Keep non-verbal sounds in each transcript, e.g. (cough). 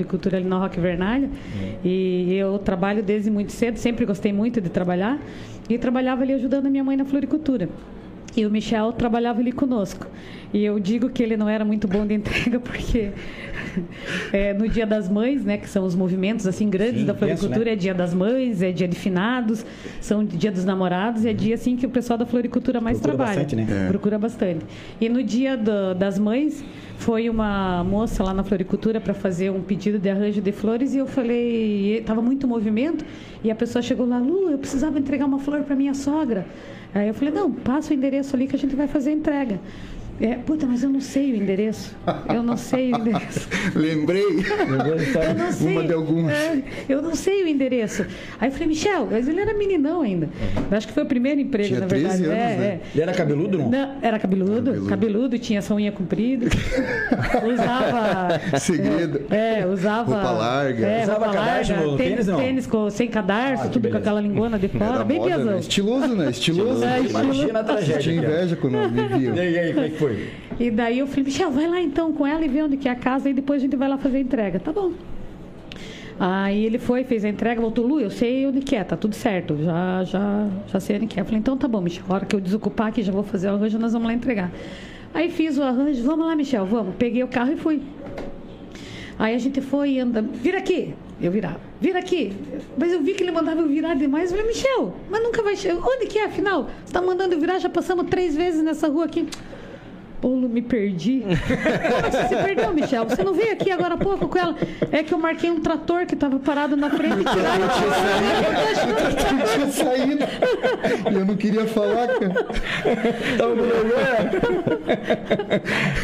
floricultura ali na Roque Vernalha. Uhum. E eu trabalho desde muito cedo, sempre gostei muito de trabalhar. E trabalhava ali ajudando a minha mãe na floricultura. E o Michel trabalhava ali conosco. E eu digo que ele não era muito bom de (laughs) entrega, porque (laughs) é, no Dia das Mães, né, que são os movimentos assim grandes Sim, da floricultura, penso, né? é Dia das Mães, é Dia de Finados, são Dia dos Namorados, é dia assim que o pessoal da floricultura mais Procura trabalha. Bastante, né? É. Procura bastante. E no Dia do, das Mães, foi uma moça lá na floricultura para fazer um pedido de arranjo de flores e eu falei, estava muito movimento, e a pessoa chegou lá, Lu, eu precisava entregar uma flor para minha sogra. Aí eu falei, não, passa o endereço ali que a gente vai fazer a entrega. É, puta, mas eu não sei o endereço. Eu não sei o endereço. (laughs) Lembrei. eu não sei. Uma de algumas. É, eu não sei o endereço. Aí eu falei, Michel, mas ele era meninão ainda. Uhum. Eu acho que foi o primeiro emprego, tinha na verdade. Anos, é, né? é. Ele era cabeludo, não? não era cabeludo, cabeludo, cabeludo, tinha essa unha comprida. (laughs) usava. Segredo. É, usava. Roupa larga. É, usava roupa cadarço larga, no tênis, tênis, não? tênis com, sem cadarço, ah, tudo beleza. com aquela linguana de fora. bem moda, Né? Estiloso, né? (laughs) Estiloso. É, Imagina a tragédia. Tinha inveja quando me viu. E aí, como é que foi? E daí eu falei, Michel, vai lá então com ela e vê onde que é a casa e depois a gente vai lá fazer a entrega. Tá bom. Aí ele foi, fez a entrega, voltou, Lu, eu sei onde que é, tá tudo certo, já, já, já sei onde que é. Eu falei, então tá bom, Michel, a hora que eu desocupar aqui, já vou fazer o arranjo, nós vamos lá entregar. Aí fiz o arranjo, vamos lá, Michel, vamos. Peguei o carro e fui. Aí a gente foi e anda, vira aqui. Eu virava, vira aqui. Mas eu vi que ele mandava eu virar demais. Eu falei, Michel, mas nunca vai chegar. Onde que é, afinal? Você tá mandando eu virar, já passamos três vezes nessa rua aqui. Polo, me perdi. (laughs) Como você se perdeu, Michel? Você não veio aqui agora há pouco com ela? É que eu marquei um trator que estava parado na frente. Eu tinha saído. E eu não queria falar, cara. Tava no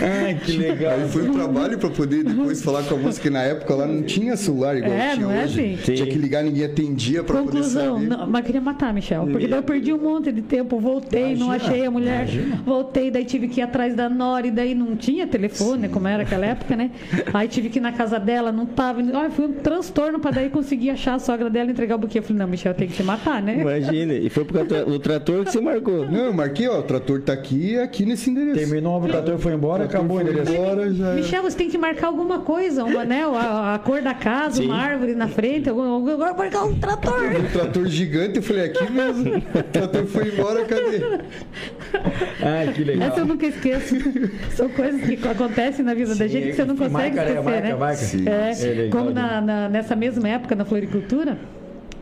Ai, que legal. Aí foi um trabalho para poder depois falar com a moça, que na época lá não tinha celular igual é, tinha não é hoje. Assim? Tinha que ligar, ninguém atendia para poder Conclusão, não, mas queria matar, Michel. Porque daí eu perdi um monte de tempo. Voltei, Imagina. não achei a mulher. Imagina. Voltei, daí tive que ir atrás da Nora, e daí não tinha telefone, Sim. como era aquela época, né? Aí tive que ir na casa dela, não tava. Olha, foi um transtorno para daí conseguir achar a sogra dela e entregar o buquê. Eu falei, não, Michel, tem que se matar, né? Imagina, e foi por causa do trator que você marcou. Não, eu marquei, ó, o trator tá aqui aqui nesse endereço. Terminou, o trator foi embora, o acabou o endereço. Embora, já... Michel, você tem que marcar alguma coisa, um anel, a, a cor da casa, Sim. uma árvore na frente, algum, agora marcar um trator. Um trator gigante, eu falei, aqui mesmo. O trator foi embora, cadê? Ai, que legal. Essa eu nunca esqueço. (laughs) São coisas que acontecem na vida Sim, da gente que você não consegue marca, esquecer, marca, né? Marca, Sim. É, é como na, na, nessa mesma época na floricultura,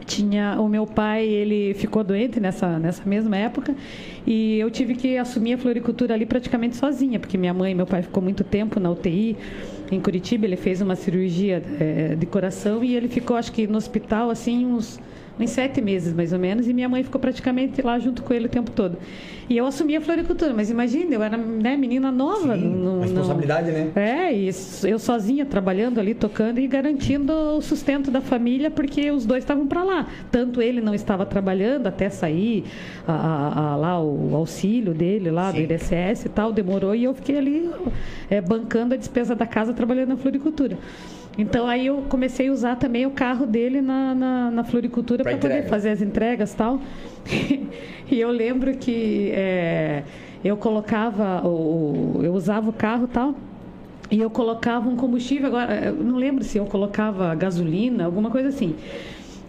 tinha o meu pai ele ficou doente nessa nessa mesma época e eu tive que assumir a floricultura ali praticamente sozinha porque minha mãe e meu pai ficou muito tempo na UTI em Curitiba ele fez uma cirurgia é, de coração e ele ficou acho que no hospital assim uns uns sete meses mais ou menos, e minha mãe ficou praticamente lá junto com ele o tempo todo. E eu assumi a floricultura, mas imagina, eu era né, menina nova. Sim, no, responsabilidade, no... né? É, e eu sozinha trabalhando ali, tocando e garantindo o sustento da família, porque os dois estavam para lá. Tanto ele não estava trabalhando até sair a, a, lá o auxílio dele, lá Sim. do INSS e tal, demorou, e eu fiquei ali é, bancando a despesa da casa trabalhando na floricultura. Então aí eu comecei a usar também o carro dele na, na, na floricultura para poder fazer as entregas e tal. (laughs) e eu lembro que é, eu colocava, o, eu usava o carro tal. E eu colocava um combustível, agora, eu não lembro se eu colocava gasolina, alguma coisa assim.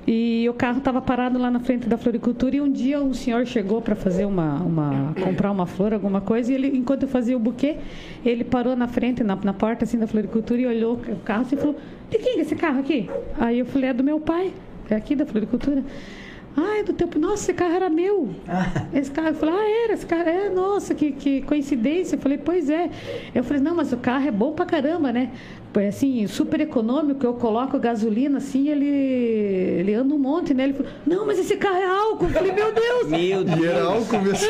E o carro estava parado lá na frente da floricultura e um dia um senhor chegou para fazer uma, uma comprar uma flor, alguma coisa, e ele, enquanto eu fazia o buquê, ele parou na frente, na, na porta assim da floricultura e olhou o carro e falou: "De quem é esse carro aqui?" Aí eu falei: "É do meu pai, é aqui da floricultura." Ah, é do teu. Nossa, esse carro era meu. (laughs) Esse carro. Eu falei, ah, era, esse carro. É, nossa, que, que coincidência. Eu falei, pois é. Eu falei, não, mas o carro é bom pra caramba, né? Assim, super econômico, eu coloco gasolina assim, ele, ele anda um monte, né? Ele falou, não, mas esse carro é álcool. Eu falei, meu Deus! Meu Deus! E era álcool mesmo.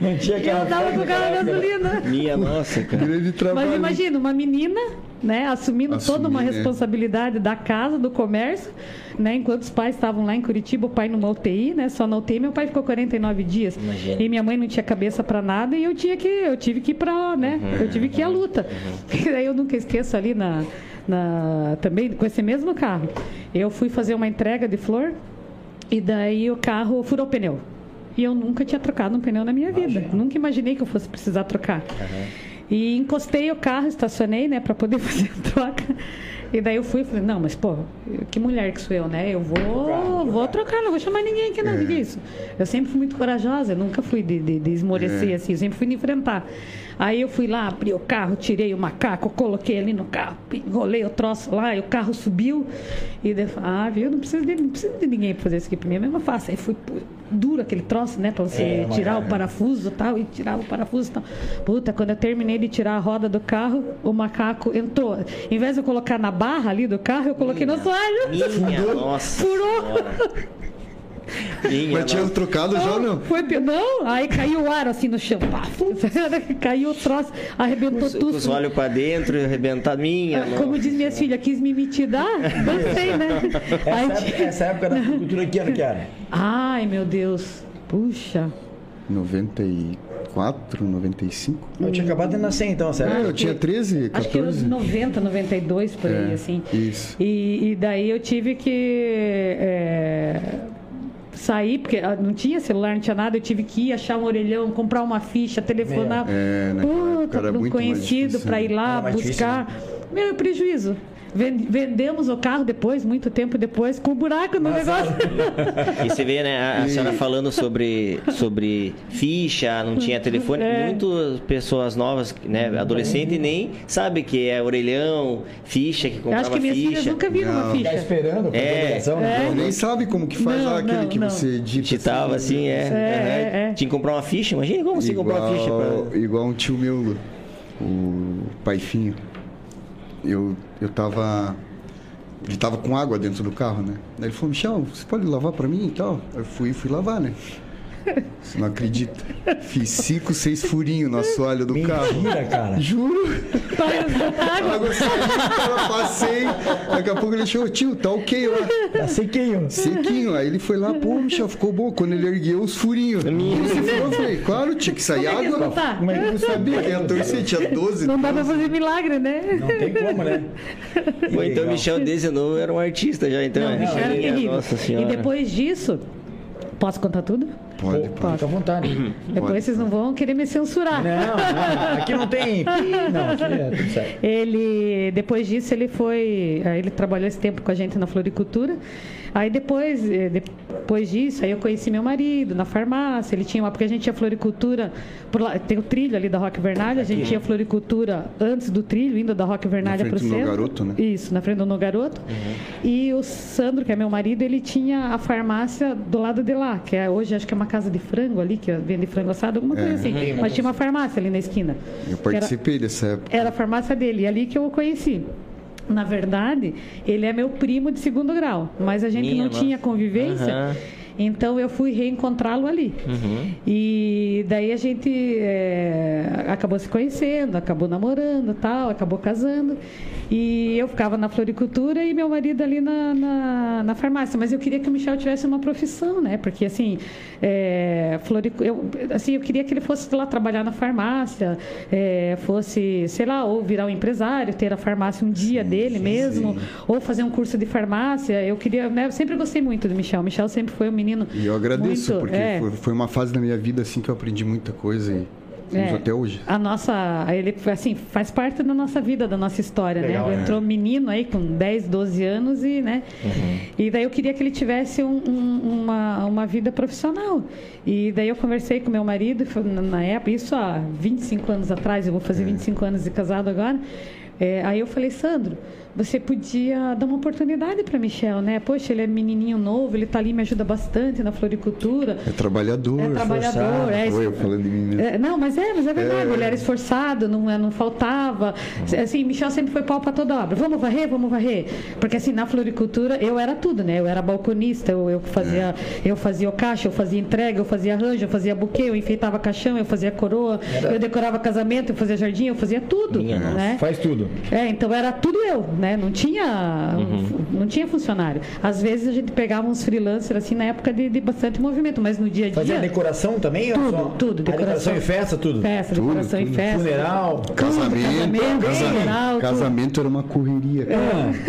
não tinha carro. Eu tava com o carro a gasolina. Minha nossa, cara. Grande trabalho. Mas imagina, uma menina, né, assumindo Assumir, toda uma responsabilidade da casa, do comércio, né? Enquanto os pais estavam lá em Curitiba, o pai numa UTI, né? Só na UTI, meu pai ficou 49 dias. Imagina. E minha mãe não tinha cabeça para nada e eu tinha que, eu tive que ir para, né? Uhum, eu tive que ir à luta. Uhum. (laughs) E daí eu nunca esqueço ali na, na também com esse mesmo carro. Eu fui fazer uma entrega de flor e daí o carro furou o pneu. E eu nunca tinha trocado um pneu na minha vida. Nunca imaginei que eu fosse precisar trocar. Uhum. E encostei o carro, estacionei, né, para poder (laughs) fazer a troca. E daí eu fui e falei, não, mas pô, que mulher que sou eu, né? Eu vou, vou trocar, não vou chamar ninguém aqui, não, que isso. Eu sempre fui muito corajosa, nunca fui de, de, de esmorecer assim, eu sempre fui de enfrentar. Aí eu fui lá, abri o carro, tirei o macaco, coloquei ali no carro, enrolei o troço lá, e o carro subiu. E eu falei, ah, viu, não precisa de, não precisa de ninguém pra fazer isso aqui pra mim, é mesmo fácil. Aí fui duro aquele troço, né, pra você É, tirar é. o parafuso e tal, e tirar o parafuso e tal. Puta, quando eu terminei de tirar a roda do carro, o macaco entrou. Em vez de eu colocar na barra ali do carro, eu coloquei no assoalho. Minha (laughs) nossa. Furou. Minha Mas tinha trocado já ou não? Foi, não, aí caiu o ar assim no chão. Pá, (laughs) caiu o troço, arrebentou Com tudo. os olhos pra dentro, arrebentado. Minha Ah, Como diz minhas filhas, quis me mitidar? Dancei, (laughs) né? Aí Essa, tinha- essa época da (laughs) cultura que ano que era? Ai, meu Deus. Puxa. 94, 95? Eu tinha acabado de nascer então, essa Ah, época. eu tinha 13, Acho que anos 14. 90, 92, por aí, É, assim. isso. E, e daí eu tive que é, sair, porque ah, não tinha celular, não tinha nada, eu tive que ir achar um orelhão, comprar uma ficha, telefonar É, época puta, era um conhecido difícil, para ir né? lá mais buscar. Meu prejuízo. Ven- Vendemos o carro depois, muito tempo depois, com um buraco no negócio. (laughs) E você vê, né, a, a senhora falando sobre, sobre ficha, não tinha telefone. É. Muitas pessoas novas, né, adolescente, nem sabe que é orelhão, ficha, que Eu comprava acho que minhas filhas ficha. nunca viram uma Não. Ficha. esperando pra É. é. ligação, né? Não, nem sabe como que faz Não, lá aquele não, que não. você digita. Digitava assim, é. É, Aham. é, é. Tinha que comprar uma ficha. Imagina como você comprar uma ficha pra. Igual um tio meu, o Paifinho. Eu, eu tava. Ele tava com água dentro do carro, né? Ele falou, Michel, você pode lavar pra mim e tal? Eu fui fui lavar, né? Você não acredita. Fiz cinco, seis furinhos no assoalho do carro. Mentira, cara. Juro. A água saiu, eu passei. Daqui a pouco ele chegou, tio, tá ok lá. Tá sequinho. Sequinho. Aí ele foi lá, pô, Michel, ficou bom. Quando ele ergueu os furinhos. Você falou, eu falei, claro, tinha que sair Como é que água. não tá? Como é que eu sabia que ia torcer? Tinha 12. Não dá pra 12. fazer milagre, né? Não tem como, né? (laughs) Ou então. Michel desde novo era um artista já, então. Não, é. Michel era Minha terrível. Nossa E senhora. depois disso, posso contar tudo? Pode, pode. Fica à vontade. Depois Pode. vocês não vão querer me censurar. Não, não, aqui não tem. (laughs) Não, aqui é tudo certo. Ele, depois disso, ele foi. aí Ele trabalhou esse tempo com a gente na floricultura. Aí depois, eh, depois disso, aí eu conheci meu marido na farmácia. Ele tinha uma, porque a gente tinha floricultura. Por lá, tem o trilho ali da Roque Vernalha. A gente tinha floricultura antes do trilho, indo da Roque Vernalha Na para o frente do centro. Nogaroto, né? Isso, na frente do Nogaroto. E o Sandro, que é meu marido, ele tinha a farmácia do lado de lá, que é, hoje acho que é uma casa de frango ali, que vende frango assado, alguma coisa assim. Mas tinha uma farmácia ali na esquina. Eu que era- participei dessa época. era a farmácia dele, e ali que eu o conheci. Na verdade, ele é meu primo de segundo grau, mas a gente Minha não tinha convivência. Aham. Então eu fui reencontrá-lo ali. Uhum. E daí a gente é, acabou se conhecendo, acabou namorando, tal, acabou casando. E eu ficava na floricultura e meu marido ali na, na, na farmácia. Mas eu queria que o Michel tivesse uma profissão, né? Porque assim, é, floricu- eu, assim, eu queria que ele fosse lá trabalhar na farmácia, é, fosse, sei lá, ou virar um empresário, ter a farmácia um dia dele mesmo, ou fazer um curso de farmácia. Eu queria, né? Eu sempre gostei muito do Michel. O Michel sempre foi um menino. E eu agradeço, muito, porque é. foi, uma fase da minha vida assim que eu aprendi muita coisa e É. até hoje. A nossa, ele assim, faz parte da nossa vida, da nossa história, Legal, né? né? Entrou menino aí com 10, 12 anos e, né? E daí eu queria que ele tivesse um- um- uma, uma vida profissional. E daí eu conversei com meu marido, foi na- época, isso há 25 anos atrás, eu vou fazer 25 anos de casado agora. É, aí eu falei, Sandro, você podia dar uma oportunidade para Michel, né? Poxa, ele é menininho novo, ele tá ali, me ajuda bastante na floricultura. É trabalhador. É trabalhador, forçado. é Oi, eu falando de mim mesmo. é, não, mas é, mas é verdade. Ele era esforçado, não, é, não faltava. Assim, Michel sempre foi pau para toda obra. Vamos varrer, vamos varrer. Porque assim, na floricultura eu era tudo, né? Eu era balconista, eu, eu fazia, eu fazia o caixa, eu fazia entrega, eu fazia arranjo, eu fazia buquê, eu enfeitava caixão, eu fazia coroa, eu decorava casamento, eu fazia jardim, eu fazia tudo, Minha nossa. né? Faz tudo. É, então era tudo eu, né? Não tinha, não tinha funcionário. Às vezes a gente pegava uns freelancers assim na época de, de bastante movimento, mas no dia a dia decoração também? Tudo, só- tudo, A decoração decoração. e festa, tudo? festa, Tudo, decoração tudo. e festa. Funeral. Casamento, casamento, casamento, funeral, casamento era uma correria. Cara.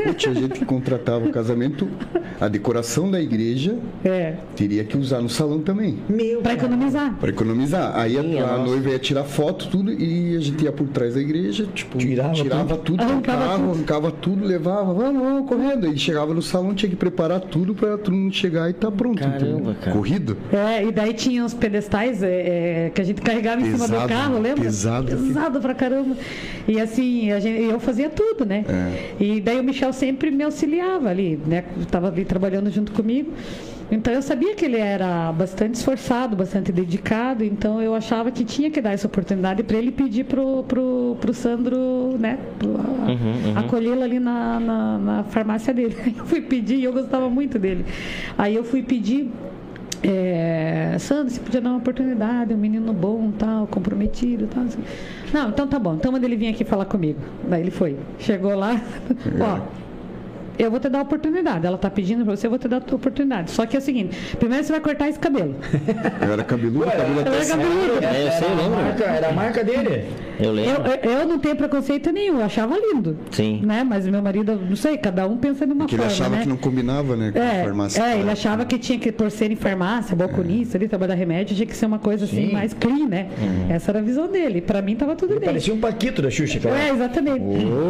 Pô, Tinha gente que contratava o casamento, a decoração da igreja É, teria que usar no salão também. Meu. para economizar. Pra economizar. Aí a, Minha a nossa. noiva ia tirar foto, tudo, e a gente ia por trás da igreja, tipo, Tirava tirava, tudo, do Arrancava carro, tudo. arrancava tudo, levava, vamos, vamos, correndo. Aí chegava no salão, tinha que preparar tudo pra todo mundo chegar e tá pronto. Caramba, cara. Corrido. É, e daí tinha os pedestais é, é, que a gente carregava em cima do Pesado, carro, lembra? pesado. Pesado pra caramba. E assim, a gente, eu fazia tudo, né? É. E daí o Michel sempre me auxiliava ali, né? Tava ali trabalhando junto comigo. Então eu sabia que ele era bastante esforçado, bastante dedicado, então eu achava que tinha que dar essa oportunidade para ele pedir pro, pro, pro Sandro, né, pro- a- acolhê-lo ali na, na, na farmácia dele. Aí (laughs) eu fui pedir e eu gostava muito dele. Aí eu fui pedir é, Sandro, você podia dar uma oportunidade, um menino bom, tal, comprometido, tal. assim. Não, então tá bom. Então manda ele vir aqui falar comigo. Daí ele foi. Chegou lá, (laughs) ó. Eu vou te dar a oportunidade. Ela tá pedindo pra você, eu vou te dar a tua oportunidade. Só que é o seguinte: primeiro você vai cortar esse cabelo. Eu era cabeludo, cabelo Eu até era cabeludo. É, eu sei, eu Era a lembro. marca, era a marca dele. Eu lembro. Eu, eu, não tenho preconceito nenhum, eu achava lindo. Sim. Né? Mas meu marido, não sei, cada um pensa de uma Porque ele forma. achava né? que não combinava, né? Com a É, farmácia. é, ele achava que tinha que torcer em farmácia, balconista, ali, trabalhar remédio, tinha que ser uma coisa assim, Sim. mais clean, né? Essa era a visão dele. Pra mim tava tudo bem. Parecia um Paquito da Xuxa, cara. É, exatamente.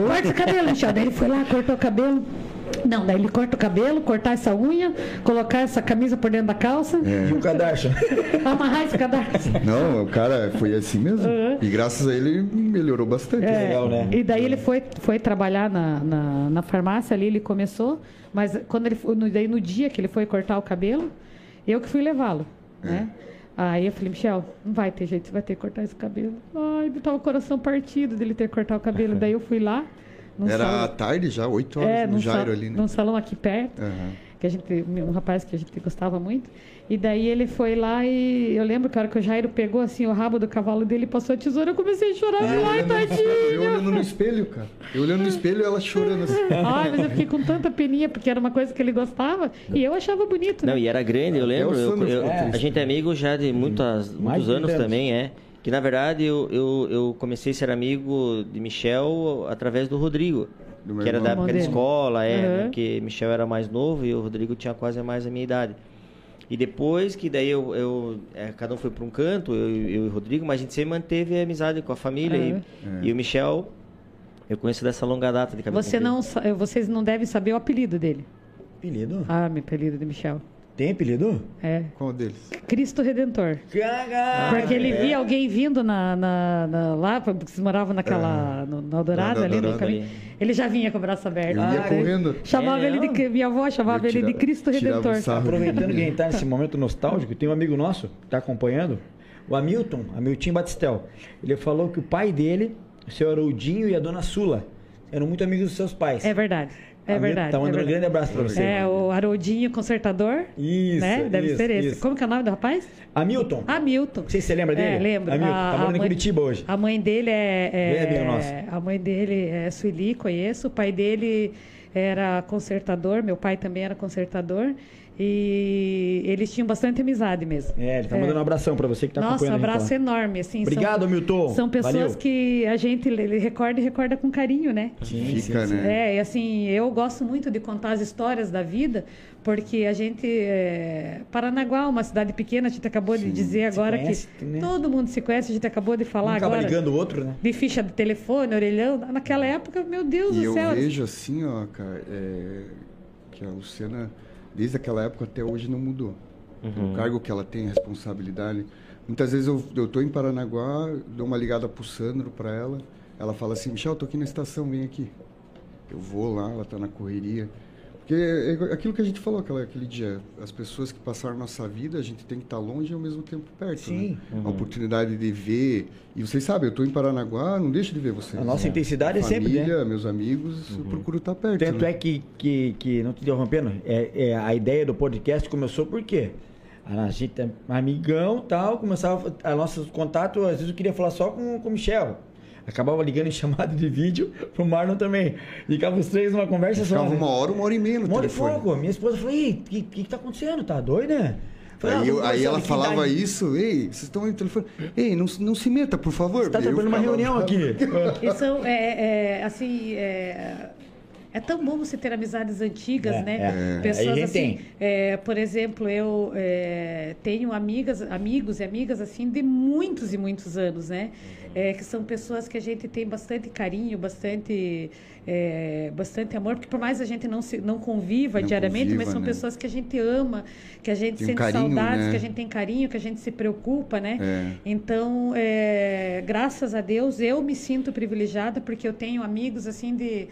Corta o cabelo, Michel. Daí ele foi lá, cortou o cabelo. Não, daí ele corta o cabelo, cortar essa unha, colocar essa camisa por dentro da calça, E o Kardashian. (laughs) amarrar esse cadarço. Não, o cara foi assim mesmo. Uhum. E graças a ele melhorou bastante. É, legal, né? E daí ele foi, foi trabalhar na, na, na farmácia ali, ele começou, mas quando ele foi, no, daí no dia que ele foi cortar o cabelo, eu que fui levá-lo, né? Aí eu falei, Michel, não vai ter jeito, você vai ter que cortar esse cabelo. Ai, me tava o coração partido dele ter que cortar o cabelo. (laughs) daí eu fui lá. Era salão- à tarde já, 8 horas é, no Jairo sa- ali, né? num salão aqui perto, Aham. que a gente, um rapaz que a gente gostava muito. E daí ele foi lá e eu lembro, cara, que o Jairo pegou assim o rabo do cavalo dele, passou a tesoura, eu comecei a chorar. E eu Ai, olhando, eu tadinho! olhando no espelho, cara. Eu olhando no espelho e ela chorando assim. Ai, mas eu fiquei com tanta peninha, porque era uma coisa que ele gostava e eu achava bonito. Não, né? e era grande, eu lembro. eu- eu- a gente é amigo já de muitas, muitos anos 30 também, é. Que na verdade eu, eu, eu comecei a ser amigo de Michel através do Rodrigo. Do que era da irmão. época da escola, é, né, Uhum. porque Michel era mais novo e o Rodrigo tinha quase mais a minha idade. E depois que daí eu, eu é, cada um foi para um canto, eu, eu e o Rodrigo, mas a gente sempre manteve a amizade com a família. Uhum. E, e o Michel, eu conheço dessa longa data de cabelo Você comprido. não, vocês não devem saber o apelido dele. Apelido? Ah, meu apelido de Michel. Tem apelido? É Qual deles? Cristo Redentor. Caga! Porque ele via alguém vindo na, na- na- lá, porque vocês moravam naquela. No, no Eldorado No ali, no caminho. Ele já vinha com o braço aberto. Eu ia Ah, correndo. Chamava É, ele de. Minha avó chamava Eu ele de tirava- Cristo tirava Redentor. Aproveitando que a gente tá (laughs) nesse momento nostálgico, tem um amigo nosso que tá acompanhando, o Hamilton, Hamilton Batistel. Ele falou que o pai dele, o seu Haroldinho e a dona Sula, eram muito amigos dos seus pais. É verdade. É verdade. Tá é mandando um verdade. grande abraço pra você. É, o Haroldinho Consertador. Isso, né? Deve isso, ser esse. isso. Como que é o nome do rapaz? Hamilton. Hamilton. Não sei se você lembra dele. É, lembro. Hamilton, A- tá morando em mãe- Curitiba hoje. A mãe dele é. é- Bem nosso. A mãe dele é Sueli, conheço. O pai dele era consertador, meu pai também era consertador. E eles tinham bastante amizade mesmo. É, ele tá mandando um abração pra você que tá Nossa, um acompanhando. a gente abraço lá. enorme. Assim, Obrigado, são, Hamilton. São pessoas Valeu. que a gente ele recorda e recorda com carinho, né? Sim, Fica, sim, sim. né? É, e assim, eu gosto muito de contar as histórias da vida, porque a gente. É, Paranaguá, uma cidade pequena, a gente acabou de dizer agora conhece, que né? todo mundo se conhece, a gente acabou de falar Um acaba agora. ligando o outro, né? De ficha de telefone, orelhão. Naquela época, meu Deus E do eu céu. vejo assim, ó, cara, é, que a Luciana, desde aquela época até hoje, não mudou. O cargo que ela tem, a responsabilidade. Muitas vezes eu, eu tô em Paranaguá, dou uma ligada pro Sandro, para ela. Ela fala assim, Michel, tô aqui na estação, vem aqui. Eu vou lá, ela tá na correria. Porque é aquilo que a gente falou aquela, aquele dia, as pessoas que passaram nossa vida, a gente tem que estar longe e ao mesmo tempo perto. Sim. Né? A oportunidade de ver. E vocês sabem, eu tô em Paranaguá, não deixo de ver vocês. A nossa intensidade é sempre, Família, né? meus amigos, eu procuro estar perto. Tanto né? é que, que, que, não te interrompendo, é, é, a ideia do podcast começou por quê? A gente é amigão tal, começava a nosso contato, às vezes eu queria falar só com, com o Michel. Acabava ligando em chamada de vídeo pro Marlon também. Ficava os três numa conversa só. Ficava né? uma hora, uma hora e meia no Uma hora e telefone. pouco. Minha esposa falou, ei, o que, que que tá acontecendo? Tá doido, né? Falei, Aí, "Ah, eu- vamos aí ela falava dá- isso, ei, vocês estão aí no telefone. Ei, não, não se meta, por favor. Você tá eu trabalhando uma ficava- reunião aqui. (laughs) E são, é, é, assim, é, É tão bom você ter amizades antigas, É, né? é. Pessoas assim, tem. é, por exemplo, eu é, tenho amigas, amigos e amigas assim de muitos e muitos anos, né? É, que são pessoas que a gente tem bastante carinho, bastante, é, bastante amor, porque por mais a gente não se, não conviva Não diariamente, mas conviva, são né? pessoas que a gente ama, que a gente Tem um sente carinho, saudades, né? que a gente tem carinho, que a gente se preocupa, né? É. Então, é, graças a Deus, eu me sinto privilegiada porque eu tenho amigos assim de,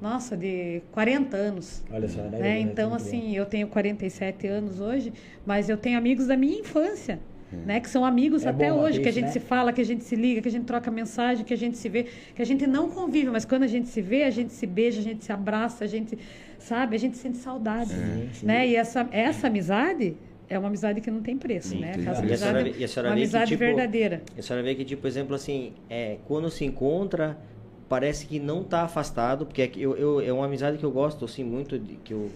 nossa, de 40 anos. Olha só, né? Né? Então, Muito bom. assim, eu tenho 47 anos hoje, mas eu tenho amigos da minha infância. Né, que são amigos É até hoje, ter que a isso, gente né? se fala, que a gente se liga, que a gente troca mensagem, que a gente se vê, que a gente não convive, mas quando a gente se vê, a gente se beija, a gente se abraça, a gente, sabe, a gente sente saudade. sim. Né? E essa, essa amizade é uma amizade que não tem preço, né? Aquela preço. E a senhora amizade, vê- e a senhora uma vê que, amizade tipo, verdadeira. A senhora vê que, tipo, por exemplo, assim, é, quando se encontra, parece que não tá afastado, porque é que eu, eu- é uma amizade que eu gosto, assim, muito, de, que eu,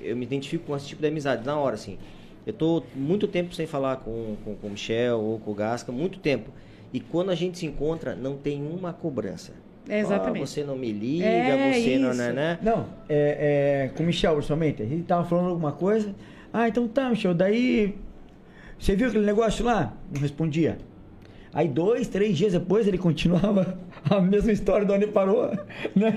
eu me identifico com esse tipo de amizade, na hora, assim. Eu tô muito tempo sem falar com, com, com o Michel ou com o Gasca, muito tempo. E quando a gente se encontra, não tem uma cobrança. É, exatamente. Ah, você não me liga, É, você não, isso. né, né? Não, é, é, com o Michel, principalmente. A gente tava falando alguma coisa. Ah, então tá, Michel. Daí. Você viu aquele negócio lá? Não respondia. Aí, dois, três dias depois, ele continuava (laughs) a mesma história de onde parou. Né,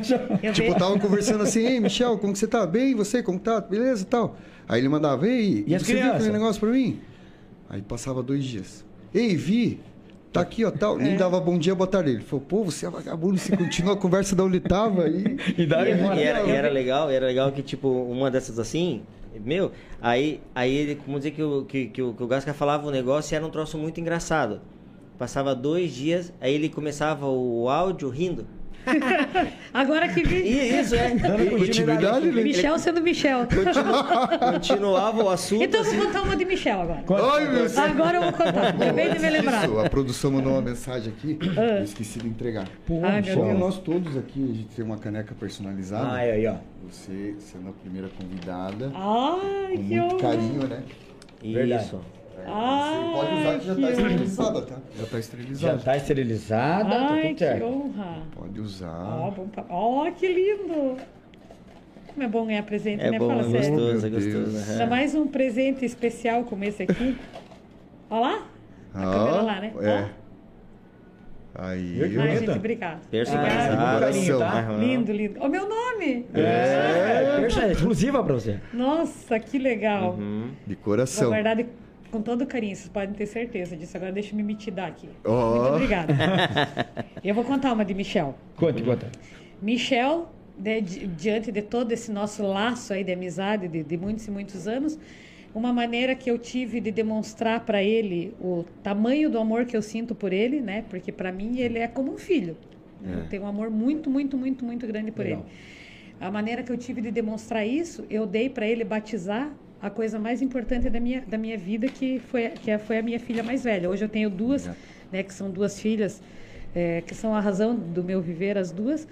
Tipo, tava conversando assim, ei, Michel, como que você tá? Bem, e você, como tá? Beleza e tal. Aí ele mandava, ei, E as você viu crianças? aquele negócio pra mim? Aí passava dois dias. Ei, vi, tá aqui, ó, tal. É. Nem dava bom dia, boa tarde. Ele falou, pô, você é vagabundo, você continua a conversa da onde tava aí. (laughs) E daí, E, e era, e era legal, era legal que, tipo, uma dessas assim, meu, aí, aí ele, como dizer que o, que, que, o, que o Gasca falava o negócio e era um troço muito engraçado. Passava dois dias, aí ele começava o áudio rindo. (laughs) Agora que vi. Isso, é. Dando continuidade, né? Michel sendo Michel. continu- (laughs) continuava o assunto. Então eu vou assim. contar uma de Michel agora. Ai, meu Deus. Agora eu vou contar. Acabei de me lembrar. Isso, a produção mandou uma mensagem aqui, eu esqueci de entregar. Pô, Ai, Deus. nós todos aqui, a gente tem uma caneca personalizada. Ah, aí, ó. Você sendo a primeira convidada, Ai, com que muito honra. carinho, né? Verdade. Ai, Você pode usar que já tá honra. esterilizada, tá? Já tá Já esterilizada. tá esterilizada, tá Ai, tudo que certo. honra. Pode usar. Ó, pa- ó, que lindo. Como é bom ganhar presente, É né? bom, Fala é sério. gostoso, é gostoso. Ainda mais um presente especial como esse aqui. Ó lá. A câmera lá, né? É. Aí. Que Ai, gente, obrigada. Personalizado. Ah, carinho, tá? Aham. Lindo, lindo. Ó, meu nome. É, persa- exclusiva pra você. Nossa, que legal. Uhum. De Vou coração. guardar de- com todo carinho, vocês podem ter certeza disso. Agora deixa eu me mitidar aqui. Ó. Muito obrigada. (laughs) eu vou contar uma de Michel. Conta, conta. Michel, di- diante de todo esse nosso laço aí de amizade de, de muitos e muitos anos, uma maneira que eu tive de demonstrar para ele o tamanho do amor que eu sinto por ele, né? Porque para mim ele é como um filho. né? Eu tenho um amor muito, muito, muito, muito grande por Legal. ele. A maneira que eu tive de demonstrar isso, eu dei para ele batizar a coisa mais importante da minha, da minha vida, que foi, que é- foi a minha filha mais velha. Hoje eu tenho duas, né, que são duas filhas, é, que são a razão do meu viver, as duas.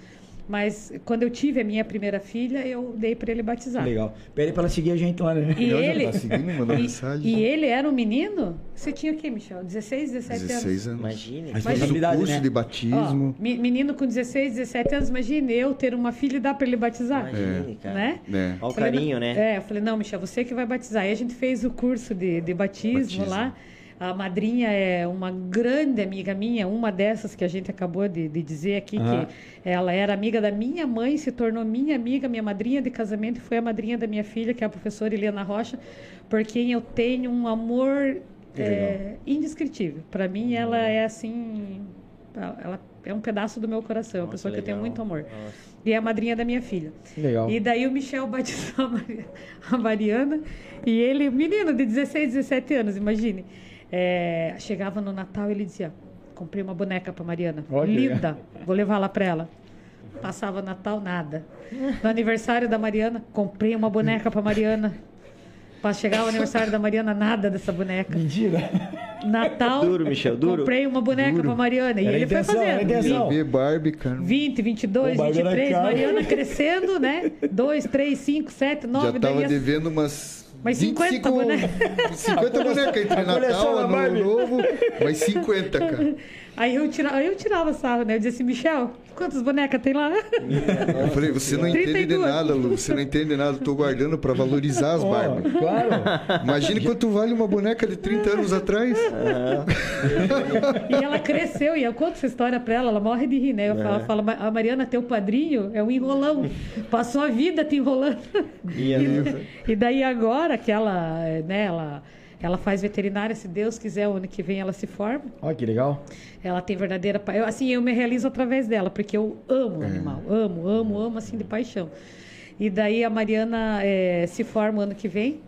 Mas quando eu tive a minha primeira filha, eu dei para ele batizar. Legal. Pede pra ela seguir a gente lá, né? E ele, tá seguindo, mandou (laughs) e, mensagem. e ele era um menino? Você tinha o quê, Michel? 16, 17 anos? 16 anos. Imagine. Mas- Fez o curso né? de Ó, batismo. me- menino com 16, 17 anos, imagine eu ter uma filha e dar para ele batizar. Imagine, cara. Né? né? Olha o Falei, carinho, não- né? É, eu falei, não, Michel, você que vai batizar. Aí a gente fez o curso de, de batismo, Batismo. lá. A madrinha é uma grande amiga minha, uma dessas que a gente acabou de, de dizer aqui, Aham. que ela era amiga da minha mãe, se tornou minha amiga, minha madrinha de casamento, e foi a madrinha da minha filha, que é a professora Helena Rocha, por quem eu tenho um amor é, indescritível. Para mim, ela é assim. Ela é um pedaço do meu coração, é uma Nossa, pessoa que eu tenho legal. muito amor. Nossa. E é a madrinha da minha filha. Legal. E daí o Michel batizou a Mariana e ele, menino de 16, 17 anos, imagine. É, chegava no Natal e ele dizia: Comprei uma boneca para Mariana. Olha. Linda, vou levar lá para ela. Passava Natal, nada. No aniversário da Mariana, comprei uma boneca para Mariana. Para chegar o aniversário da Mariana, nada dessa boneca. Mentira. Natal, Duro, Michel, duro. comprei uma boneca Duro. para Mariana. E Era ele foi intenção, a fazendo. Bebê Barbie, cara. 20, 22, O Barbie era 23, caro. Mariana crescendo, né? 2, 3, 5, 7, 9, Já tava devendo umas. Mas 50 bonecas. 50 bonecas entre Natal, Ano. Novo, mas 50, cara. (laughs) Aí eu, tira, aí eu tirava sarro, né? Eu dizia assim, Michel, quantas bonecas tem lá? Eu falei, você não entende de 32. nada, Lu. Você não entende de nada. Eu tô guardando pra valorizar as Ó, barbas. claro. Imagine quanto vale uma boneca de 30 anos atrás. E ela cresceu, e eu conto essa história pra ela, ela morre de rir, né? Eu falo, falo, a Mariana, teu padrinho é um enrolão. Passou a vida te enrolando. E E, e daí agora que ela, né, ela, ela faz veterinária, se Deus quiser, o ano que vem ela se forma. Olha que legal. Ela tem verdadeira. Eu, assim, eu me realizo através dela, porque eu amo o animal. Amo, amo, amo, assim, de paixão. E daí a Mariana eh, se forma ano que vem.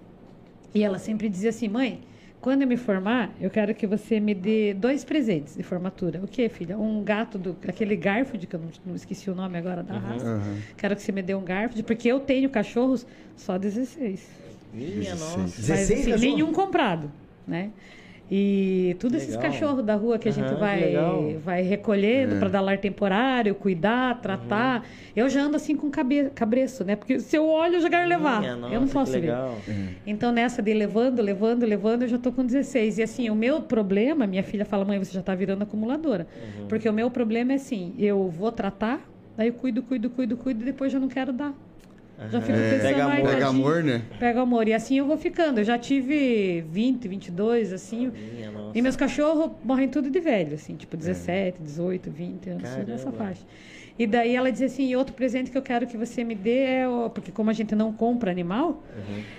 E ela sempre dizia assim: mãe, quando eu me formar, eu quero que você me dê dois presentes de formatura. O que, filha? Um gato, do, aquele Garfield, que eu não, não esqueci o nome agora da raça. Aham. Quero que você me dê um Garfield, porque eu tenho cachorros só 16. Minha nossa. Mas, 16 assim, nenhum comprado, né? E todos esses Legal. cachorros da rua que a gente vai, vai recolhendo para dar lar temporário, cuidar, tratar. Eu já ando assim com cabe, cabreço, né? Porque se eu olho, eu já quero levar. Minha eu não nossa, posso ver. legal. Então, nessa de levando, levando, levando, eu já tô com 16. E assim, o meu problema, minha filha fala, mãe, você já tá virando acumuladora. Uhum. Porque o meu problema é assim, eu vou tratar, daí eu cuido, cuido, cuido, cuido, e depois já não quero dar. Já fico É. pensando, Pega amor. Pega tadinho. amor, né? Pega amor. E assim eu vou ficando. Eu já tive 20, 22, assim. Minha. E meus cachorros morrem tudo de velho, assim, tipo 17, 18, 20 anos, Caramba. nessa faixa. E daí ela dizia assim, "E outro presente que eu quero que você me dê é, o... porque como a gente não compra animal,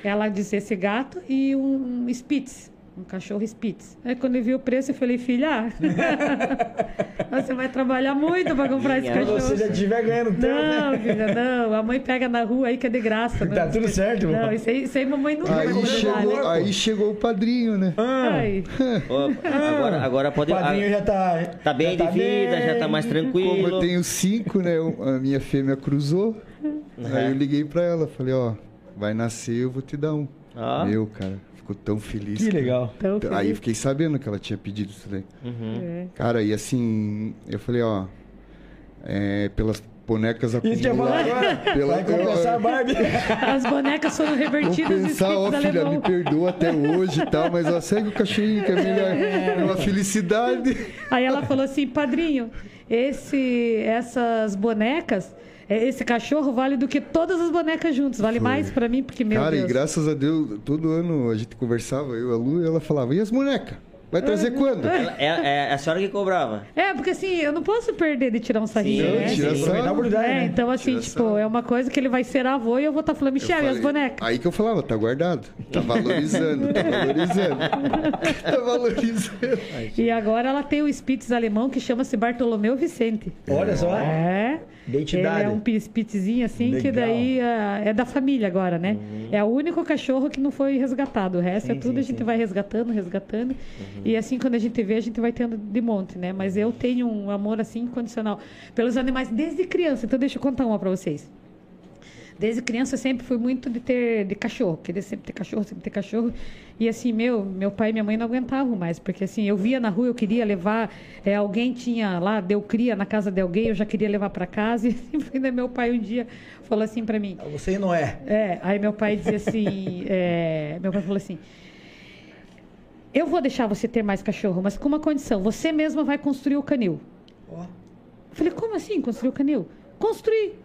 ela disse esse gato e um, um Spitz, um cachorro Spitz. Aí quando eu vi o preço, eu falei, filha, (laughs) você vai trabalhar muito para comprar esse cachorro. você já estiver ganhando tempo, Não, né? filha, não. A mãe pega na rua aí que é de graça. Tá não. tudo certo, Não, mano. isso aí, isso aí mamãe vai Aí comprar, chegou, né? aí chegou o padrinho, né? Ai. (laughs) Ó, agora, agora O pode. padrinho ah, já tá. Tá bem já de vida, já tá mais Como tranquilo. eu tenho cinco, né? A minha fêmea cruzou. Aí eu liguei pra ela, falei, ó, vai nascer, eu vou te dar um. Ó. Meu, cara, ficou tão feliz. Que cara. legal. Tão Aí feliz. fiquei sabendo que ela tinha pedido isso daí. Uhum. É. Cara, e assim, eu falei, ó, é, pelas bonecas acumuladas. agora. Pela- Vai compensar a Barbie. (laughs) As bonecas foram Vou revertidas e pensar, ó, espíritos filha, me perdoa até hoje e tal, mas ó, segue o cachorrinho que é melhor. É uma felicidade. Aí ela falou assim, padrinho, esse, essas bonecas, esse cachorro vale do que todas as bonecas juntas. Vale Foi. mais pra mim, porque, meu Cara, Deus. e graças a Deus, todo ano a gente conversava, eu e a Lu, e ela falava, e as bonecas? Vai trazer quando? Ela- É, é a senhora que cobrava. É, porque assim, eu não posso perder de tirar um sarrinho, Sim, né? tira sim. sarro. Aproveitar a oportunidade, É, né? então assim, Tira tipo, é uma coisa que ele vai ser avô e eu vou estar falando, Eu Michel, e as bonecas? Aí que eu falava, tá guardado. Tá (laughs) valorizando, tá valorizando. (laughs) tá valorizando. E agora ela tem o Spitz alemão que chama-se Bartolomeu Vicente. Olha só. É. Identidade. Ele é um pi- Spitzzinho assim, que Legal. daí ah, é da família agora, né? É o único cachorro que não foi resgatado. O resto é Sim, tudo sim, a gente sim. vai resgatando, resgatando. E assim, quando a gente vê, a gente vai tendo de monte, né? Mas eu tenho um amor assim incondicional pelos animais desde criança. Então deixa eu contar uma pra vocês. Desde criança eu sempre fui muito de ter de cachorro, queria sempre ter cachorro, sempre ter cachorro. E assim, meu, meu pai e minha mãe não aguentavam mais, porque assim, eu via na rua, eu queria levar, é, alguém tinha lá, deu cria na casa de alguém, eu já queria levar para casa. (laughs) E ainda meu pai um dia falou assim para mim, Você não é. é, aí meu pai dizia assim, (laughs) é, meu pai falou assim, eu vou deixar você ter mais cachorro, mas com uma condição, você mesma vai construir o canil. Ó. Eu falei, como assim construir o canil? Construir.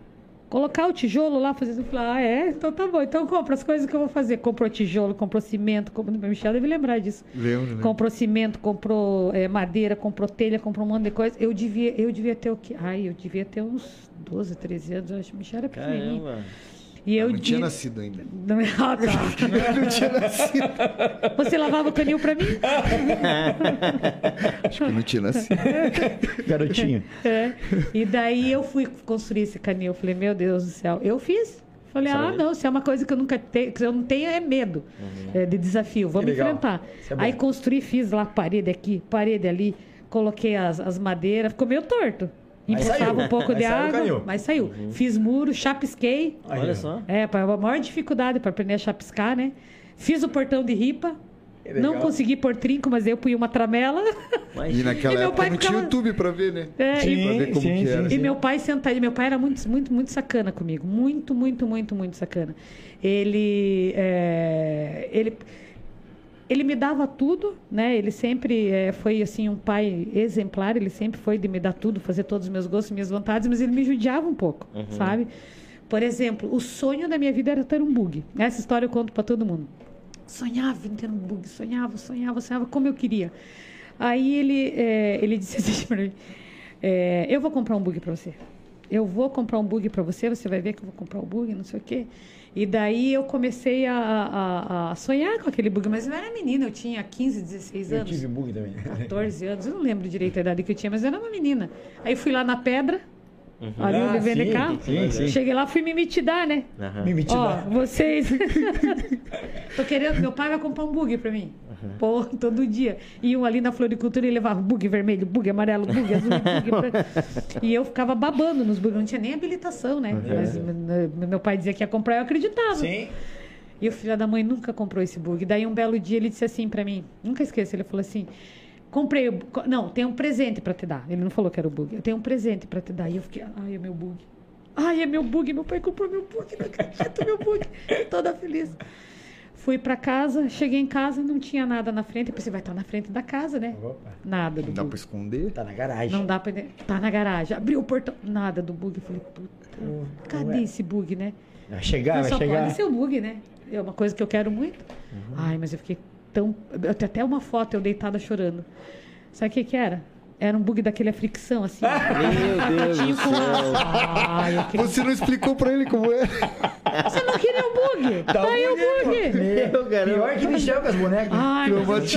Colocar o tijolo lá, fazer isso. Eu falei, ah, é? Então tá bom. Então compra as coisas que eu vou fazer. Comprou tijolo, comprou cimento. Comprou... Michel deve lembrar disso. Lembro, né? Comprou cimento, comprou eh, madeira, comprou telha, comprou um monte de coisa. Eu devia, eu devia ter o quê? Ai, eu devia ter uns 12, 13 anos. Eu acho que o Michel era pequenininho. Caramba. E eu não tinha di- nascido ainda. Não, (laughs) ah, tá. não tinha nascido. Você lavava o canil pra mim? (laughs) Acho que não tinha nascido. Garotinho. É. E daí eu fui construir esse canil. Eu falei, meu Deus do céu. Eu fiz. Falei, ah, não, se é uma coisa que eu nunca tenho, que eu não tenho, é medo é, de desafio. Vamos enfrentar. É. Aí construí, fiz lá parede aqui, parede ali, coloquei as, as madeiras, ficou meio torto. Empoçava um pouco de água, canil. mas saiu. Fiz muro, chapisquei. Olha só. É, a maior dificuldade para aprender a chapiscar, né? Fiz o portão de ripa. Legal. Não consegui pôr trinco, mas eu pus uma tramela. Mas, E naquela E meu época pai não tinha ficava- YouTube pra ver, né? É, e- Sim, Pra ver como sim, que era. sim, E meu pai sentado, meu pai era muito, muito, muito sacana comigo. Muito, muito, muito, muito sacana. Ele. é, ele ele me dava tudo, né? Ele sempre eh, foi assim um pai exemplar. Ele sempre foi de me dar tudo, fazer todos os meus gostos, minhas vontades, mas ele me judiava um pouco, sabe? Por exemplo, o sonho da minha vida era ter um bug. Essa história eu conto para todo mundo. Sonhava em ter um bug, sonhava, sonhava, sonhava como eu queria. Aí ele, eh, ele disse (laughs) assim para mim: eh, Eu vou comprar um bug para você. Eu vou comprar um bug para você, você vai ver que eu vou comprar um bug, não sei o quê. E daí eu comecei a, a- a sonhar com aquele bug, mas eu era menina, eu tinha 15, 16 Eu anos. tive bug também. 14 (laughs) anos, eu não lembro direito a idade que eu tinha, mas eu era uma menina. Aí fui lá na pedra, ali Ah, onde vende sim, carro. sim, sim. Cheguei lá, fui me mitidar, né? Aham. Me meti Ó, vocês. (laughs) (laughs) Tô querendo, meu pai vai comprar um bug pra mim. Pô, todo dia. Iam ali na floricultura e levavam bug vermelho, bug amarelo, bug azul, bug (laughs) branco. E eu ficava babando nos bugs, não tinha nem habilitação, né? Mas m- meu pai dizia que ia comprar, eu acreditava. Sim. E o filho da mãe nunca comprou esse bug. Daí um belo dia ele disse assim pra mim, nunca esqueço, ele falou assim: "Comprei, não, tem um presente pra te dar". Ele não falou que era o bug. Eu tenho um presente pra te dar. E eu fiquei, ai, é meu bug. Ai, é meu bug, meu pai comprou meu bug, não acredito, meu bug. Toda feliz. Fui pra casa, cheguei em casa, não tinha nada na frente. Eu pensei, vai estar na frente da casa, né? Opa. Nada do Não dá pra esconder? Tá na garagem. Não dá pra. Tá na garagem. Abriu o portão. Nada do bug. Eu falei, puta, cadê esse bug, né? Vai chegar, Mas vai só chegar. pode ser o bug, né? É uma coisa que eu quero muito. Ai, mas eu fiquei tão. Eu tenho até uma foto eu deitada chorando. Sabe o que, que era? Era um bug daquele a fricção, assim. Meu Deus do céu. Ai. Você não explicou pra ele como é. Você não queria o bug? Dá Tá um aí o bug. Meu, Pior que Michel com as bonecas. Ai, mas eu Traumatizou.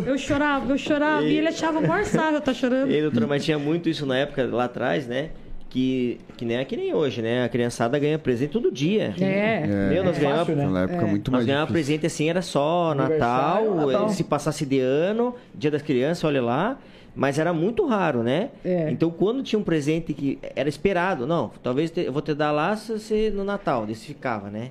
chorava, eu chorava, eu chorava. E ele achava o maior sarro tá chorando. E, doutora, mas tinha muito isso na época, lá atrás, né? Que, que nem é que nem hoje, né? A criançada ganha presente todo dia. É. Meu, nós É ganhávamos fácil, né? Naquela época muito Nós difícil. presente assim, era só Natal, Natal. eh, se passasse de ano, Dia das Crianças, olha lá. Mas era muito raro, né? É. Então, quando tinha um presente que era esperado, não, talvez te- eu vou te dar lá se você no Natal, desse ficava, né?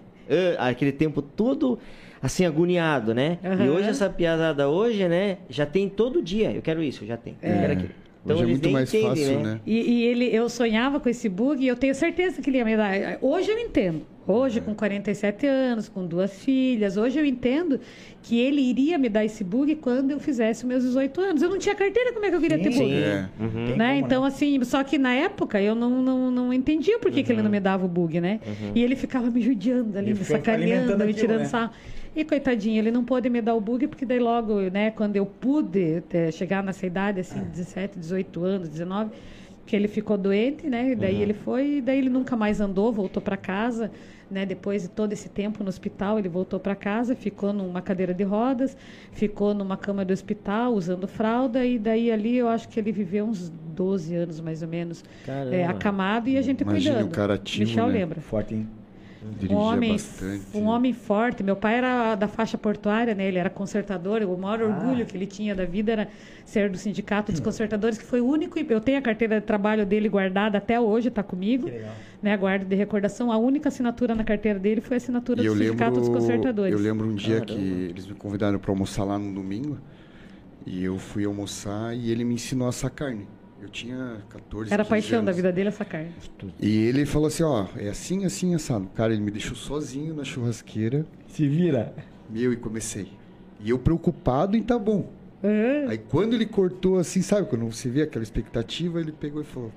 Ah, aquele tempo todo assim, agoniado, né? E Aham. hoje essa piazada hoje, né? Já tem todo dia. Eu quero isso, eu já tenho. Eu quero aquilo. Então Hoje é muito mais entendem, fácil, né? né? E, e ele, eu sonhava com esse bug e eu tenho certeza que ele ia me dar. Hoje eu entendo. Hoje, com 47 anos, com duas filhas, hoje eu entendo que ele iria me dar esse bug quando eu fizesse os meus 18 anos. Eu não tinha carteira, como é que eu queria ter Sim. bug? É. Uhum. Né? como, Então, assim, só que na época eu não, não, não entendia por que, que ele não me dava o bug, né? E ele ficava me judiando ali, Ele me sacaneando, me tirando né? sarro. E coitadinho, ele não pôde me dar o bug, porque daí logo, né, quando eu pude eh, chegar nessa idade, assim, 17, 18 anos, 19, que ele ficou doente, né? E daí ele foi, e daí ele nunca mais andou, voltou para casa, né? Depois de todo esse tempo no hospital, ele voltou para casa, ficou numa cadeira de rodas, ficou numa cama do hospital, usando fralda, e daí ali eu acho que ele viveu uns 12 anos, mais ou menos, eh, acamado e a gente Imagine cuidando. o cara ativo, Michel né? lembra. Forte, hein? Um homem, bastante. um homem forte. Meu pai era da faixa portuária, né? Ele era consertador. O maior Ah. orgulho que ele tinha da vida era ser do sindicato dos consertadores, que foi o único. Eu tenho a carteira de trabalho dele guardada até hoje, está comigo. Que legal. Né, a guarda de recordação. A única assinatura na carteira dele foi a assinatura E do sindicato dos lembro, consertadores. eu lembro um dia Caramba. que eles me convidaram para almoçar lá no domingo. E eu fui almoçar e ele me ensinou a assar carne. Eu tinha 14, Era a 15 paixão da anos. vida dele essa carne. E ele falou assim, ó, é assim, assim, assado. Cara, ele me deixou sozinho na churrasqueira. Se vira. Meu, e comecei. E eu preocupado em tá bom. Ah, Aí quando ele cortou assim, sabe? Quando você vê aquela expectativa, ele pegou e falou,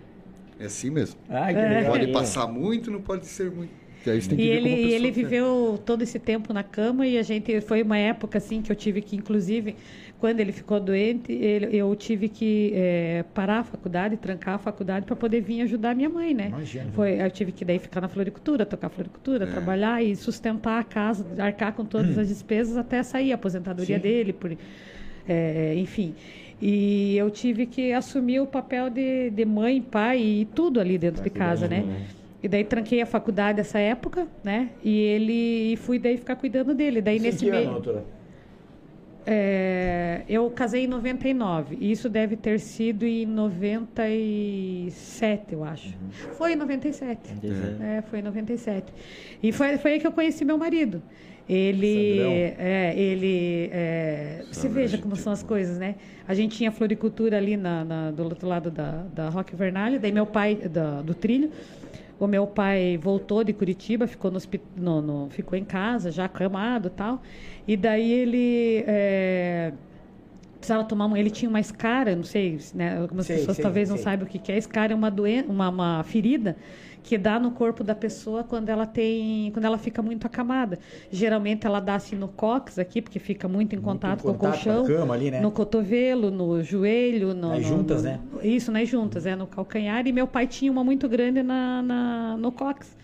é assim mesmo. Ai, que É. legal. Pode passar muito, não pode ser muito. E aí você tem que E ele, e ele viveu todo esse tempo na cama e a gente foi uma época assim que eu tive que, inclusive, quando ele ficou doente, ele- eu tive que eh, parar a faculdade, trancar a faculdade para poder vir ajudar a minha mãe, né? Imagina. Foi, eu tive que daí ficar na floricultura, tocar floricultura, É. trabalhar e sustentar a casa, arcar com todas as despesas até sair a aposentadoria Sim. dele, por, é, enfim. E eu tive que assumir o papel de, de mãe, pai e tudo ali dentro de casa, né? E daí tranquei a faculdade nessa época, né? E ele e fui daí ficar cuidando dele. Daí em nesse que ano, meio, doutora? É, eu casei em 99. E isso deve ter sido em 97, eu acho. Foi em 97. É, foi em 97. E foi, foi aí que eu conheci meu marido. Ele, é, ele, é, você veja como são as coisas, né? A gente tinha floricultura ali na, na- do outro lado da, da Roque Vernalha, daí meu pai, da- do trilho, o meu pai voltou de Curitiba, ficou, no, no- no- ficou em casa, já acamado e tal. E daí ele é, precisava tomar uma, ele tinha uma escara, não sei, né, algumas Sei, pessoas sei, talvez não saibam o que que é. Escara é uma doença, uma, uma ferida que dá no corpo da pessoa quando ela tem, quando ela fica muito acamada. Geralmente ela dá assim no cóccix aqui, porque fica muito em contato, com o contato com a colchão, ali, né? no cotovelo, no joelho, no, Nas no- juntas, no- né? Isso, nas juntas, é no calcanhar. E meu pai tinha uma muito grande na, na- no cóccix.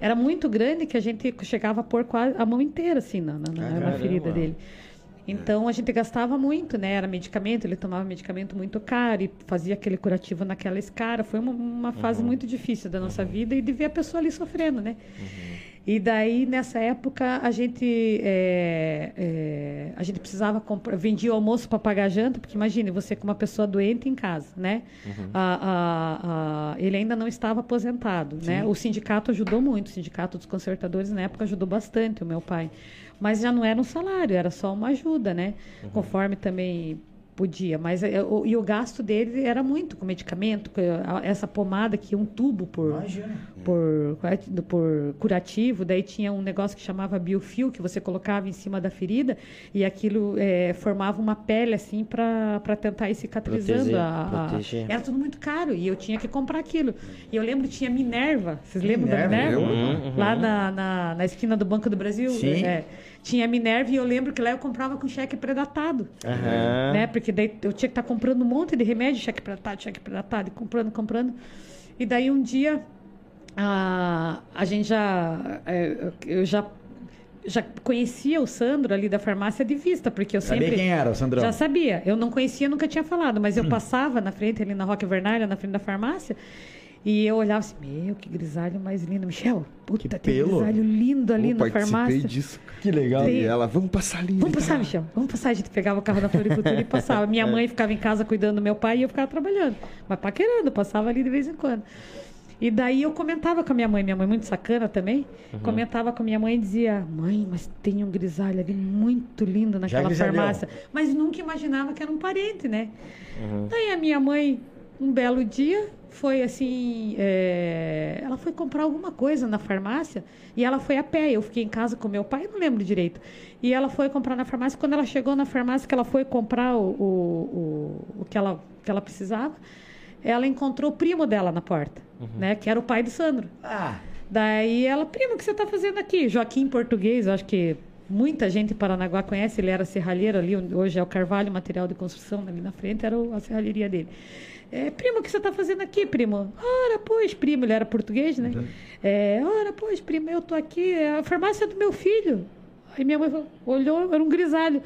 Era muito grande que a gente chegava a pôr quase a mão inteira assim na, na- na- na ferida dele. Então a gente gastava muito, né? Era medicamento, ele tomava medicamento muito caro e fazia aquele curativo naquela escara. Foi uma, uma fase muito difícil da nossa vida e de ver a pessoa ali sofrendo, né? E daí, nessa época, a gente, é, é, a gente precisava comprar, vendia o almoço para pagar a janta, porque imagine, você com uma pessoa doente em casa, né? A- a- a- ele ainda não estava aposentado, né? O sindicato ajudou muito, o sindicato dos consertadores na época ajudou bastante o meu pai. Mas já não era um salário, era só uma ajuda, né? Conforme também podia. Mas é, o- e o gasto dele era muito com medicamento, com a- essa pomada que um tubo por Imagina. por, por curativo, daí tinha um negócio que chamava biofil, que você colocava em cima da ferida e aquilo é, formava uma pele assim para tentar ir cicatrizando. Proteger, a- a- proteger. Era tudo muito caro e eu tinha que comprar aquilo. E eu lembro que tinha Minerva, vocês lembram da Minerva, Minerva? lembro. Lá na, na, na esquina do Banco do Brasil? Sim. É, tinha Minerva e eu lembro que lá eu comprava com cheque predatado Aham. né? Porque daí eu tinha que estar comprando um monte de remédio, cheque predatado, cheque predatado, e comprando, comprando. E daí um dia a, a gente já é, eu já já conhecia o Sandro ali da farmácia de vista, porque eu Sabia sempre quem era, o Sandrão? já sabia. Eu não conhecia, nunca tinha falado, mas eu passava na frente ali na Roque Vernalha, na frente da farmácia, e eu olhava assim, meu, que grisalho mais lindo. Michel, puta, que, pelo. grisalho lindo ali Eu na farmácia. disso. Que legal. E ela, vamos passar ali. Vamos passar, Michel. Vamos passar. A gente pegava o carro da floricultura e passava. Minha (laughs) mãe ficava em casa cuidando do meu pai e eu ficava trabalhando. Mas paquerando, passava ali de vez em quando. E daí eu comentava com a minha mãe, minha mãe muito sacana também, comentava com a minha mãe e dizia, mãe, mas tem um grisalho ali muito lindo naquela farmácia. Mas nunca imaginava que era um parente, né? Daí a minha mãe, um belo dia, foi assim, é, ela foi comprar alguma coisa na farmácia e ela foi a pé. Eu fiquei em casa com meu pai, não lembro direito. E ela foi comprar na farmácia. Quando ela chegou na farmácia, que ela foi comprar o, o, o, o que, ela, que ela precisava, ela encontrou o primo dela na porta, né? Que era o pai do Sandro. Ah, Daí ela, primo, o que você está fazendo aqui? Joaquim Português, acho que muita gente em Paranaguá conhece, ele era serralheiro ali, hoje é o Carvalho Material de Construção, ali na frente era a serralheria dele. É, primo, o que você está fazendo aqui, primo? Ora, pois, primo, ele era português, né? É, ora, pois, primo, eu tô aqui, é a farmácia do meu filho. Aí minha mãe falou- olhou, era um grisalho.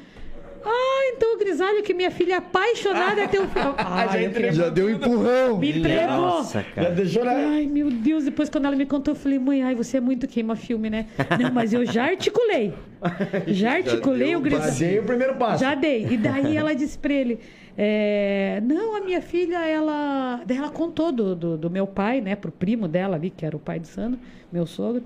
Ah, então o grisalho que minha filha é apaixonada é teu (laughs) filho. Ah, Já entregou. Já deu um empurrão. me entregou. Nossa, já cara. deixou na... Ai, meu Deus, depois quando ela me contou, eu falei, mãe, ai, você é muito queima-filme, né? Não, mas eu já articulei. (laughs) Já articulei deu o grisalho. Passei o primeiro passo. Já dei. E daí ela disse pra ele: é, Não, a minha filha, ela. Ela contou do, do, do meu pai, né, pro primo dela ali, que era o pai do Sandro, meu sogro.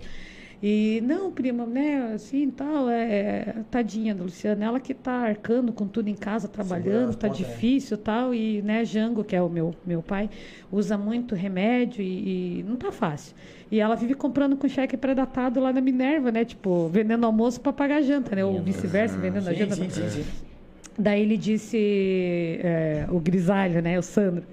E, não, prima, né, assim tal, é, tadinha da Luciana, ela que tá arcando com tudo em casa, trabalhando, as tá né? difícil tal, e, né, Jango, que é o meu, meu pai, usa muito remédio e, e não tá fácil. E ela vive comprando com cheque pré-datado lá na Minerva, né, tipo, vendendo almoço para pagar janta, né, ou vice-versa, vendendo a janta. sim, sim, sim. Daí ele disse, é, o grisalho, né, o Sandro,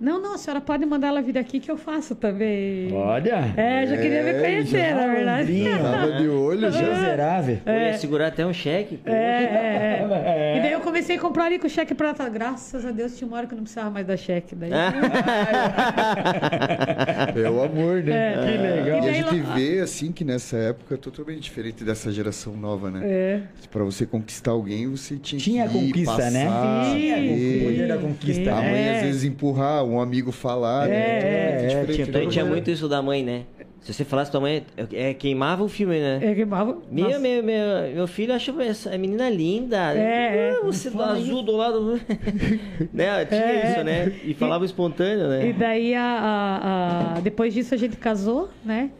não, não, a senhora pode mandar ela vir aqui que eu faço também. Olha. É, já queria me É, conhecer, já na verdade. Malandrinho. (laughs) Tava de olho já. Miserável. Eu ia segurar até um cheque. pô. É, é, (laughs) é. E daí eu comecei a comprar ali com cheque pra Graças a Deus tinha uma hora que eu não precisava mais dar cheque. Daí, (laughs) É o amor, né? Que legal. E a daí gente lá- vê, assim, que nessa época é totalmente diferente dessa geração nova, né? É. Pra você conquistar alguém, você tinha, Tinha que conquista, né? passar, Tinha ver. o poder da conquista. A né? mãe, É. às vezes, empurrar, um amigo falar, né? É, Totalmente é, diferente, tinha né? Então tinha muito isso da mãe, né? Se você falasse tua mãe, é, queimava o filme, né? É, queimava. Meu, meu, meu, meu filho achava essa menina linda. É, é. Ah, Você do azul do lado. (laughs) né? Tinha É, isso, né? E falava espontâneo, né? E daí, a, a- a- depois disso, a gente casou, né?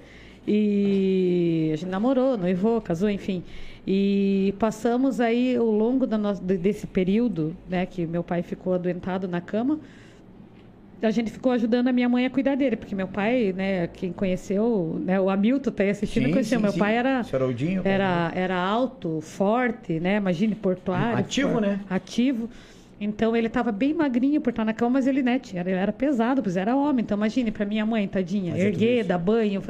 E a gente namorou, noivou, casou, enfim. E passamos aí, ao longo da nossa, de- desse período, né? Que meu pai ficou adoentado na cama. A gente ficou ajudando a minha mãe a cuidar dele, porque meu pai, né, quem conheceu, né, o Hamilton tá aí assistindo, Sim, conheceu. sim, meu sim. pai era era era alto, forte, né? Imagine portuário, Ativo, né? Ativo. Então ele estava bem magrinho por estar na cama, mas ele, né, tinha- ele era pesado, pois era homem. Então imagine para minha mãe, tadinha, Fazia tudo erguer, dar banho,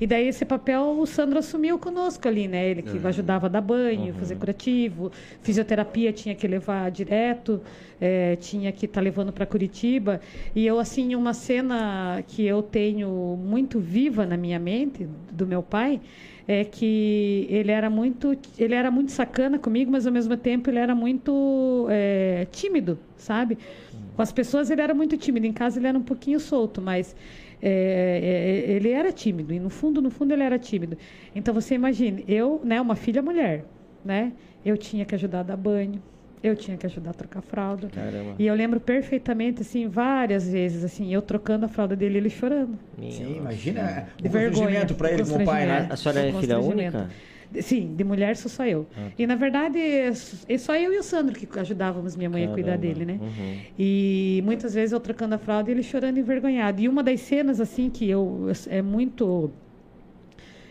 e daí esse papel o Sandro assumiu conosco ali, né? Ele que ajudava a dar banho, fazer curativo, fisioterapia tinha que levar direto, eh, tinha que estar levando para Curitiba. E eu, assim, uma cena que eu tenho muito viva na minha mente, do meu pai, é que ele era muito ele era muito sacana comigo mas ao mesmo tempo ele era muito eh, tímido sabe com as pessoas ele era muito tímido em casa ele era um pouquinho solto mas eh, eh, ele era tímido e no fundo no fundo ele era tímido então você imagine eu né uma filha mulher né eu tinha que ajudar a dar banho eu tinha que ajudar a trocar fralda Caramba. e eu lembro perfeitamente assim várias vezes assim eu trocando a fralda dele e ele chorando Sim, imagina o vergonha. constrangimento pra ele como pai, né? A senhora é filha única? Sim, de mulher sou só eu. Ah. E na verdade, é só eu e o Sandro que ajudávamos minha mãe a cuidar Caramba. dele, né? Uhum. E muitas vezes eu trocando a fralda e ele chorando envergonhado. E uma das cenas assim que eu é muito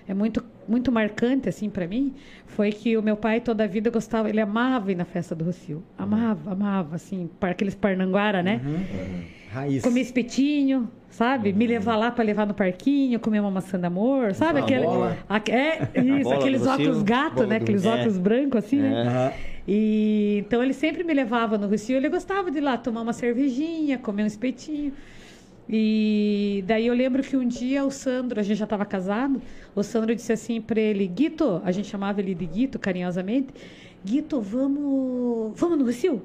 é muito muito marcante assim para mim foi que o meu pai toda a vida gostava, ele amava ir na festa do Rocio. Amava, amava assim, para aqueles parnanguara, né? Raiz. Comer espetinho, sabe? Me levar lá para levar no parquinho, comer uma maçã de amor, sabe? Aquele, aque- é, (laughs) isso, aqueles óculos gato, né? Aqueles É. óculos brancos assim, né? Aham. E então ele sempre me levava no Rocio, ele gostava de ir lá tomar uma cervejinha, comer um espetinho. E daí eu lembro que um dia o Sandro, a gente já estava casado, o Sandro disse assim para ele, Guito, a gente chamava ele de Guito carinhosamente, Guito, vamos, vamos no Rocio?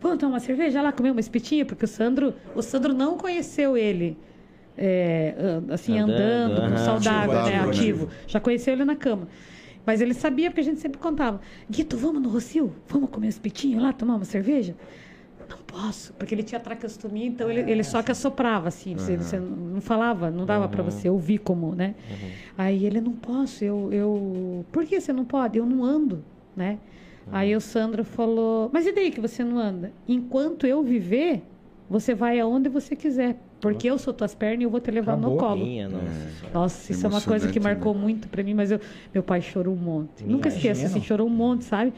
Vamos tomar uma cerveja lá, comer uma espetinha, porque o Sandro, o Sandro não conheceu ele é, assim Andando, andando, aham. saudável, né, Saudável, né? ativo. Já conheceu ele na cama. Mas ele sabia porque a gente sempre contava. Guito, vamos no Rocio? Vamos comer um espetinho lá, tomar uma cerveja? Não posso, porque ele tinha traqueostomia, então ele, ele só que assoprava, assim, você, você não falava, não dava para você ouvir como, né? Aí ele, não posso, eu, eu... Por que você não pode? Eu não ando, né? Aí o Sandro falou, mas e daí que você não anda? Enquanto eu viver, você vai aonde você quiser, porque eu sou tuas pernas e eu vou te levar no Acabou. colo. Minha nossa. senhora. Nossa, isso é uma coisa que Emocionante, marcou né? muito pra mim, mas eu, meu pai chorou um monte. Nunca Imagino. esqueço, assim, chorou um monte, sabe?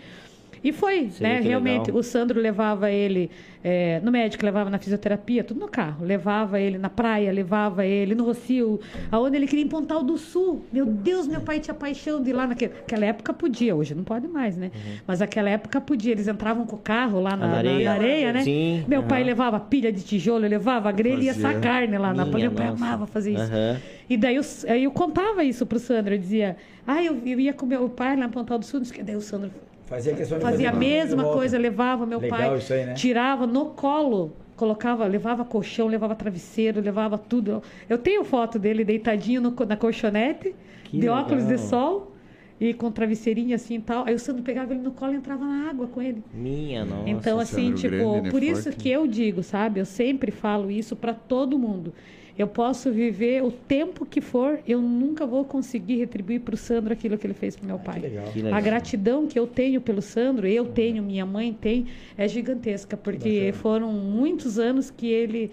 E foi, Sei, né? Realmente, legal. o Sandro levava ele eh, no médico, levava na fisioterapia, tudo no carro. Levava ele na praia, levava ele no Rocio, aonde ele queria em Pontal do Sul. Meu Deus, meu pai tinha paixão de ir lá naquele, naquela época podia, hoje não pode mais, né? Mas naquela época podia. Eles entravam com o carro lá na, Na na areia. areia, né? Sim, Meu pai aham. levava pilha de tijolo, levava grelha e assar carne lá na Minha Meu pai amava fazer isso. Aham. E daí eu, eu contava isso pro Sandro, eu dizia, ah, eu, eu ia com meu pai lá em Pontal do Sul, daí o Sandro Fazia questão de fazia a mesma coisa, levava meu Legal pai, isso aí, né? tirava no colo, colocava, levava colchão, levava travesseiro, levava tudo. Eu, tenho foto dele deitadinho no na colchonete, Que de óculos de legal. sol e com travesseirinho assim e tal. Aí o Sandro pegava ele no colo e entrava na água com ele. Minha nossa. Então, assim, tipo, grande, né? por isso Forte. que eu digo, sabe? Eu sempre falo isso para todo mundo. Eu posso viver o tempo que for, eu nunca vou conseguir retribuir para o Sandro aquilo que ele fez para meu pai. Que legal. Que legal. A gratidão que eu tenho pelo Sandro, eu tenho, minha mãe tem, é gigantesca, porque foram muitos anos que ele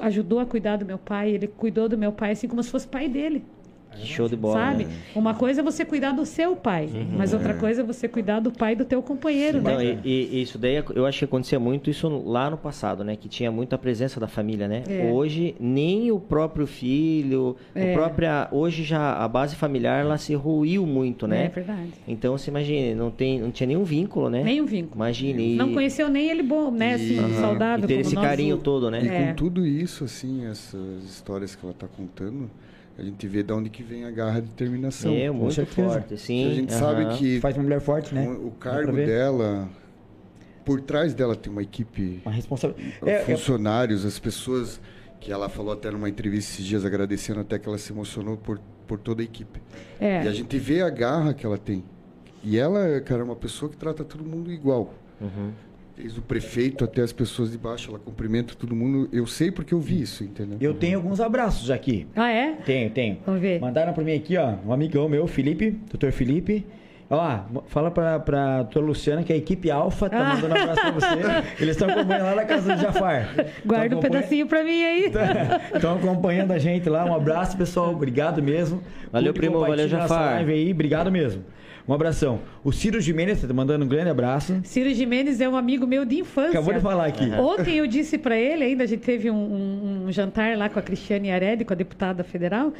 ajudou a cuidar do meu pai, ele cuidou do meu pai assim como se fosse pai dele. Que show de bola. sabe? né? Uma coisa é você cuidar do seu pai, mas outra coisa é você cuidar do pai do teu companheiro, Não, né? e, e isso daí eu acho que acontecia muito isso lá no passado, né? Que tinha muita presença da família, né? É. Hoje nem o próprio filho, É. a própria hoje já a base familiar ela se ruiu muito, né? É verdade. Então você imagina, não tem, não tinha nenhum vínculo, né? Nenhum vínculo. Imagine. Não conheceu nem ele bom, né? Assim, E- saudável. E ter esse nós. carinho todo, né? E É. com tudo isso, assim, essas histórias que ela está contando, a gente vê de onde que vem a garra de determinação. É, muito forte, sim. a gente sabe que Faz uma mulher forte, né? o- o cargo dela, por trás dela tem uma equipe, Uma responsabilidade. É, é, funcionários, as pessoas que ela falou até numa entrevista esses dias, agradecendo até que ela se emocionou por, por toda a equipe. É. E a gente vê a garra que ela tem. E ela, cara, é uma pessoa que trata todo mundo igual. Uhum. Desde o prefeito até as pessoas de baixo, ela cumprimenta todo mundo. Eu sei porque eu vi isso, entendeu? eu tenho alguns abraços aqui. Ah, é? Tenho, tenho. Vamos ver. Mandaram pra mim aqui, ó, um amigão meu, Felipe, doutor Felipe. Ó, fala pra, pra tua Luciana que a equipe Alfa tá Ah. mandando um abraço pra você. (laughs) Eles estão acompanhando lá na casa do Jafar. Guarda Tão um acompanha- pedacinho pra mim aí. Estão (laughs) acompanhando a gente lá. Um abraço, pessoal. Obrigado mesmo. Valeu, Curte primo. Valeu, Jafar. live aí. Obrigado mesmo. Um abração. O Ciro Jimenez tá mandando um grande abraço. Ciro Jimenez é um amigo meu de infância. Acabou de falar aqui. Ontem eu disse para ele, ainda a gente teve um, um- um jantar lá com a Cristiane Aredi, com a deputada federal,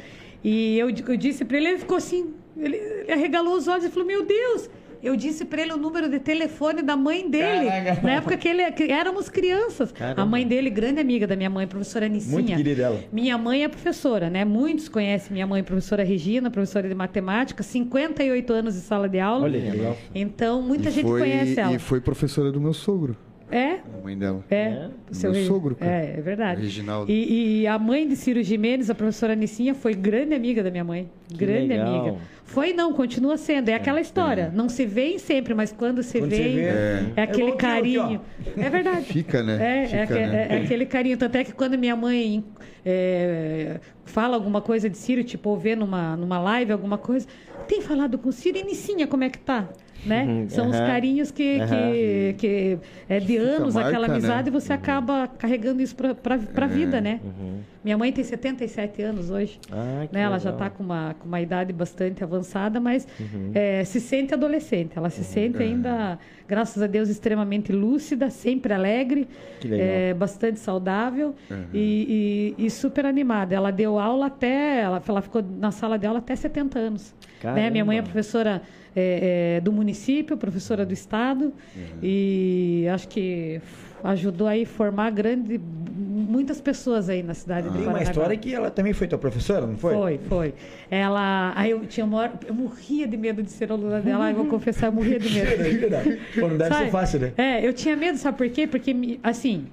e eu, eu disse para ele, ele ficou assim, ele, ele arregalou os olhos e falou: Meu Deus! Eu disse para ele o número de telefone da mãe dele, Caraca. na época que, ele, que éramos crianças. Caramba. A mãe dele, grande amiga da minha mãe, professora Nicinha. Muito querida ela. Minha mãe é professora, né? Muitos conhecem minha mãe, professora Regina, professora de matemática, 58 anos de sala de aula. Olha legal. Então, muita E gente foi- conhece ela. E foi professora do meu sogro, É? a mãe dela. É, É? seu Meu sogro, cara. É, é verdade. Reginaldo. E, e a mãe de Ciro Jimenez, a professora Nicinha, foi grande amiga da minha mãe. grande legal. amiga. Foi não, continua sendo. É aquela história. Não se vem sempre, mas quando se Quando vem, vê, é, é aquele igual aqui, carinho. É verdade. Fica, né? É, é, Fica, né? é- é aquele carinho. Tanto é que quando minha mãe é, fala alguma coisa de Ciro, tipo, ou vê numa, numa live alguma coisa, tem falado com o Ciro e Nicinha, como é que tá? Né? Uhum, São os aham. carinhos que, que, que é de anos marca, aquela né? amizade e você acaba carregando isso pra, pra É. vida, né? Uhum. Minha mãe tem 77 anos hoje. Ah, Né? Ela já está com uma, com uma idade bastante avançada, mas Uhum. é, se sente adolescente. Ela se sente ainda, graças a Deus, extremamente lúcida, sempre alegre, é, bastante saudável e, e- e super animada. Ela deu aula até, ela, ela ficou na sala de aula até 70 anos. Né? Minha mãe é professora é, é, do município, professora do estado e acho que ajudou aí a formar grande, muitas pessoas aí na cidade de Tem uma história que ela também foi tua professora, não foi? Foi, foi. Ela. Aí eu tinha uma hora, eu morria de medo de ser aluna dela, eu vou confessar, eu morria de medo. (laughs) É. Pô, não deve Sabe? ser fácil, né? É, eu tinha medo, sabe por quê? Porque, me- assim,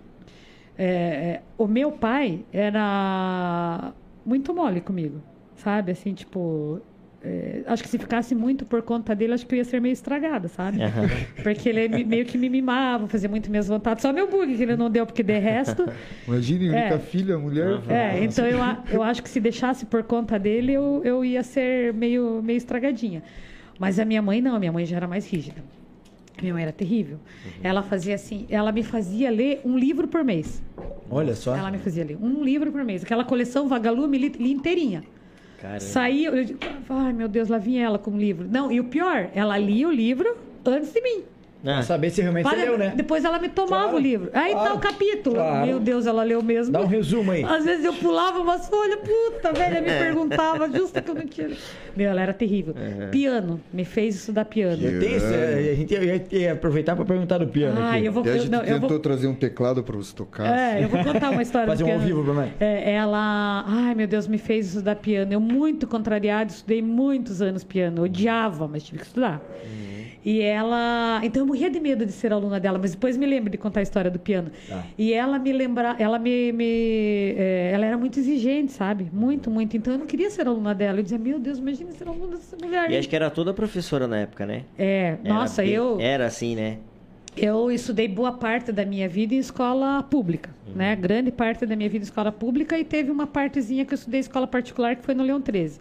é, o meu pai era muito mole comigo, sabe? Assim, tipo. É, acho que se ficasse muito por conta dele, acho que eu ia ser meio estragada, sabe? Aham. Porque ele me- meio que me mimava, fazia muito minhas vontades. Só meu bug que ele não deu, porque de resto. Imagine, única É. filha, mulher. É, então eu, a- eu acho que se deixasse por conta dele, eu, eu ia ser meio, meio estragadinha. Mas a minha mãe não, a minha mãe já era mais rígida. Minha mãe era terrível. Ela fazia assim, ela me fazia ler um livro por mês. Olha só. Ela me fazia ler um livro por mês. Aquela coleção Vagalume li, li inteirinha. Saía, eu digo, ai meu Deus, lá vinha ela com o livro. Não, e o pior, ela lia o livro antes de mim. Pra saber se realmente Para- você leu, né? Depois ela me tomava Claro, o livro. Aí tá claro, o capítulo. claro. Meu Deus, ela leu mesmo. Dá um resumo aí. Às vezes eu pulava umas folhas, puta, velha, me perguntava, justo que eu não tinha. Meu, ela era terrível. Piano, me fez estudar piano. Tenho a gente ia, ia aproveitar pra perguntar do piano Ah, aqui. eu vou, E a eu, não, tentou vou, trazer um teclado para você tocar. é, eu vou contar uma história Fazer um ao vivo pra nós. É, ela, ai meu Deus, me fez estudar piano. Eu muito contrariada, estudei muitos anos piano. Odiava, mas tive que estudar. E ela, então eu morria de medo de ser aluna dela, mas depois me lembro de contar a história do piano. Tá. E ela me lembra, ela me, me é, ela era muito exigente, sabe? Muito, muito. Então eu não queria ser aluna dela. Eu dizia, meu Deus, imagina ser aluna dessa mulher. E acho que era toda professora na época, né? É, Era nossa, eu Era assim, né? eu estudei boa parte da minha vida em escola pública, né? Grande parte da minha vida em escola pública e teve uma partezinha que eu estudei em escola particular que foi no Leão 13.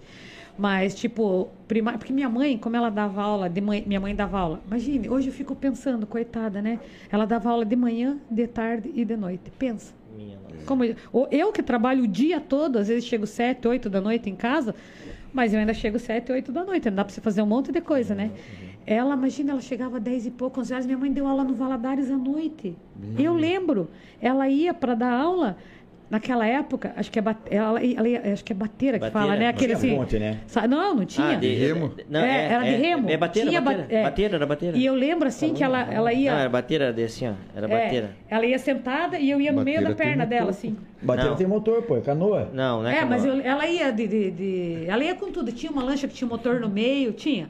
Mas, tipo, primário, porque minha mãe, como ela dava aula, de manhã, minha mãe dava aula. Imagine, hoje eu fico pensando, coitada, né? Ela dava aula de manhã, de tarde e de noite. Pensa. Minha nossa. Como eu, eu que trabalho o dia todo, às vezes chego sete, oito da noite em casa, mas eu ainda chego sete, oito da noite. Não dá para você fazer um monte de coisa, né? Ela, imagina, ela chegava dez e pouco, onze horas. Minha mãe deu aula no Valadares à noite. Eu lembro. Ela ia para dar aula. Naquela época, acho que é, bate- ela, ela acho que é bateira que Bateira? fala, né? Não Aquele tinha assim. ponte, né? Não, não tinha. Ah, de, Remo? Não, É, era de remo. É, bateira, Tinha bateira. ba- é. Bateira, era bateira. E eu lembro assim que ela, ela ia. Não, era bateira era de assim, ó. Era é, bateira. ela ia sentada e eu ia no meio Bateira da perna motor, dela, assim. Bateria Não. tem motor, pô, é canoa. Não, não é É, mas canoa. eu- ela ia de, de- de- Ela ia com tudo. Tinha uma lancha que tinha motor no meio, tinha.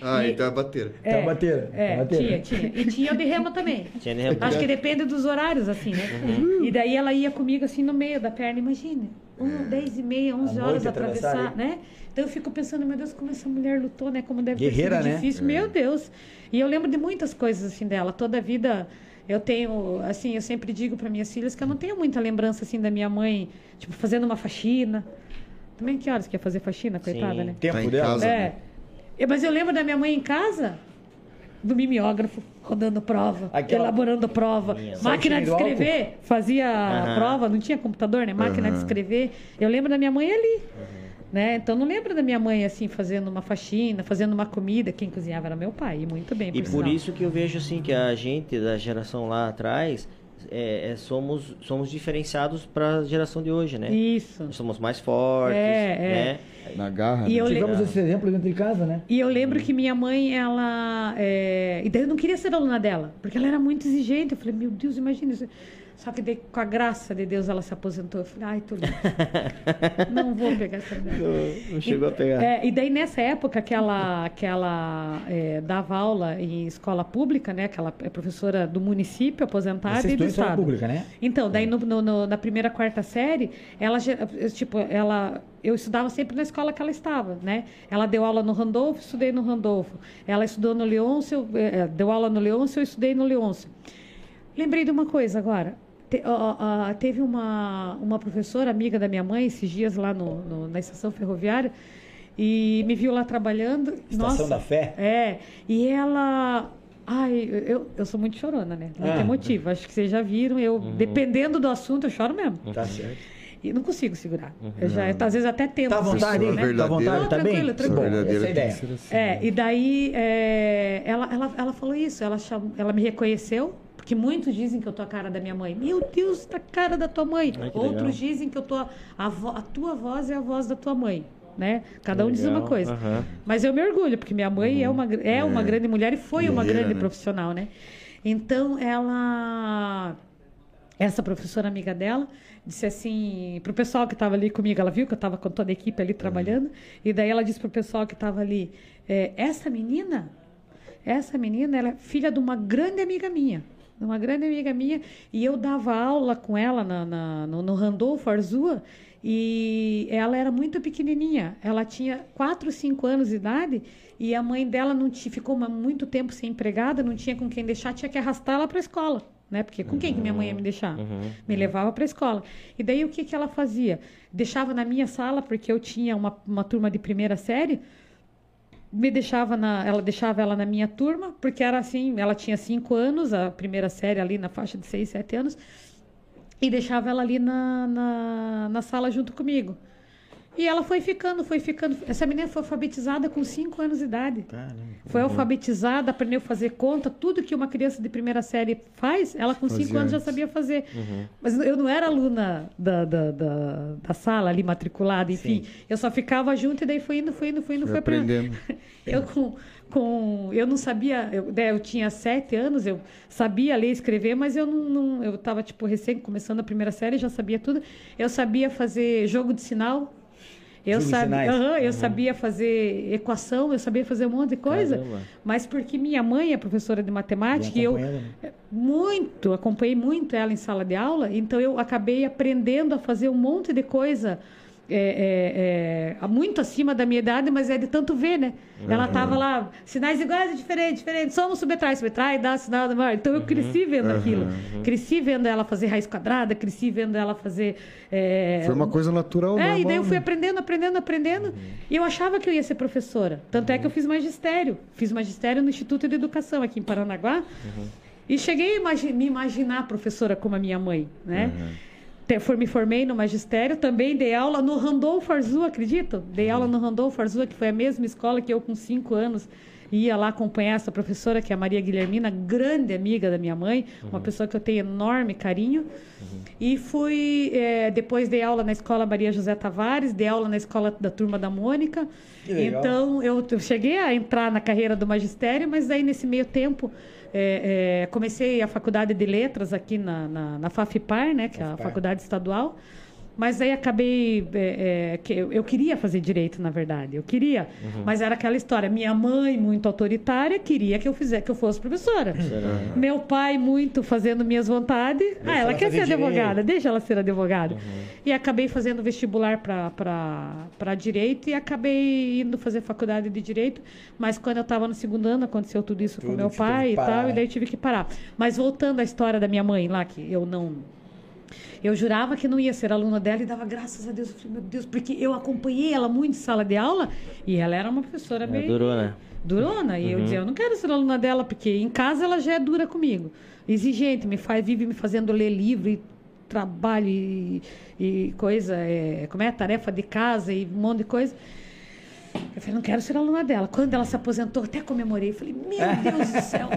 Ah, E- então é bateira. Tá bateira, É, tá bateira. tinha, tinha. E tinha o de remo também. Tinha de remo. Acho que depende dos horários, assim, né? Uhum. E daí ela ia comigo assim no meio da perna, imagina. Um, dez e meia, onze horas atravessar, atravessar, né? Então eu fico pensando, meu Deus, como essa mulher lutou, né? Como deve Guerreira, ter sido né? difícil. Meu Deus. E eu lembro de muitas coisas assim dela. Toda a vida eu tenho, assim, eu sempre digo para minhas filhas que eu não tenho muita lembrança assim da minha mãe, tipo, fazendo uma faxina. Também que horas que ia fazer faxina, coitada, Sim. né? Tempo Tá dela. casa. É. Eu- Mas eu lembro da minha mãe em casa, do mimeógrafo, rodando prova, Aquela- elaborando prova. Minha. Máquina de escrever, fazia Aham. prova, não tinha computador, né? Máquina de escrever. Eu lembro da minha mãe ali. Né? Então não lembro da minha mãe assim fazendo uma faxina, fazendo uma comida, quem cozinhava era meu pai, e muito bem. E por sinal. isso que eu vejo assim que a gente da geração lá atrás é, é, somos somos diferenciados para a geração de hoje, né? Isso. Nós somos mais fortes, É, é. né? Na garra. E né? eu le- Tivemos esse exemplo dentro de casa, né? E eu lembro que minha mãe, ela. é, E daí eu não queria ser aluna dela, porque ela era muito exigente. Eu falei, meu Deus, imagina isso. Só que daí, com a graça de Deus, ela se aposentou. Eu falei, ai, tô livre. (laughs) não vou pegar essa mulher. Não, não chegou a pegar. É, e daí nessa época que ela, que ela é, dava aula em escola pública, né? Que ela é professora do município, aposentada Você e do estudou em escola estado. pública, né? Então, daí no, no- no- na primeira, quarta série, ela, tipo, ela, eu estudava sempre na escola que ela estava, né? Ela deu aula no Randolfo, estudei no Randolfo. Ela estudou no Leôncio, eu, eh, deu aula no Leôncio, eu estudei no Leôncio. Lembrei de uma coisa agora. Te- ó, ó, teve uma, uma professora, amiga da minha mãe, esses dias lá no, no- na estação ferroviária, e me viu lá trabalhando. Estação Nossa, da Fé? É, e ela. Ai, eu, eu sou muito chorona, né? Muito Ah. emotiva. Acho que vocês já viram. Eu, dependendo do assunto, eu choro mesmo. Tá certo. E não consigo segurar. Eu já, às vezes até tento. Tá à vontade, né? Tá à vontade, Não, tá bem? tranquilo, tranquilo. Essa é ideia. assim. É, e daí é, ela, ela, ela falou isso, ela, cham- ela me reconheceu, porque muitos dizem que eu tô a cara da minha mãe. Meu Deus, tá a cara da tua mãe. Ai, Outros legal. dizem que eu tô. A, vo- a tua voz é a voz da tua mãe. Né? Cada um diz uma Legal, coisa. aham. Mas eu me orgulho, porque minha mãe é, uma, gr- é uma É. grande mulher e foi uma grande né? profissional, né? Então ela essa professora amiga dela disse assim pro pessoal que estava ali comigo, ela viu que eu estava com toda a equipe ali trabalhando, e daí ela disse pro pessoal que estava ali, é, essa menina, essa menina, ela é filha de uma grande amiga minha, uma grande amiga minha, e eu dava aula com ela na, na- no, no Randolfo Arzua, e ela era muito pequenininha, ela tinha 4, 5 anos de idade, e a mãe dela não tinha, ficou muito tempo sem empregada, não tinha com quem deixar, tinha que arrastar ela para a escola. Né? Porque com quem que minha mãe ia me deixar? Me levava para a escola. E daí o que, que ela fazia? Deixava na minha sala, porque eu tinha uma, uma turma de primeira série, me deixava na, ela deixava ela na minha turma, porque era assim, ela tinha cinco anos, a primeira série ali na faixa de seis, sete anos, e deixava ela ali na, na, na sala junto comigo. E ela foi ficando, foi ficando. Essa menina foi alfabetizada com cinco anos de idade. Caramba. Foi alfabetizada, aprendeu a fazer conta, tudo que uma criança de primeira série faz, ela com cinco Fazia anos já sabia fazer. Mas eu não era aluna da, da, da, da sala ali, matriculada, enfim. Eu só ficava junto e daí foi indo, foi indo, foi indo, Foi aprendendo. aprendendo. (laughs) Eu com, com eu não sabia, eu, né, eu tinha sete anos, eu sabia ler e escrever, mas eu não, não eu estava tipo recém começando a primeira série, já sabia tudo. Eu sabia fazer jogo de sinal. Eu, sabia. Aham, eu sabia fazer equação, eu sabia fazer um monte de coisa, Caramba. mas porque minha mãe é professora de matemática e eu né? muito, acompanhei muito ela em sala de aula, então eu acabei aprendendo a fazer um monte de coisa é, é, é, muito acima da minha idade, mas é de tanto ver, né? Ela tava lá, sinais iguais e diferentes, diferentes, somos subtrai, subtrai, dá sinal do mar. Então eu cresci vendo aquilo. Cresci vendo ela fazer raiz quadrada, cresci vendo ela fazer. é, Foi uma coisa natural, é, normal, e daí eu fui né? aprendendo, aprendendo, aprendendo. E eu achava que eu ia ser professora. Tanto é que eu fiz magistério. Fiz magistério no Instituto de Educação aqui em Paranaguá. E cheguei a imagi- me imaginar professora como a minha mãe, né? Me formei no magistério, também dei aula no Randolph Arzu, acredito? Dei aula no Randolph Arzu, que foi a mesma escola que eu com cinco anos ia lá acompanhar essa professora, que é a Maria Guilhermina, grande amiga da minha mãe, uma pessoa que eu tenho enorme carinho. E fui, eh, depois dei aula na escola Maria José Tavares, dei aula na escola da turma da Mônica. Então, eu, eu cheguei a entrar na carreira do magistério, mas aí nesse meio tempo eh, eh, comecei a faculdade de letras aqui na, na, na FAFIPAR, né, que é a faculdade estadual. Mas aí acabei. é, é, que eu, eu queria fazer direito, na verdade. Eu queria. Mas era aquela história. Minha mãe, muito autoritária, queria que eu fizesse, que eu fosse professora. Meu pai, muito fazendo minhas vontades. ah, ela ela quer ser direito. advogada, deixa ela ser advogada. E acabei fazendo vestibular para direito e acabei indo fazer faculdade de direito. Mas quando eu estava no segundo ano, aconteceu tudo isso com Tudo meu você teve pai e tal, e daí tive que parar. Mas voltando à história da minha mãe lá, que eu não Eu jurava que não ia ser aluna dela e dava graças a Deus. Eu falei, meu Deus, porque eu acompanhei ela muito em sala de aula e ela era uma professora É, bem durou, né? durona. E eu dizia, eu não quero ser aluna dela, porque em casa ela já é dura comigo. Exigente, me faz, vive me fazendo ler livro e trabalho e, e coisa, é, como é? Tarefa de casa e um monte de coisa. Eu falei, não quero ser aluna dela. Quando ela se aposentou, até comemorei. Falei, meu Deus do céu,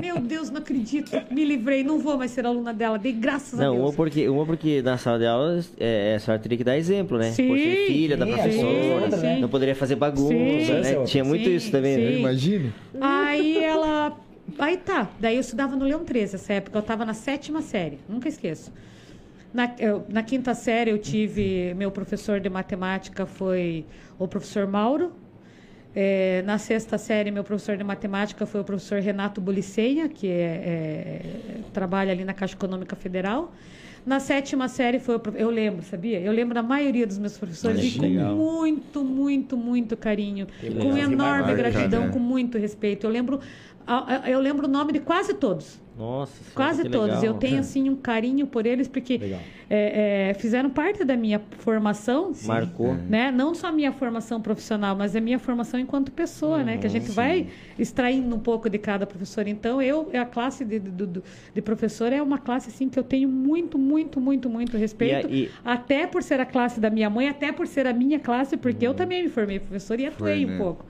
meu Deus, não acredito. Me livrei, não vou mais ser aluna dela. Dei graças a Não, uma Deus. porque, uma porque na sala de aula é, a senhora teria que dar exemplo, né? Sim. Por ser filha da professora, sim, sim. não poderia fazer bagunça, Sim. né? Sim. Tinha muito Sim, isso também, sim. né? Imagine. Aí ela. Aí tá. Daí eu estudava no Leão 13 essa época. Eu estava na sétima série. Nunca esqueço. Na, eu- na quinta série eu tive. Meu professor de matemática foi o professor Mauro. É, na sexta série, meu professor de matemática foi o professor Renato Buliceia, que é- é- trabalha ali na Caixa Econômica Federal. Na sétima série foi o eu lembro, sabia? Eu lembro da maioria dos meus professores Olha e que com legal. muito, muito, muito carinho, com legal. enorme Marca, gratidão, né? com muito respeito. Eu lembro, eu lembro o nome de quase todos. Nossa, senhora, Quase todos. legal. Eu tenho assim um carinho por eles porque é, é, fizeram parte da minha formação. Marcou. Né? Não só a minha formação profissional, mas a minha formação enquanto pessoa, né? Que a gente vai extraindo um pouco de cada professor. Então, eu, a classe de, de, de- professor é uma classe assim que eu tenho muito, muito, muito, muito respeito. E e- Até por ser a classe da minha mãe, até por ser a minha classe, porque eu também me formei professor e atuei Foi, um né? pouco.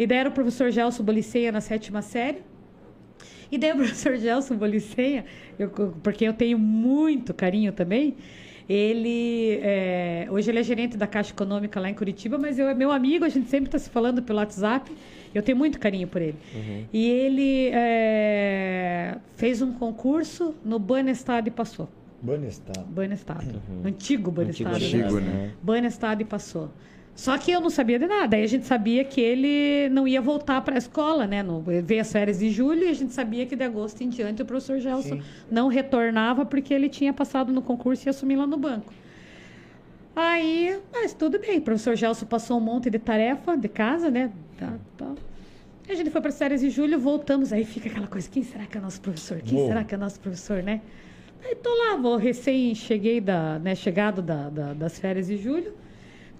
E daí era o professor Gelson Boliceia na sétima série. E daí o (laughs) professor Gelson Boliceia, eu, porque eu tenho muito carinho também, ele é, hoje ele é gerente da Caixa Econômica lá em Curitiba, mas eu é meu amigo, a gente sempre está se falando pelo WhatsApp. Eu tenho muito carinho por ele. E ele é, fez um concurso no Banestado e passou. Banestado. Banestado. Antigo Banestado. Antigo né? Antigo, né? Banestado e passou. Só que eu não sabia de nada. Aí a gente sabia que ele não ia voltar para a escola, né? No, veio as férias de julho e a gente sabia que de agosto em diante o professor Gelson Sim. não retornava porque ele tinha passado no concurso e ia assumir lá no banco. Aí, mas tudo bem. O professor Gelson passou um monte de tarefa de casa, né? Tá, tá. A gente foi para as férias de julho, voltamos. Aí fica aquela coisa: quem será que é nosso professor? Quem será que é nosso professor, né? Aí tô lá, vou recém cheguei da, né, chegado da, da- das férias de julho.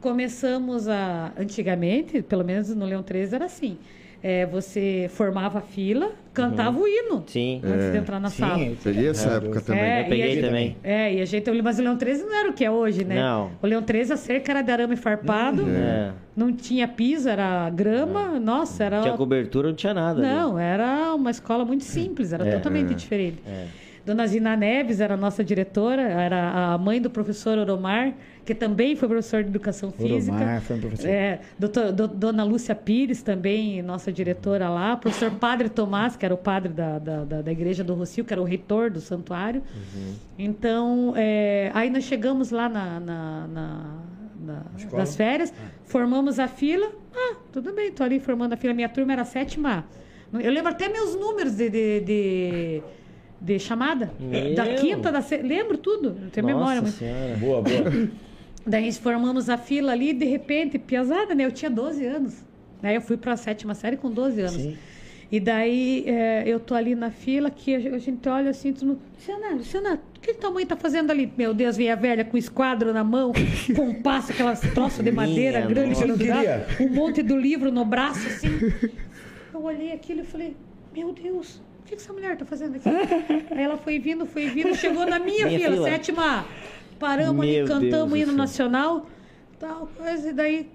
Começamos a antigamente, pelo menos no Leão 13 era assim. É, você formava a fila, cantava o hino Sim. antes de entrar na sala. Peguei essa É, época Deus. também. É, Eu peguei gente- também. É, e a gente, mas o Leão 13 não era o que é hoje, né? Não. O Leão 13, a cerca era de arame farpado, É. não tinha piso, era grama, nossa, era... Tinha cobertura, não tinha nada. ali. Não, era uma escola muito simples, era É, totalmente é. diferente. É. Dona Zina Neves era a nossa diretora, era a mãe do professor Oromar, que também foi professor de educação física. Oromar foi um professor. É, doutor- do- Dona Lúcia Pires, também nossa diretora lá. Professor Padre Tomás, que era o padre da, da, da- da igreja do Rocio, que era o reitor do santuário. Então, é, aí nós chegamos lá na, na- na- férias, formamos a fila. Ah, tudo bem, tô ali formando a fila. Minha turma era a sétima. Eu lembro até meus números de, de, de, de chamada. Meu. Da quinta, da se... lembro tudo. Não tenho Nossa memória. Senhora. Boa, boa. (laughs) Daí formamos a fila ali, de repente, piazada, né? Eu tinha 12 anos. Daí eu fui para a sétima série com 12 anos. Sim. E daí é, eu tô ali na fila, que a gente olha assim, mundo, Luciana, Luciana, o que tua mãe tá fazendo ali? Meu Deus, veio a velha com esquadro na mão, (laughs) com um passo, aquelas troços de madeira grande, um monte do livro no braço, assim. Eu olhei aquilo e falei, meu Deus, que, que essa mulher tá fazendo aqui? Aí ela foi vindo, foi vindo, chegou na minha, Minha fila, fila. sétima. Paramos Meu ali, Deus cantamos o hino nacional, tal coisa, e daí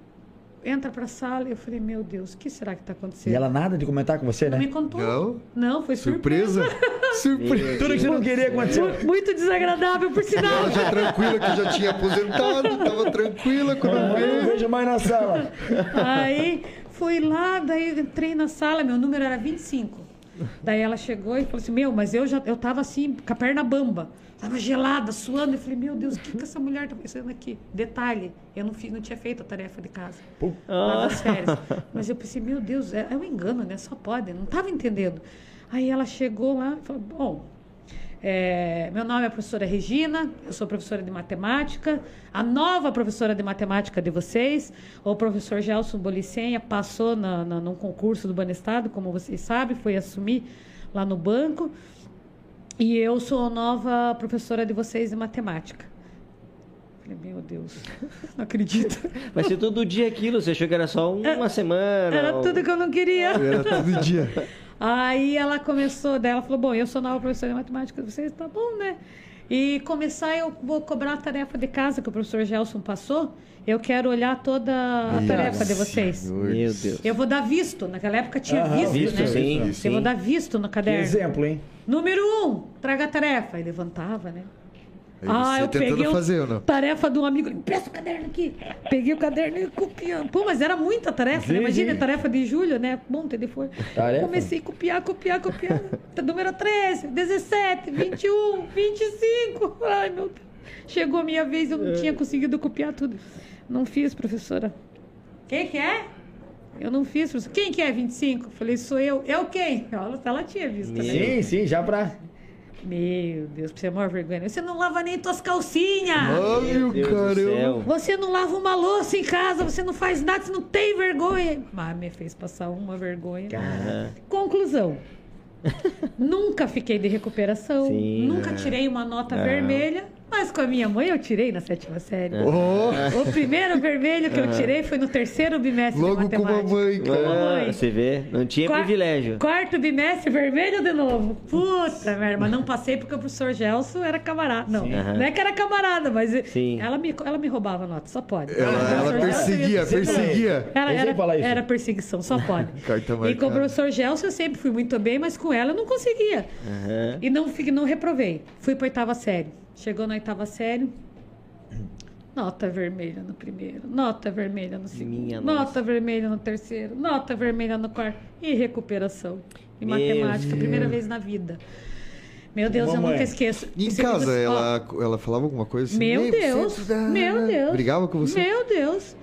entra pra sala. Eu falei, meu Deus, o que será que tá acontecendo? E ela nada de comentar com você, Não né? me contou. Não? Não, foi surpresa. Surpresa? (laughs) Surpresa. Tudo que você não queria aconteceu. Muito desagradável, por sinal. Ela já tranquila que já tinha aposentado, tava tranquila quando Eu não veio. vejo mais na sala. Aí fui lá, daí entrei na sala, meu número era 25. Daí ela chegou e falou assim: Meu, mas eu já eu tava assim, com a perna bamba. Tava gelada, suando. Eu falei: Meu Deus, o que, que essa mulher tá fazendo aqui? Detalhe: eu não, fiz, não tinha feito a tarefa de casa. Ah. das férias. Mas eu pensei: Meu Deus, é, é um engano, né? Só pode. Não tava entendendo. Aí ela chegou lá e falou: Bom, é, meu nome é professora Regina, eu sou professora de matemática. A nova professora de matemática de vocês, o professor Gelson Bolicenha, passou na, na, num concurso do Banestado, como vocês sabem, foi assumir lá no banco. E eu sou nova professora de vocês de matemática. Falei, meu Deus, (laughs) não acredito. Vai ser todo dia aquilo, você achou que era só uma semana? Era ou- tudo que eu não queria. Era todo dia. Aí ela começou, daí ela falou, bom, eu sou nova professora de matemática vocês, tá bom, né? E começar, eu vou cobrar a tarefa de casa que o professor Gelson passou. Eu quero olhar toda a tarefa de vocês. Meu Deus. Eu vou dar visto. Naquela época tinha Aham, visto, visto, né? sim, Eu sim. vou dar visto no Que caderno. exemplo, hein? Número um, traga a tarefa. Aí levantava, né? Aí você tentando o- fazer ou não? tarefa de um amigo. Empresta o caderno aqui. Peguei o caderno e copiando. Pô, mas era muita tarefa. né? Imagina a tarefa de julho, né? Folha. Tarefa. Comecei a copiar, copiar, copiar. (laughs) Número 13, 17, 21, 25. Ai, meu Deus. Chegou a minha vez, eu não tinha conseguido copiar tudo. Não fiz, professora. Quem que é? Eu não fiz, professora. Quem que é 25? Falei, sou eu. Eu quem? Ela, ela tinha visto, né? Sim, sim, já pra. Meu Deus, pra você é maior vergonha. Você não lava nem tuas calcinhas. Ai, Meu o Deus do caramba. céu. Você não lava uma louça em casa, você não faz nada, você não tem vergonha. Mas me fez passar uma vergonha. Aham. Conclusão. (laughs) nunca fiquei de recuperação, Sim. nunca tirei uma nota Não. vermelha, mas com a minha mãe eu tirei na sétima série. Oh, O primeiro vermelho que eu (laughs) tirei foi no terceiro bimestre logo de com a matemática. mãe, cara. Ah, você vê, não tinha Qua- privilégio. Quarto bimestre, vermelho de novo. Puta merda, mas não passei porque o professor Gelson era camarada. Não, Aham. não é que era camarada, mas Sim. ela me, ela me roubava nota, só pode. Ela, ela professor Gelson perseguia, ia- perseguia. Era, era, era perseguição, só pode. (laughs) E com o professor Gelson eu sempre fui muito bem, mas com ela eu não conseguia. Aham. E não, não reprovei. Fui para oitava série. Chegou na oitava série. Nota vermelha no primeiro, nota vermelha no segundo, Minha nota nossa. vermelha no terceiro, nota vermelha no quarto e recuperação. Em Meu matemática, Deus. primeira vez na vida. Meu Deus, eu Mamãe. nunca esqueço. E em casa, diz assim, ó, ela, ela falava alguma coisa assim? Meu "Ei, Deus, meu Deus. Brigava com você? Meu Deus.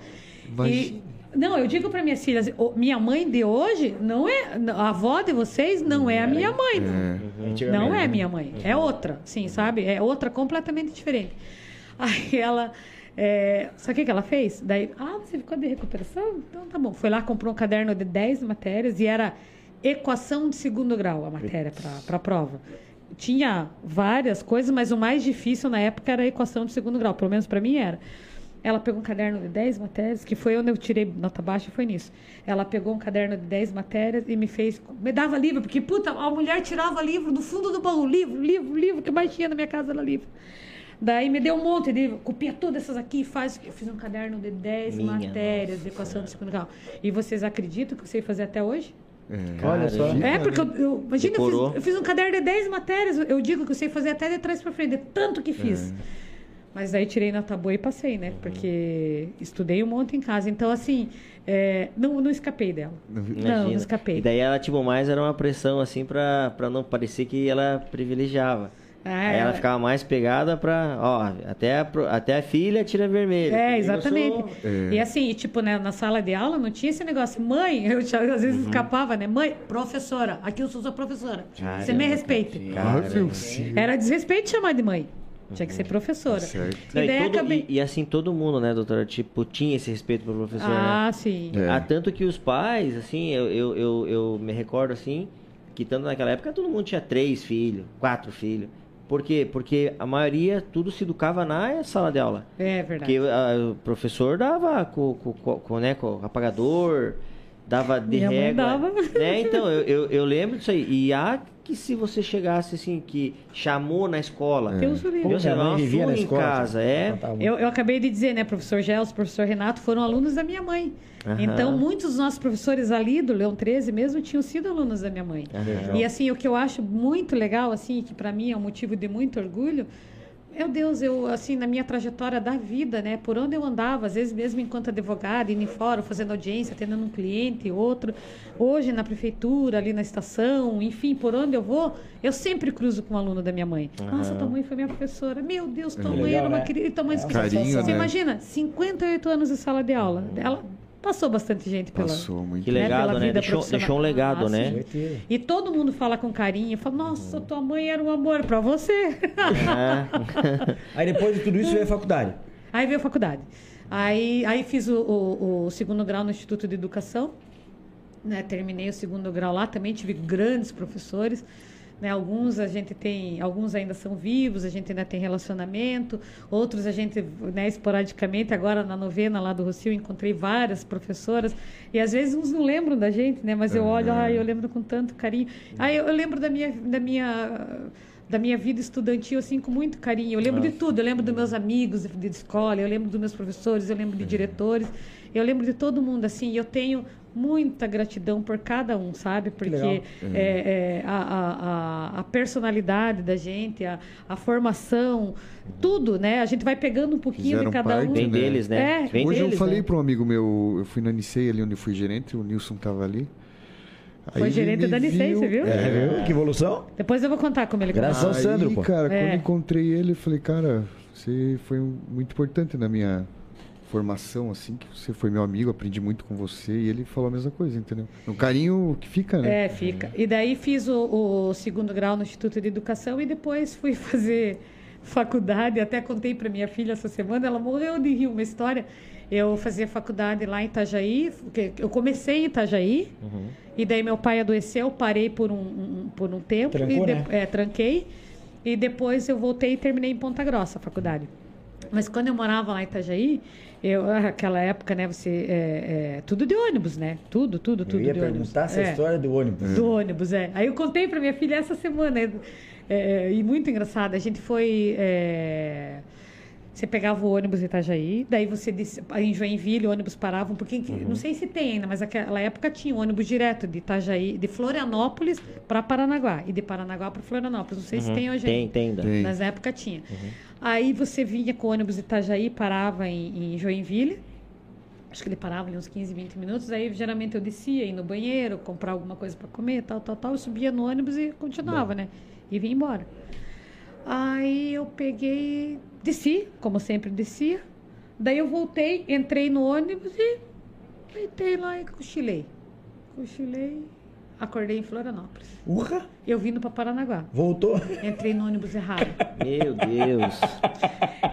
Imagina. E, não, eu digo para minhas filhas, minha mãe de hoje não é a avó de vocês não é a minha mãe. É. Antigamente, Não é né? minha mãe, é outra, sim, sabe? É outra completamente diferente. (laughs) Aí ela. É, sabe o que, que ela fez? Daí, ah, você ficou de recuperação? Então tá bom. Foi lá, comprou um caderno de 10 matérias e era equação de segundo grau a matéria para a prova. Tinha várias coisas, mas o mais difícil na época era a equação de segundo grau, pelo menos para mim era. Ela pegou um caderno de 10 matérias, que foi onde eu tirei nota baixa, foi nisso. Ela pegou um caderno de 10 matérias e me fez. Me dava livro, porque, puta, a mulher tirava livro do fundo do baú. Livro, livro, livro, o que mais tinha na minha casa era livro. Daí me deu um monte de livro, copia todas essas aqui e faz. Eu fiz um caderno de 10 Minha matérias de equação de segundo grau. E vocês acreditam que eu sei fazer até hoje? É. Olha só. É, porque eu, eu- imagina, eu fiz, eu fiz um caderno de 10 matérias, eu digo que eu sei fazer até de trás para frente, de tanto que É. Mas aí tirei nota boa e passei, né? Porque estudei um monte em casa. Então, assim, é, não, não escapei dela. Não vi- Não, Imagina. não escapei. E daí ela, tipo, mais era uma pressão, assim, pra, pra não parecer que ela privilegiava. É, Aí ela ficava mais pegada pra, ó, até a, até a filha tira vermelho. É, exatamente. sou- É. E assim, e, tipo, né, na sala de aula não tinha esse negócio. Mãe, eu já- às vezes escapava, né? Mãe, professora, aqui eu sou sua professora. Você Caramba, me respeita. Ah, meu sim. Era desrespeito chamar de mãe. Tinha que ser professora. Certo. Não, E e, todo- acabei. e- e assim, todo mundo, né, doutora? Tipo, tinha esse respeito pelo professor, né? Ah, sim. É. Ah, tanto que os pais, assim, eu, eu, eu, eu me recordo, assim, que tanto naquela época todo mundo tinha três filhos, quatro filhos. Por quê? Porque a maioria tudo se educava na sala de aula. É verdade. Porque ah, o professor dava com, com, com, com, né, com o apagador, dava de Minha mãe régua. dava. Né? Então, eu, eu, eu lembro disso aí. E há que se você chegasse assim, que chamou na escola, Deus Minha dava mãe uma vivia na surra em escola. casa, é. Eu, eu acabei de dizer, né? Professor Gels, professor Renato foram alunos da minha mãe. Aham. Então, muitos dos nossos professores ali do Leão 13 mesmo tinham sido alunos da minha mãe. Aham. E assim, o que eu acho muito legal, assim, que para mim é um motivo de muito orgulho, meu Deus, eu, assim, na minha trajetória da vida, né, por onde eu andava, às vezes mesmo enquanto advogada, indo em fórum, fazendo audiência, atendendo um cliente, outro, hoje na prefeitura, ali na estação, enfim, por onde eu vou, eu sempre cruzo com um aluno da minha mãe. Nossa, tua mãe foi minha professora. Meu Deus, tua mãe era uma né? querida, tua mãe... É Carinho, Você né? imagina, 58 anos de sala de aula. Ela passou bastante gente pela... Passou muito. Que né, legado, pela né? vida Deixou, profissional. deixou um legado, Ah, né? sim. Certeza. E todo mundo fala com carinho, fala, nossa, tua mãe era um amor pra você. É. (laughs) Aí depois de tudo isso veio a faculdade. aí veio a faculdade. Aí, aí fiz o, o- o segundo grau no Instituto de Educação. né? Terminei o segundo grau lá, também tive grandes professores. Né? Alguns a gente tem, alguns ainda são vivos, a gente ainda tem relacionamento, outros a gente, né, esporadicamente, agora na novena lá do Rocio, encontrei várias professoras, e às vezes uns não lembram da gente, né? Mas eu olho, ah, eu lembro com tanto carinho. Ah, eu, eu lembro da minha, da minha da minha vida estudantil assim com muito carinho. Eu lembro de tudo, eu lembro dos meus amigos de escola, eu lembro dos meus professores, eu lembro de diretores, eu lembro de todo mundo assim. Eu tenho muita gratidão por cada um, sabe? Porque é, é, a, a, a- a personalidade da gente, a, a formação, tudo, né? A gente vai pegando um pouquinho Fizeram de cada parte, um. Vem né? deles, né? É, Vem Hoje eu deles, falei né? para um amigo meu, eu fui na Nicei ali onde fui gerente, o Nilson tava ali. Foi Aí gerente ele da Nicei, você viu? É, viu? Que evolução? Depois eu vou contar como ele Graças começou. ao Sandro, pô. cara, quando É. eu encontrei ele, eu falei, cara, você foi muito importante na minha formação, assim, que você foi meu amigo, aprendi muito com você, e ele falou a mesma coisa, entendeu? Um carinho que fica, né? É, fica. E daí fiz o, o segundo grau no Instituto de Educação e depois (laughs) fui fazer faculdade. Até contei para minha filha essa semana, ela morreu de rir uma história. Eu fazia faculdade lá em Itajaí, porque eu comecei em Itajaí, Uhum. e daí meu pai adoeceu, parei por um, um- por um tempo, Trancou, e de- né? é, tranquei, e depois eu voltei e terminei em Ponta Grossa a faculdade. Mas quando eu morava lá em Itajaí, eu, aquela época, né, você, é, é, tudo de ônibus, né? Tudo, tudo, tudo Eu ia de ônibus. perguntar essa É. história do ônibus. Do ônibus, é. Aí eu contei pra minha filha essa semana. é, é, e muito engraçado. A gente foi. é, você pegava o ônibus em Itajaí, daí você disse, em Joinville, o ônibus paravam, porque não sei se tem ainda, mas naquela época tinha um ônibus direto de Itajaí, de Florianópolis para Paranaguá e de Paranaguá para Florianópolis. Não sei se tem hoje Tem, ainda. tem ainda. Tem. Mas na época tinha. Aí você vinha com o ônibus de Itajaí, parava em, em Joinville. Acho que ele parava ali uns 15, 20 minutos. Aí geralmente eu descia, ia no banheiro, comprar alguma coisa para comer, tal, tal, tal. Eu subia no ônibus e continuava, né? E vinha embora. Aí eu peguei, desci, como sempre descia. Daí eu voltei, entrei no ônibus e deitei lá e cochilei. Cochilei, acordei em Florianópolis. Urra! Eu vindo para Paranaguá. Voltou? Entrei no ônibus errado. Meu Deus.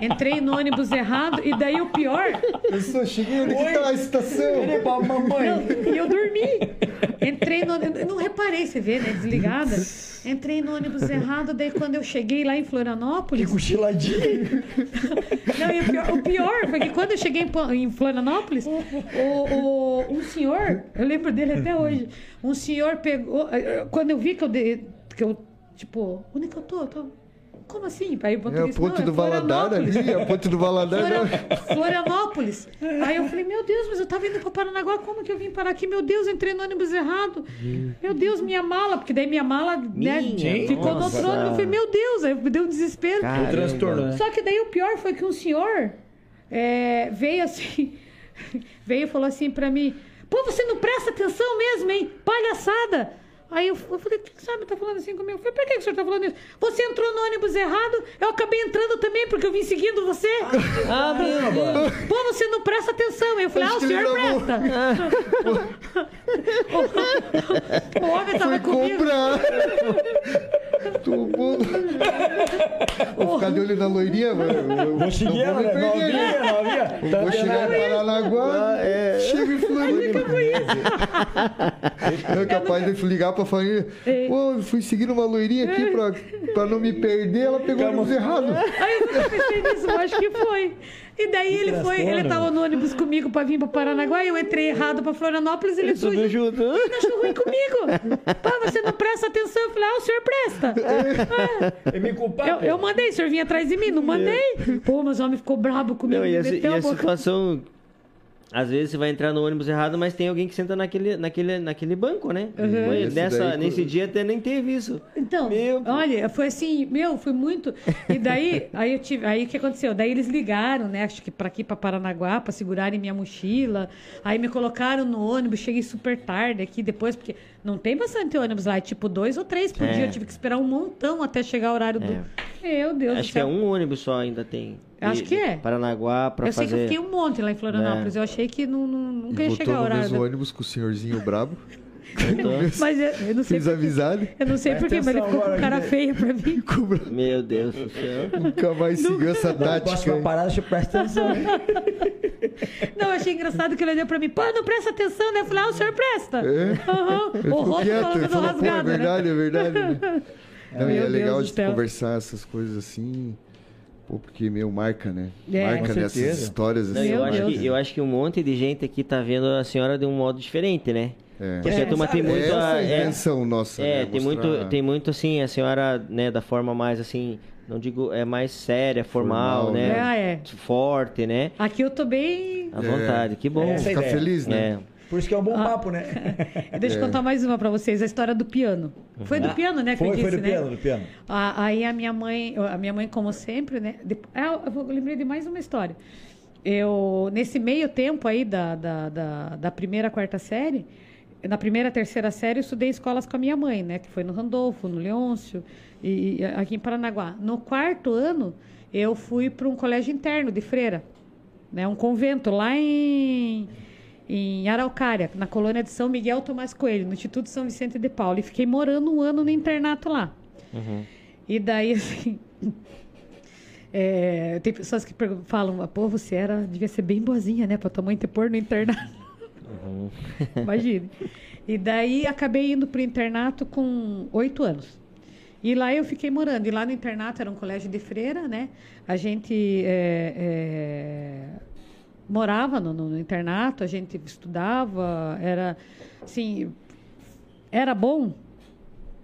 Entrei no ônibus errado e daí o pior, Eu só cheguei onde que tá a estação. Ele pra mamãe. e eu dormi. Entrei no eu não reparei, você vê, né, desligada. Entrei no ônibus errado, daí quando eu cheguei lá em Que Florianópolis, cochiladinho. não, e o pior, o pior foi que quando eu cheguei em, Florianópolis, o, o- um senhor, eu lembro dele até hoje, um senhor pegou, eh, quando eu vi que eu, de- que eu tipo, onde que eu tô? Eu tô- como assim? Aí o É a motorista, ponte "Não, do Valadares Florianópolis." ali, a ponte do Valadares. Flora- Florianópolis. Aí eu falei, meu Deus, mas eu tava indo para Paranaguá, como que eu vim parar aqui? Meu Deus, entrei no ônibus errado. Meu Deus, minha mala, porque daí minha mala né, Minha ficou no outro ônibus. Eu falei, meu Deus, aí me deu um desespero. Caramba. O transtorno, né? Só que daí o pior foi que um senhor é, veio assim, (laughs) veio e falou assim pra mim, pô, você não presta atenção mesmo, hein? Palhaçada. Aí eu, eu falei, quem sabe tá falando assim comigo? Eu falei, por que, que o senhor tá falando isso? Você entrou no ônibus errado, eu acabei entrando também, porque eu vim seguindo você. Ah, meu (laughs) Deus. Pô, você não presta atenção. Aí Eu falei, ah, o senhor presta. o, (laughs) o homem tava Foi comigo. comprar. Tomou. Vou ficar de olho na loirinha, mano. Vou seguir ela, né? Novinha, novinha. Tá Vou chegar em? Paranaguá, chego em Floripa. É capaz de ligar pra família. Pô, eu fui seguindo uma loirinha aqui pra, pra não me perder, ela pegou o ônibus errado. Aí eu pensei nisso, eu acho que foi. E daí ele foi, ele tava no ônibus comigo pra vir pra Paranaguá, eu entrei errado pra Florianópolis, ele Subiu fugiu. junto. Ele achou ruim comigo. Pá, você não presta atenção. Eu falei, ah, o senhor presta. Ah, É me culpar. eu, eu mandei, o senhor vinha atrás de mim, não mandei. Pô, mas o homem ficou brabo comigo, Não, e me e a situação. Às vezes você vai entrar no ônibus errado, mas tem alguém que senta naquele, naquele, naquele banco, né? Esse nessa, daí, nesse dia até nem teve isso. Então, Meu, olha, foi assim, meu, foi muito. E daí, (laughs) aí eu tive, aí o que aconteceu? Daí eles ligaram, né, acho que para aqui para Paranaguá, para segurarem minha mochila. Aí me colocaram no ônibus, cheguei super tarde aqui depois, porque não tem bastante ônibus lá, é tipo dois ou três por É. dia. Eu tive que esperar um montão até chegar o horário do. Meu Deus do Acho que é céu. um ônibus só ainda tem. Acho que é. Paranaguá pra Eu sei fazer. que eu fiquei um monte lá em Florianópolis. Eu achei que não, não, nunca E ia chegar o no horário. mesmo do- ônibus com o senhorzinho brabo. (laughs) Mas eu, eu não sei. Fiz avisado. Eu não sei porquê, mas ele ficou com cara feia pra mim. Meu Deus do céu. Nunca mais seguiu essa tática. próxima parada, deixa eu prestar atenção. (laughs) Não, eu achei engraçado que ele olhou pra mim, pô, não presta atenção, né? Eu falei, ah, o senhor presta. É? Ele O rosto quieto, falou, é rasgado, né? verdade, é verdade. né? (laughs) Não, e Meu é legal Deus de do céu. conversar essas coisas assim, pô, porque, meu, marca, né? É. marca certeza. histórias Não, assim. eu, Meu acho que, eu acho que um monte de gente aqui tá vendo a senhora de um modo diferente, né? É. Porque É, a turma tem muito. A- é a é, nossa, é, né? tem, muito, tem muito assim, a senhora, né, da forma mais assim, não digo, é mais séria, formal, Formal, né? né? Ah, é. Forte, né? Aqui eu tô bem. À vontade, que bom. É, Fica ideia. feliz, né? É. Por isso que é um bom Ah. papo, né? (laughs) Deixa eu contar mais uma pra vocês, a história do piano. Foi do Ah, piano, né, que foi, eu disse, foi do né? piano, do piano. A- Aí a minha mãe, a minha mãe, como sempre, né? Ah, eu lembrei de mais uma história. Eu, nesse meio tempo aí da, da, da, da primeira quarta série, na primeira, terceira série, eu estudei escolas com a minha mãe, né? Que foi no Randolfo, no Leôncio, e, e aqui em Paranaguá. No quarto ano, eu fui para um colégio interno de freira, né? Um convento lá em, em Araucária, na colônia de São Miguel Tomás Coelho, no Instituto São Vicente de Paulo. E fiquei morando um ano no internato lá. Uhum. E daí, assim. é, (laughs) tem pessoas que falam, pô, você era, devia ser bem boazinha, né? Pra tua mãe te pôr no internato. Uhum. Imagine. E daí acabei indo pro internato com oito anos. E lá eu fiquei morando. E lá no internato era um colégio de freira, né? A gente é, é, morava no, no- internato, a gente estudava, era assim, era bom?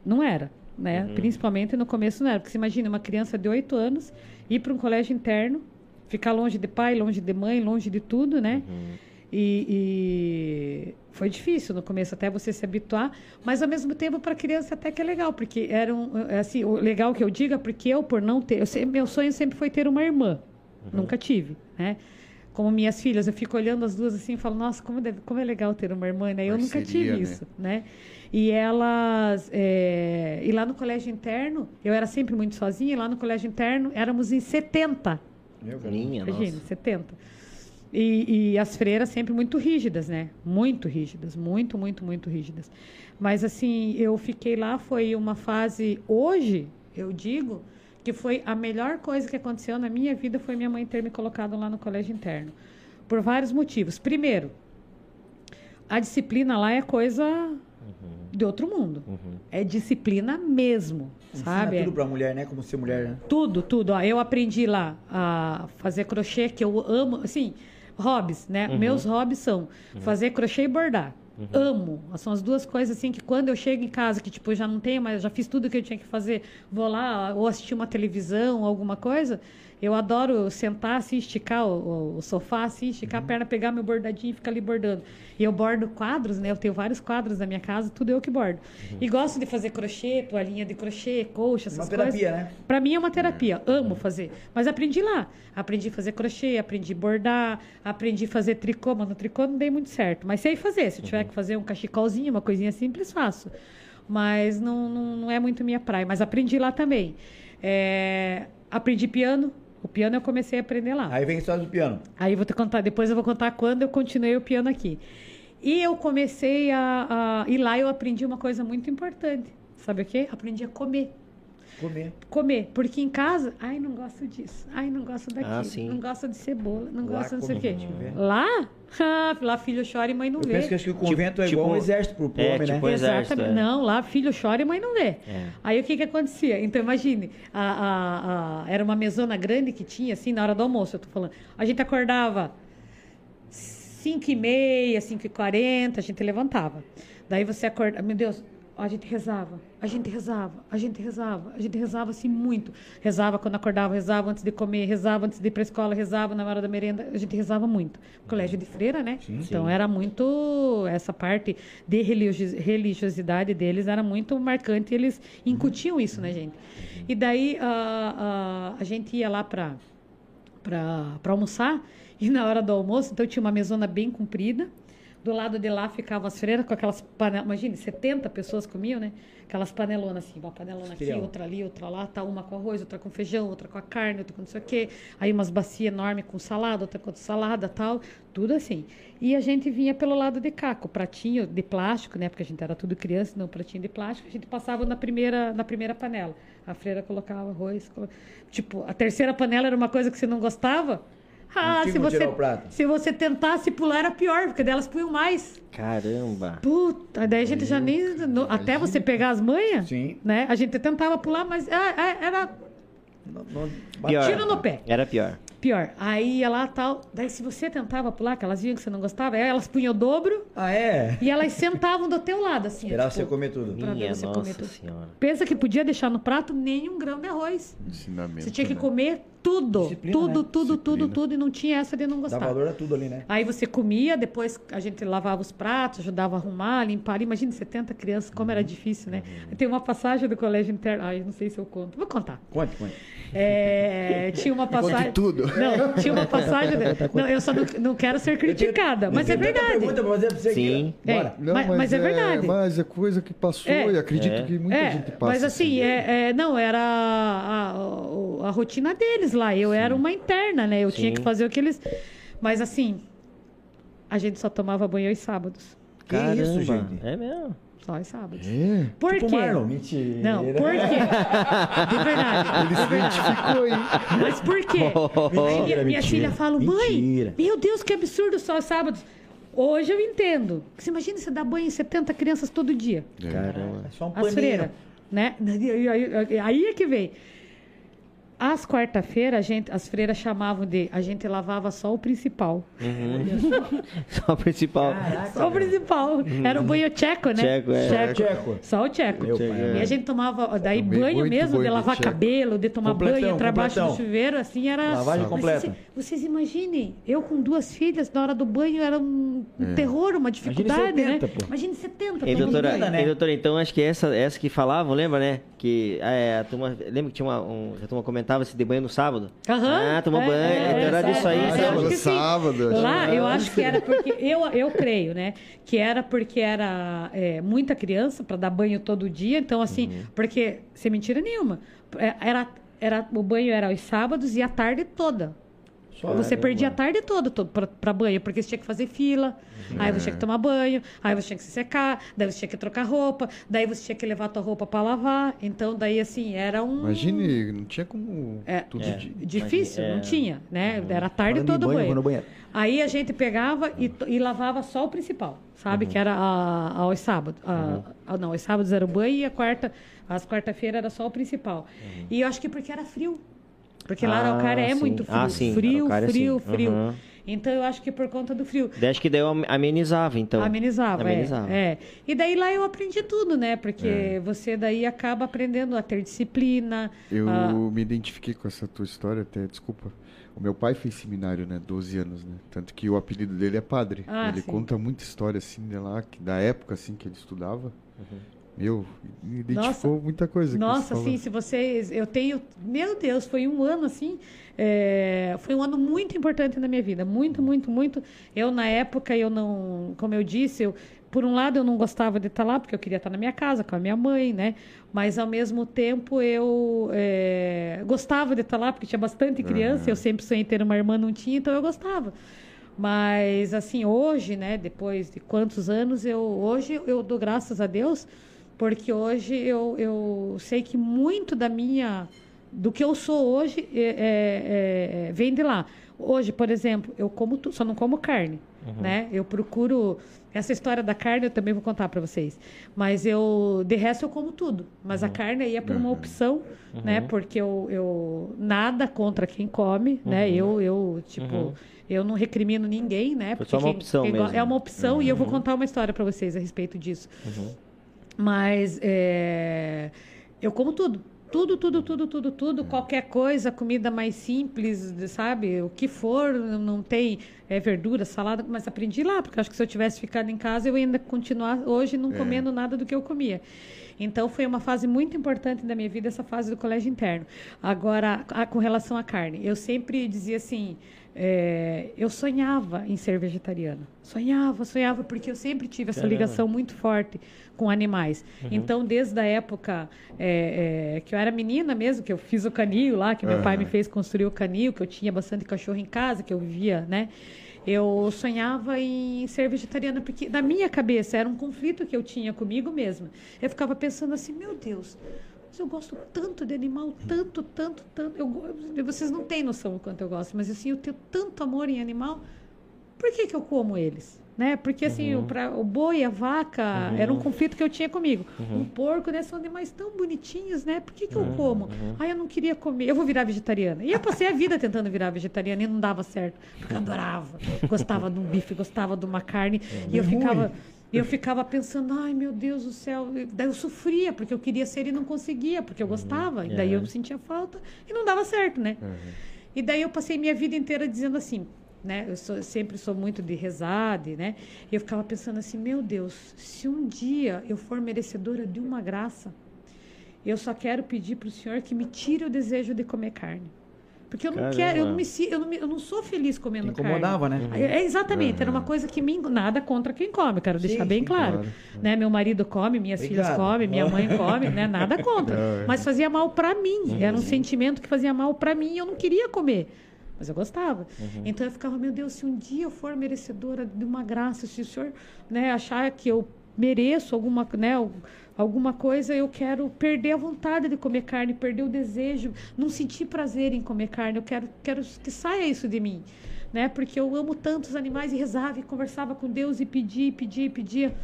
Não era, né? Principalmente no começo não era. Porque você imagina uma criança de oito anos ir para um colégio interno, ficar longe de pai, longe de mãe, longe de tudo, né? E, e foi difícil no começo até você se habituar, mas ao mesmo tempo para criança até que é legal, porque era um, assim, o legal que eu diga, porque eu por não ter, eu sempre- meu sonho sempre foi ter uma irmã. Nunca tive, né? Como minhas filhas, eu fico olhando as duas assim e falo, nossa, como, deve- como é legal ter uma irmã, né? Eu nunca tive né? isso, né? E elas, é, e lá no colégio interno, eu era sempre muito sozinha, e lá no colégio interno éramos em 70 Meu cara. Minha, Imagina, nossa. 70. E, e as freiras sempre muito rígidas, né? Muito rígidas, muito, muito, muito rígidas. Mas assim, eu fiquei lá, foi uma fase. Hoje, eu digo que foi a melhor coisa que aconteceu na minha vida foi minha mãe ter me colocado lá no colégio interno. Por vários motivos. Primeiro, a disciplina lá é coisa de outro mundo. É disciplina mesmo, Ensina sabe? tudo pra mulher, né? Como ser mulher, né? Tudo, tudo. Ó, eu aprendi lá a fazer crochê, que eu amo, assim, hobbies, né? Meus hobbies são fazer crochê e bordar. Amo. São as duas coisas assim que quando eu chego em casa, que tipo, eu já não tenho, mas já fiz tudo que eu tinha que fazer, vou lá ou assistir uma televisão, alguma coisa. Eu adoro sentar assim, esticar o, o- sofá, assim, esticar a perna, pegar meu bordadinho e ficar ali bordando. E eu bordo quadros, né? Eu tenho vários quadros na minha casa, tudo eu que bordo. E gosto de fazer crochê, toalhinha de crochê, coxa, essas Uma coisas. terapia, né? Para mim é uma terapia, amo fazer. Mas aprendi lá. Aprendi a fazer crochê, aprendi a bordar, aprendi a fazer tricô, mas no tricô não dei muito certo. Mas sei fazer. Se eu tiver que fazer um cachecolzinho, uma coisinha simples, faço. Mas não, não, não é muito minha praia. Mas aprendi lá também. É, aprendi piano. O piano eu comecei a aprender lá. Aí vem a história do piano. Aí vou te contar, depois eu vou contar quando eu continuei o piano aqui. E eu comecei a, a. E lá eu aprendi uma coisa muito importante. Sabe o quê? Aprendi a comer Comer. comer. Porque em casa, ai, não gosto disso, ai, não gosto daquilo, Ah, sim. não gosto de cebola, não Lá gosto de não sei o quê. Lá? Ah, lá filho chora e mãe não Eu vê. penso que acho que o convento é tipo- igual um exército pro, pro é, homem, tipo né? exército, Exatamente. é. Não, lá filho chora e mãe não vê. É. Aí o que que acontecia? Então imagine, a, a- a- era uma mesona grande que tinha, assim, na hora do almoço, eu tô falando. A gente acordava 5 e meia, 5 e 40, a gente levantava. Daí você acorda, meu Deus, a gente rezava, a gente rezava, a gente rezava, a gente rezava assim muito. Rezava quando acordava, rezava antes de comer, rezava antes de ir para escola, rezava na hora da merenda, a gente rezava muito. Colégio de freira, né? então era muito essa parte de religio- religiosidade deles era muito marcante, eles incutiam isso na gente. E daí a, a, a gente ia lá para para almoçar e na hora do almoço, então tinha uma mesona bem comprida. Do lado de lá ficavam as freiras com aquelas panelas. Imagine, 70 pessoas comiam, né? Aquelas panelonas assim, uma panelona aqui, outra ali, outra lá, tá uma com arroz, outra com feijão, outra com a carne, outra com não sei o quê. Aí umas bacias enormes com salada, outra com salada tal, tudo assim. E a gente vinha pelo lado de cá, com o pratinho de plástico, né? Porque a gente era tudo criança, não pratinho de plástico, a gente passava na primeira, na primeira panela. A freira colocava arroz. Tipo, a terceira panela era uma coisa que você não gostava, Ah, se você, se você tentasse pular era pior, porque delas punham mais. Caramba. Puta, daí a gente já nem. no- até você pegar as manhas, Sim. né? A gente tentava pular, mas ah, ah, era Não- não- Pior. tiro no pé. Era pior. Pior. Aí ia lá tal. Daí se você tentava pular, que elas viam que você não gostava, aí elas punham o dobro Ah, é? e elas sentavam do teu lado, assim. Esperava tipo, você comer tudo. Minha você nossa comer tudo. senhora. Pensa que podia deixar no prato nem um grão de arroz. Ensinamento. Você tinha que né? comer tudo. Disciplina, tudo, né? tudo, tudo, Disciplina. tudo. E não tinha essa de não Dá gostar. valor a tudo ali, né? Aí você comia, depois a gente lavava os pratos, ajudava a arrumar, limpar. Imagina 70 crianças, como era difícil, né? Tem uma passagem do colégio interno. Ai, não sei se eu conto. Vou contar. Conte, conte. É, tinha uma passagem. tudo. Não, tinha uma passagem. (laughs) Não, eu só não, não quero ser criticada, mas é Eu tenho tanta verdade. pergunta pra fazer pra você aqui. Sim. É. Não, Mas- mas é verdade. Mas é coisa que passou É. e acredito É. que muita É, gente passa. mas assim, né? é, é, não, era a, a- a rotina deles lá. Eu era uma interna, né? Eu tinha Sim. que fazer o que eles. Mas assim, a gente só tomava banho aos sábados. Que Caramba. isso, gente? É mesmo. Só aos sábados. É. Por Tipo quê? Marlon, mentira. Não, por quê? (laughs) De verdade. Ele se identificou aí. Mas por quê? (laughs) Aí minha, minha mentira, filha fala, mentira. mãe, meu Deus, que absurdo só aos sábados. Hoje eu entendo. Você imagina você dar banho em 70 crianças todo dia. Caramba. É só um As paninho. freiras, né? (laughs) Aí, aí- aí é que vem. Às quarta-feira, a gente, as freiras chamavam de a gente lavava só o principal. (laughs) Só o principal. Só o principal. Era o banho tcheco, né? Tcheco, é. Tcheco. Só o tcheco. Meu. E a gente tomava daí Tomei banho mesmo, de banho de lavar tcheco. cabelo, de tomar Completão, banho, entrar abaixo do completão. chuveiro, assim era. Lavagem Mas completa. Vocês, vocês imaginem, eu com duas filhas, na hora do banho era um, um terror, uma dificuldade, 70, né? pô. Imagine 70. E doutora, banho. né? e, doutora, então acho que essa, essa que falavam, lembra, né? Que é, a turma. Lembra que tinha uma. Um, a turma comentava se de banho no sábado? Aham. Ah, tomou É, banho. é, então era é, disso aí, é, sábado. acho que sim. Sábado, acho Lá, eu acho que era porque. Eu, eu creio, né? Que era porque era é, muita criança para dar banho todo dia. Então, assim, Uhum. porque, sem mentira nenhuma, é, era, era, o banho era aos sábados e a tarde toda. Só Você perdia a tarde toda todo pra, pra banho, porque você tinha que fazer fila, aí você tinha que tomar banho, aí você tinha que se secar, daí você tinha que trocar roupa, daí você tinha que levar a tua roupa pra lavar. Então, daí, assim, era um. Imagine, não tinha como É. tudo É. de... Difícil, É. não tinha, né? Era a tarde todo banho, banho. Aí a gente pegava e, e lavava só o principal, sabe? Que era a, a- aos sábados. A- a- não, aos sábados era o banho e a quarta, as quarta-feira era só o principal. E eu acho que porque era frio. Porque lá Ah, Araucária é sim. muito frio. Ah, sim, Frio, Araucária, frio, sim. frio. Uhum. Então eu acho que por conta do frio. Daí acho que daí eu amenizava, então. Amenizava, é, Amenizava. é. E daí lá eu aprendi tudo, né? Porque você daí acaba aprendendo a ter disciplina. Eu a- me identifiquei com essa tua história até, desculpa. O meu pai fez seminário, né? 12 anos, né? Tanto que o apelido dele é padre. Ah, ele sim. conta muita história, assim, de lá, que, da época, assim, que ele estudava. Meu, me identificou muita coisa. Nossa, assim, se vocês. Eu tenho. Meu Deus, foi um ano assim. é, foi um ano muito importante na minha vida. Muito, muito, muito. Eu, na época, eu não. Como eu disse, eu, por um lado, eu não gostava de estar lá, porque eu queria estar na minha casa com a minha mãe, né? Mas, ao mesmo tempo, eu é, gostava de estar lá, porque tinha bastante criança. Eu sempre sonhei ter uma irmã, não tinha, então eu gostava. Mas, assim, hoje, né, depois de quantos anos, eu hoje eu dou graças a Deus, porque hoje eu, eu sei que muito da minha. do que eu sou hoje é, é- é- vem de lá. Hoje, por exemplo, eu como tu, só não como carne, né? Eu procuro essa história da carne eu também vou contar para vocês. Mas eu de resto eu como tudo, mas a carne aí é por uma opção, né? Porque eu, eu nada contra quem come, né? Eu eu tipo eu não recrimino ninguém, né? Porque uma opção quem mesmo. É uma opção e eu vou contar uma história para vocês a respeito disso. Mas é, eu como tudo. Tudo, tudo, tudo, tudo, tudo. Qualquer coisa, comida mais simples, sabe? O que for, não tem é, verdura, salada. Mas aprendi lá, porque acho que se eu tivesse ficado em casa, eu ia ainda continuar hoje não comendo nada do que eu comia. Então, foi uma fase muito importante da minha vida, essa fase do colégio interno. Agora, a- com relação à carne, eu sempre dizia assim: é, eu sonhava em ser vegetariana. Sonhava, sonhava, porque eu sempre tive essa ligação muito forte com animais. Então, desde a época é, é, que eu era menina mesmo, que eu fiz o canil lá, que meu pai me fez construir o canil, que eu tinha bastante cachorro em casa, que eu vivia, né? Eu sonhava em ser vegetariana, porque na minha cabeça era um conflito que eu tinha comigo mesma. Eu ficava pensando assim, meu Deus, Mas eu gosto tanto de animal, tanto, tanto, tanto. Eu, vocês não têm noção o quanto eu gosto, mas assim, eu tenho tanto amor em animal. Por que, que eu como eles? Né? Porque assim, o, pra- o boi, a vaca, era um conflito que eu tinha comigo. Um porco, né? São animais tão bonitinhos, né? Por que, que eu como? Ah, eu não queria comer. Eu vou virar vegetariana. E eu passei a vida tentando virar vegetariana e não dava certo. Porque eu adorava. Gostava de um bife, gostava de uma carne. E eu Ruim. E eu ficava pensando, ai meu Deus do céu. Daí eu sofria, porque eu queria ser e não conseguia, porque eu gostava. E daí eu sentia falta e não dava certo, né? E daí eu passei minha vida inteira dizendo assim, né? Eu sou- sempre sou muito de rezar, de, né? E eu ficava pensando assim, meu Deus, se um dia eu for merecedora de uma graça, eu só quero pedir para o Senhor que me tire o desejo de comer carne. Porque eu não Caramba. quero, eu não, me, eu, não me- eu não sou feliz comendo carne. Incomodava, né? É, exatamente, era uma coisa que me nada contra quem come, quero deixar Sim, bem sim, claro. claro. Né? Meu marido come, minhas filhas Obrigado. comem, minha mãe (laughs) come, né? Nada contra. Mas fazia mal para mim, era um sentimento que fazia mal para mim e eu não queria comer. Mas eu gostava. Então eu ficava, meu Deus, se um dia eu for merecedora de uma graça, se o senhor né, achar que eu mereço alguma, né, alguma coisa, eu quero perder a vontade de comer carne, perder o desejo, não sentir prazer em comer carne. Eu quero, quero que saia isso de mim. Né? Porque eu amo tantos animais e rezava e conversava com Deus e pedia, pedia, pedia.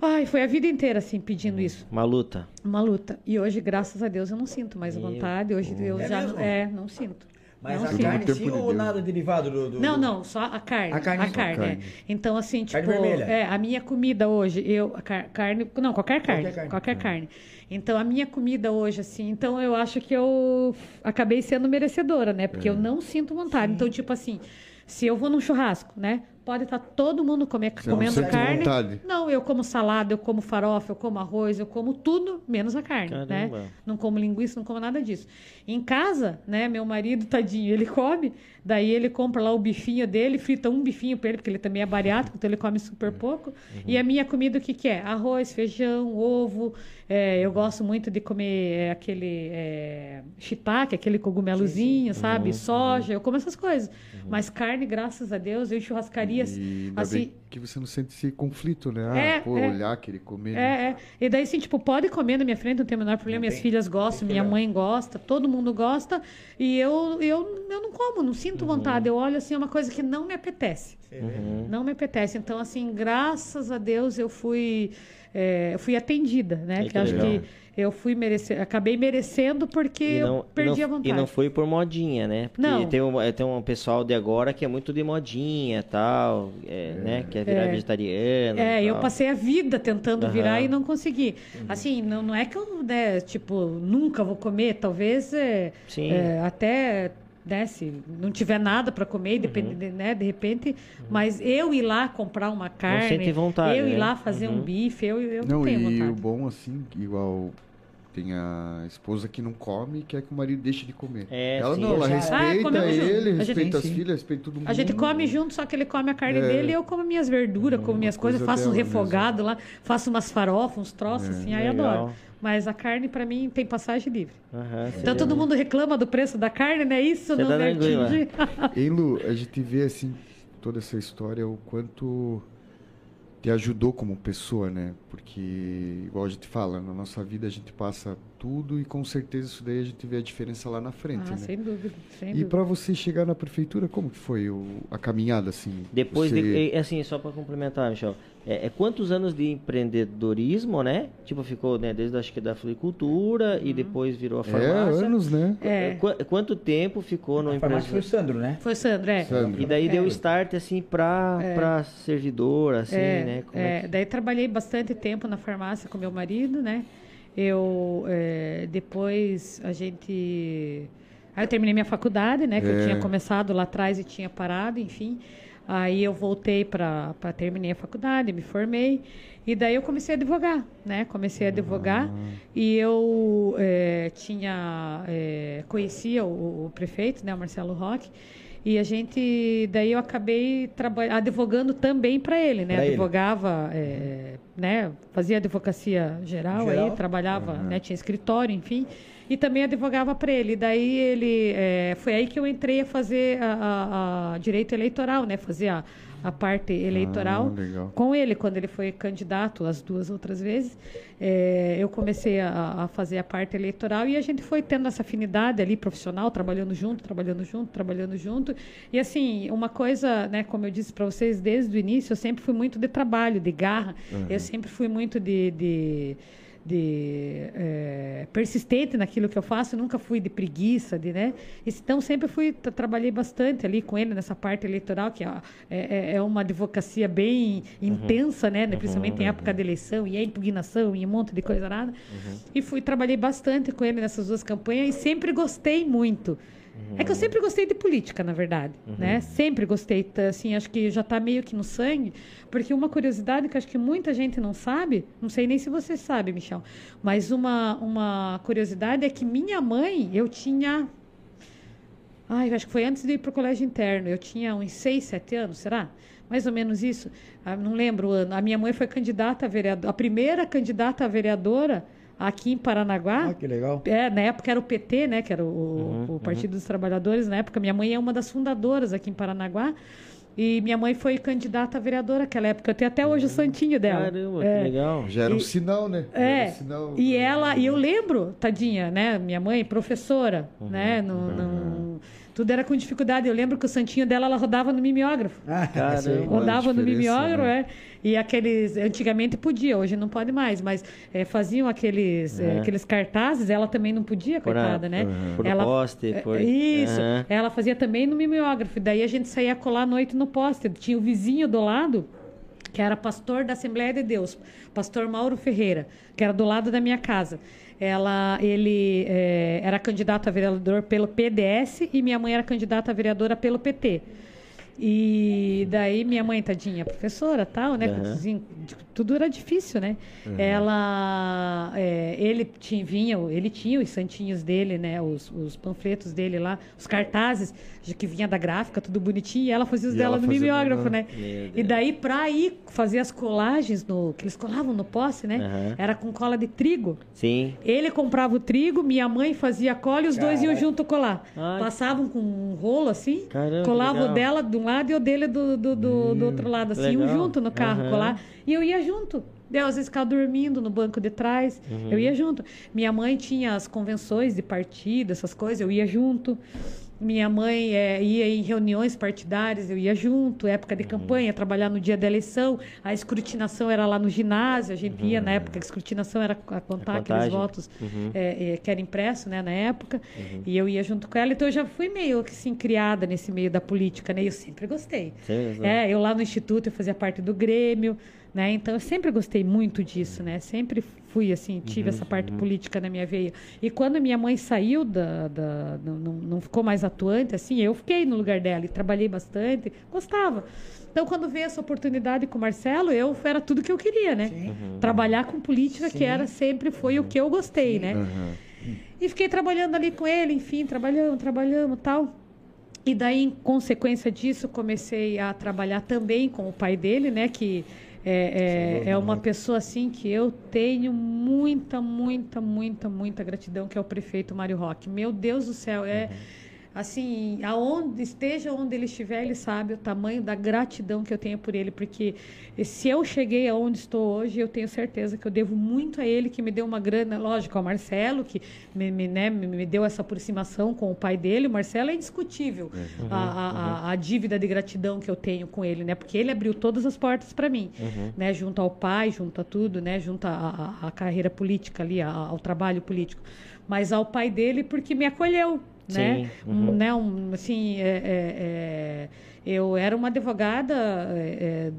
Ai, foi a vida inteira assim pedindo isso. Uma luta. Uma luta. E hoje, graças a Deus, eu não sinto mais Meu vontade. Hoje eu É já mesmo? é, não sinto. Mas não a carne sim de ou Deus. nada derivado do. do- Não, não, só a carne. A carne só. é. Carne. Então, assim, tipo. Carne vermelha. É, a minha comida hoje, eu. a car- carne. Não, qualquer carne. carne. Qualquer carne. Então, a minha comida hoje, assim. Então, eu acho que eu acabei sendo merecedora, né? Porque eu não sinto vontade. Então, tipo assim, se eu vou num churrasco, né? Pode estar todo mundo comer, Você não comendo carne. vontade? Não, eu como salada, eu como farofa, eu como arroz, eu como tudo, menos a carne, né? Caramba. Não como linguiça, não como nada disso. Em casa, né, meu marido, tadinho, ele come, daí ele compra lá o bifinho dele, frita um bifinho pra ele, porque ele também é bariátrico, então ele come super pouco. E a minha comida, o que que é? Arroz, feijão, ovo. é, eu gosto muito de comer é, aquele é, shiitake, aquele cogumelozinho, sabe? Soja, eu como essas coisas. Mas carne, graças a Deus, eu em E assim... que você não sente esse conflito, né? Ah, É, pô, é. olhar, querer comer. né? É, é. E daí, assim, tipo, pode comer na minha frente, não tem o menor problema. Minhas tem- filhas gostam, minha mãe gosta, todo mundo gosta. E eu, eu, eu não como, não sinto vontade. Eu olho, assim, é uma coisa que não me apetece. Não me apetece. Então, assim, graças a Deus eu fui, é, eu fui atendida, né? Que que acho que eu fui merecer, acabei merecendo porque não, eu perdi não, a vontade. E não foi por modinha, né? Porque Não. Tem, um, tem um pessoal de agora que é muito de modinha e tal, é, né? Quer virar É. vegetariano. É, eu passei a vida tentando Aham. virar e não consegui. Assim, não, não é que eu, né, tipo, nunca vou comer, talvez é, Sim. é, até, né, se não tiver nada para comer, depende, de- né, de repente, mas eu ir lá comprar uma carne, sente vontade, eu ir né? lá fazer um Uhum. bife, eu, eu não, Não, tenho e o vontade. bom, assim, igual tem a esposa que não come e quer que o marido deixe de comer. É, ela sim. não, ela Já- respeita Ah, comemos junto. ele, A gente- respeita Sim, as sim. filhas, respeita todo mundo. A gente come junto, só que ele come a carne É. dele e eu como minhas verduras, como minhas coisas, coisa faço um refogado lá, faço umas farofas, uns troços, assim, aí Legal. adoro. Mas a carne, para mim, tem passagem livre. Aham, Então todo mundo reclama do preço da carne, né? Isso Você não tá me atinge. Ei, Lu, a gente vê, assim, toda essa história, o quanto te ajudou como pessoa, né? Porque, igual a gente fala, na nossa vida a gente passa tudo e com certeza isso daí a gente vê a diferença lá na frente, Ah, né? sem dúvida, sem E para você chegar na prefeitura, como que foi o- a caminhada, assim? Depois você... de. é, Assim, só para complementar, Michel. É, é quantos anos de empreendedorismo, né? Tipo, ficou, né, desde acho que da floricultura Uhum. e depois virou a É, farmácia. anos, né? É. Qu- Quanto tempo ficou no A farmácia foi o? Sandro, né? Foi Sandro, é. Sandro. E daí É. deu start assim pra, pra servidor, assim, é, né? Como é, é que- Daí trabalhei bastante tempo na farmácia com meu marido, né? Eu é, depois a gente. Aí eu terminei minha faculdade, né? Que eu É. tinha começado lá atrás e tinha parado, enfim. Aí eu voltei para terminei a faculdade, me formei e daí eu comecei a advogar, né? Comecei a advogar e eu é, tinha é, conhecia o, o prefeito, né? O Marcelo Roque. E a gente, daí eu acabei advogando também para ele, né? Pra ele. Advogava, é, né? Fazia advocacia geral, Geral. aí, trabalhava, né? Tinha escritório, enfim. E também advogava para ele. Daí ele, é, foi aí que eu entrei a fazer a, a- a direito eleitoral, né? Fazer a, a parte eleitoral Ah, com ele quando ele foi candidato as duas outras vezes. É, eu comecei a, a fazer a parte eleitoral e a gente foi tendo essa afinidade ali profissional, trabalhando junto, trabalhando junto, trabalhando junto. E assim, uma coisa, né, como eu disse para vocês desde o início, eu sempre fui muito de trabalho, de garra. Eu sempre fui muito de, de de é, persistente naquilo que eu faço, nunca fui de preguiça, de, né? Então sempre fui tra- trabalhei bastante ali com ele nessa parte eleitoral que ó, é, é- é uma advocacia bem intensa, né? Principalmente em época de eleição e a impugnação e um monte de coisa nada. E fui trabalhei bastante com ele nessas duas campanhas e sempre gostei muito. É que eu sempre gostei de política, na verdade, né? Sempre gostei, assim, acho que já está meio que no sangue, porque uma curiosidade que acho que muita gente não sabe, não sei nem se você sabe, Michel, mas uma, uma curiosidade é que minha mãe, eu tinha Ai, acho que foi antes de ir para o colégio interno. Eu tinha uns 6, 7 anos, será? Mais ou menos isso. Ah, não lembro o ano. A minha mãe foi candidata a vereadora, a primeira candidata a vereadora aqui em Paranaguá. Ah, que legal. É, na época era o PT, né? Que era o, o Partido dos Trabalhadores. Na época, minha mãe é uma das fundadoras aqui em Paranaguá. E minha mãe foi candidata a vereadora naquela época. Eu tenho até hoje o santinho dela. Caramba, É. que legal. Já era um E- sinal, né? É, era um sinal, e ela, e eu lembro, tadinha, né? Minha mãe, professora, Uhum, né? No, no- tudo era com dificuldade. Eu lembro que o santinho dela, ela rodava no mimeógrafo. Ah, (laughs) a Rodava no mimeógrafo, né? é. E aqueles. Antigamente podia, hoje não pode mais, mas é, faziam aqueles, é, É. aqueles cartazes, ela também não podia, Por a- coitada, né? Por ela, poste, é, por... Isso. Aham. Ela fazia também no mimeógrafo. Daí a gente saía colar à noite no poste. Tinha o vizinho do lado, que era pastor da Assembleia de Deus, pastor Mauro Ferreira, que era do lado da minha casa. Ela, ele eh, era candidato a vereador pelo PDS e minha mãe era candidata a vereadora pelo PT. E daí minha mãe, tadinha, professora, tal, né? Aham. Assim, tudo era difícil, né? Ela, é, ele tinha, vinha, ele tinha os santinhos dele, né? Os, os panfletos dele lá, os cartazes de que vinha da gráfica, tudo bonitinho. E ela fazia os E dela ela no mimeógrafo, né? E daí pra ir fazer as colagens no que eles colavam no poste, né? Aham. Era com cola de trigo. Sim. Ele comprava o trigo, minha mãe fazia a cola e os dois iam junto colar. Ai. Passavam com um rolo assim, Caramba, colava o dela de um lado e o dele do, do, do, do outro lado, assim, um legal. junto no carro, Aham. colar. E eu ia junto. Eu, às vezes ficava dormindo no banco de trás, eu ia junto. Minha mãe tinha as convenções de partido, essas coisas, eu ia junto. Minha mãe eh, ia em reuniões partidárias, eu ia junto, época de campanha, trabalhar no dia da eleição. A escrutinação era lá no ginásio, a gente ia na época, a escrutinação era a contar A aqueles votos eh, eh, que era impresso né, na época. E eu ia junto com ela, então eu já fui meio que assim, criada nesse meio da política, né? Eu sempre gostei. Gostou. É, eu lá no instituto eu fazia parte do Grêmio, né? Então eu sempre gostei muito disso, né? Sempre fui assim, tive essa parte política na minha veia. E quando minha mãe saiu da, da não, não, ficou mais atuante, assim, eu fiquei no lugar dela e trabalhei bastante, gostava. Então, quando veio essa oportunidade com o Marcelo, eu era tudo que eu queria, né? Trabalhar com política, que era sempre foi o que eu gostei, né? E fiquei trabalhando ali com ele, enfim, trabalhamos, trabalhamos tal. E daí, em consequência disso, comecei a trabalhar também com o pai dele, né? Que é, é, é uma pessoa assim que eu tenho muita, muita, muita, muita gratidão, que é o prefeito Mário Roque. Meu Deus do céu, é assim, aonde esteja onde ele estiver, ele sabe o tamanho da gratidão que eu tenho por ele, porque se eu cheguei aonde estou hoje, eu tenho certeza que eu devo muito a ele, que me deu uma grana, lógico, ao Marcelo, que me, me, né, me- deu essa aproximação com o pai dele. O Marcelo é indiscutível a, a, a- a dívida de gratidão que eu tenho com ele, né? Porque ele abriu todas as portas para mim, né? Junto ao pai, junto a tudo, né? Junto à carreira política ali, a- ao trabalho político. Mas ao pai dele porque me acolheu, né? Sim, Um, né? Um, assim, é, é, é, eu era uma advogada, é, é,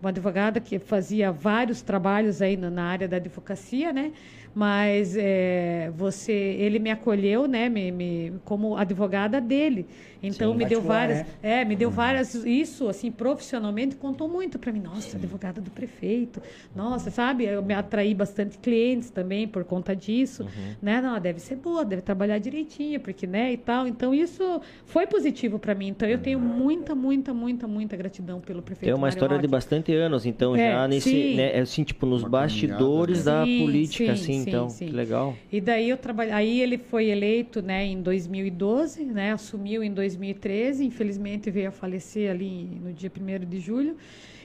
uma advogada que fazia vários trabalhos aí na, na área da advocacia, né? Mas é, você, ele me acolheu, né? Me, me- como advogada dele. Então me deu várias, é, me deu várias. Isso, assim, profissionalmente contou muito para mim. Nossa, advogada do prefeito. Nossa, sabe? Eu me atraí bastante clientes também por conta disso, né? Não, deve ser boa, deve trabalhar direitinho, porque, né, e tal. Então isso foi positivo para mim. Então eu tenho muita, muita, muita, muita gratidão pelo prefeito. Tem uma Mário história de Roque. bastante bastante anos, então, É, já nesse, sim. né, assim, tipo, nos Uma bastidores da Sim, política, sim, assim, sim, então, sim. que legal. E daí eu trabalhei. Aí ele foi eleito, né, em 2012, né? Assumiu em 2013. Infelizmente veio a falecer ali no dia 1 de julho.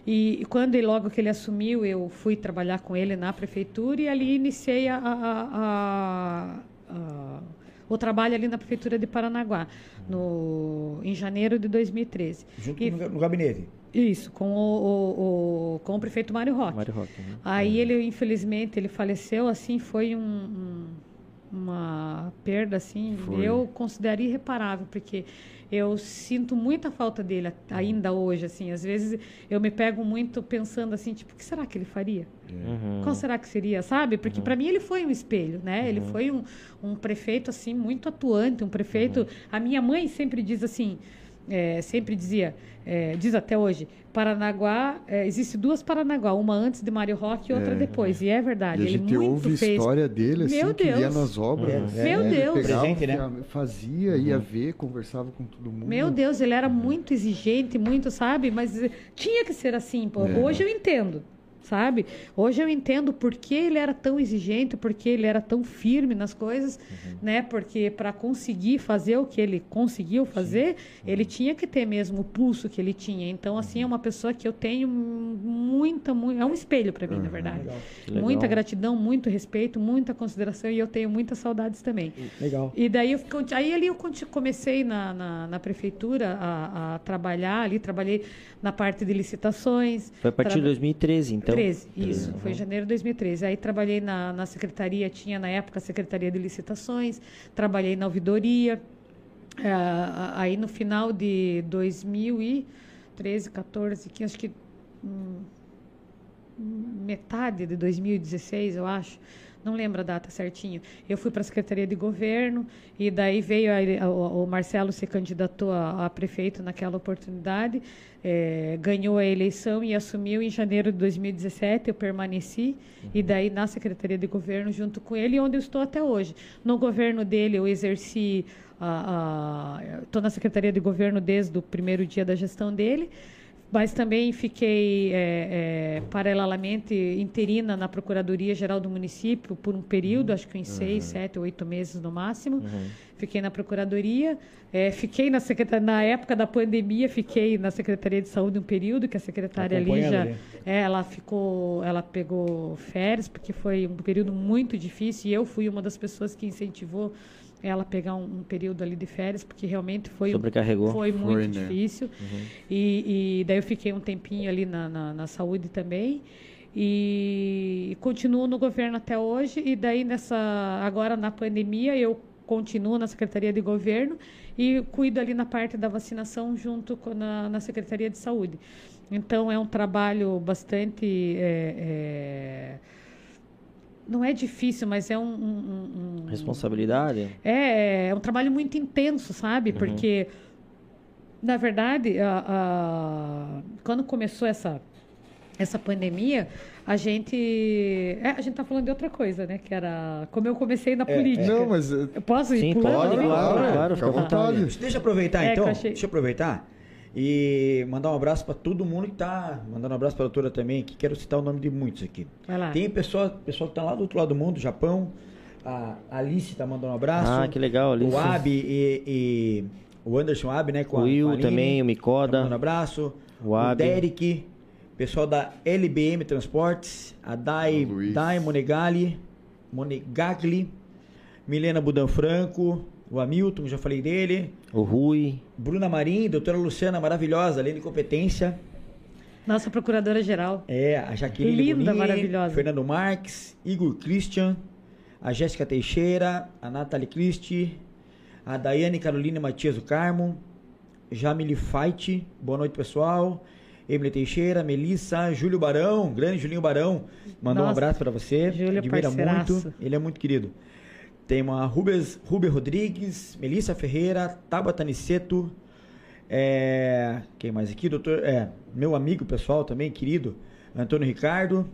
E, e quando ele, logo que ele assumiu, eu fui trabalhar com ele na prefeitura e ali iniciei a, a- a- a- o trabalho ali na prefeitura de Paranaguá, no, em janeiro de 2013. Junto E- no, no gabinete. Isso, com o, o- o- com o prefeito Mário Roque. Mário Roque, né? Aí ele, infelizmente, ele faleceu, assim, foi um- um- uma perda, assim, Foi. eu considero irreparável, porque eu sinto muita falta dele a- ainda hoje, assim, às vezes eu me pego muito pensando assim, tipo, o que será que ele faria? Uhum. Qual será que seria, sabe? Porque para mim ele foi um espelho, né? Ele foi um, um prefeito assim muito atuante, um prefeito. A minha mãe sempre diz assim, é, sempre dizia, é, diz até hoje, Paranaguá, é, existe duas Paranaguá, uma antes de Mário Roque e outra É. depois. E é verdade. E a ele gente muito ouve fez. história dele, assim, Meu que ia Deus. nas obras. Uhum. né? Meu Ele Deus. pegava, Presente, né? Fazia, ia ver, conversava com todo mundo. Meu Deus, ele era muito exigente, muito, sabe? Mas tinha que ser assim. Pô. É. Hoje eu entendo, sabe? Hoje eu entendo por que ele era tão exigente, por que ele era tão firme nas coisas, né? Porque para conseguir fazer o que ele conseguiu fazer, ele tinha que ter mesmo o pulso que ele tinha. Então, assim, é uma pessoa que eu tenho muita, muito, é um espelho para mim, na verdade. Legal. Legal. Muita gratidão, muito respeito, muita consideração e eu tenho muitas saudades também. Legal. E daí eu aí ali eu comecei na, na, na prefeitura a, a trabalhar ali, trabalhei na parte de licitações. Foi a partir de Traba- 2013, então? 13, isso, foi em janeiro de 2013. Aí trabalhei na, na secretaria, tinha na época a Secretaria de Licitações, trabalhei na ouvidoria. É, a- aí no final de 2013, 14, 15, acho que hum, metade de 2016, eu acho. Não lembro a data certinho. Eu fui para a Secretaria de Governo e daí veio a- a- o, Marcelo se candidatou a, a prefeito naquela oportunidade, eh, ganhou a eleição e assumiu em janeiro de 2017. Eu permaneci e daí na Secretaria de Governo junto com ele, onde eu estou até hoje. No governo dele eu exerci estou na Secretaria de Governo desde o primeiro dia da gestão dele. Mas também fiquei, é, é, paralelamente, interina na Procuradoria-Geral do município por um período, acho que em seis, sete, oito meses no máximo. Fiquei na Procuradoria. é, fiquei na, na época da pandemia, fiquei na Secretaria de Saúde um período, que a secretária ali Acompanhando já... ali. É, ela ficou, ela pegou férias, porque foi um período muito difícil e eu fui uma das pessoas que incentivou ela pegar um, um período ali de férias, porque realmente foi, Sobrecarregou. foi muito Foi, né? difícil. E, e daí eu fiquei um tempinho ali na, na, na saúde também. E continuo no governo até hoje. E daí, nessa agora na pandemia, eu continuo na Secretaria de Governo e cuido ali na parte da vacinação junto com na, na Secretaria de Saúde. Então, é um trabalho bastante. é, é, não é difícil, mas é um- um- um, Responsabilidade? é, é um trabalho muito intenso, sabe? Porque, na verdade, a- a- quando começou essa, essa pandemia, a gente. é, a gente tá falando de outra coisa, né? Que era como eu comecei na política. Não, mas é, Eu posso ir Sim, pulando pode, ali? claro, claro, claro, fica à vontade. Deixa eu aproveitar É, então. eu achei- Deixa eu aproveitar e mandar um abraço para todo mundo que tá. Mandando um abraço para a doutora também, que quero citar o nome de muitos aqui. Vai lá. Tem pessoa, pessoal que tá lá do outro lado do mundo, Japão. A Alice tá mandando um abraço. Ah, que legal, Alice. O Abi e, e o Anderson Abi, né? Com O a, Will com a também, o tá Micoda. mandando um abraço. O Abi. Derek, pessoal da LBM Transportes, a Dai, O. Dai Monegali, Monegagli, Milena Budan Franco, o Hamilton, já falei dele. O Rui. Bruna Marim, doutora Luciana, maravilhosa, além de competência. Nossa procuradora-geral. É, a Jaqueline Linda, Bonini, maravilhosa. Fernando Marques, Igor Christian, a Jéssica Teixeira, a Nathalie Christie, a Daiane Carolina Matias do Carmo, Jamile Fight, boa noite pessoal. Emily Teixeira, Melissa, Júlio Barão, grande Julinho Barão, mandou um Nossa, abraço para você. Júlio é admira parceiraço. muito, ele é muito querido. Tem uma Rubens, Ruber Rodrigues, Melissa Ferreira, Tabata Niceto, é, quem mais aqui? Doutor, é, meu amigo pessoal também, querido, Antônio Ricardo.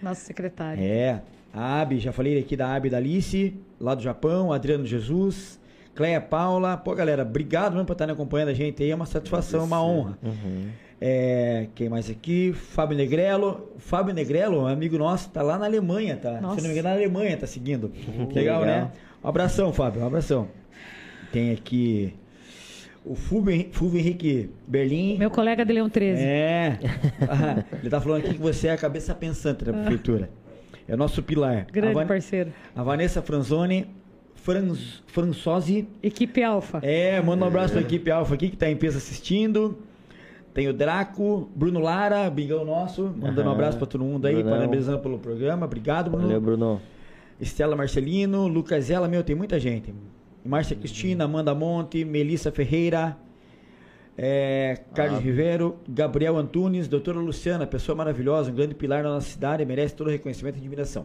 Nosso secretário. É, a Abi, já falei aqui da Abi da Alice, lá do Japão, Adriano Jesus, Cleia Paula. Pô, galera, obrigado mesmo por estarem acompanhando a gente aí, é uma satisfação, uma honra. Uhum. É, quem mais aqui? Fábio Negrelo. Fábio Negrelo, um amigo nosso, tá lá na Alemanha, tá? Nossa. Se não me engano, na Alemanha tá seguindo. (laughs) Legal, legal. né? Um abração, Fábio, um abração. Tem aqui o Fulvio, Fulvio Henrique Berlim. Meu colega de Leão 13. É. Ah, Ele tá falando aqui que você é a cabeça pensante da prefeitura. É o nosso pilar. Grande a, Van- parceiro. a Vanessa Franzoni, Franz, Françosi. Equipe Alfa. É, manda um abraço pra equipe Alfa aqui que tá em peso assistindo. Tem o Draco, Bruno Lara, bigão nosso, mandando um Aham. abraço pra todo mundo aí, Brunão. parabenizando pelo programa. Obrigado, Bruno. Valeu, Bruno. Estela Marcelino, Lucas Ela, meu, tem muita gente. Márcia Cristina, Amanda Monte, Melissa Ferreira, é, Carlos Rivero, Gabriel Antunes, doutora Luciana, pessoa maravilhosa, um grande pilar na nossa cidade, merece todo o reconhecimento e admiração.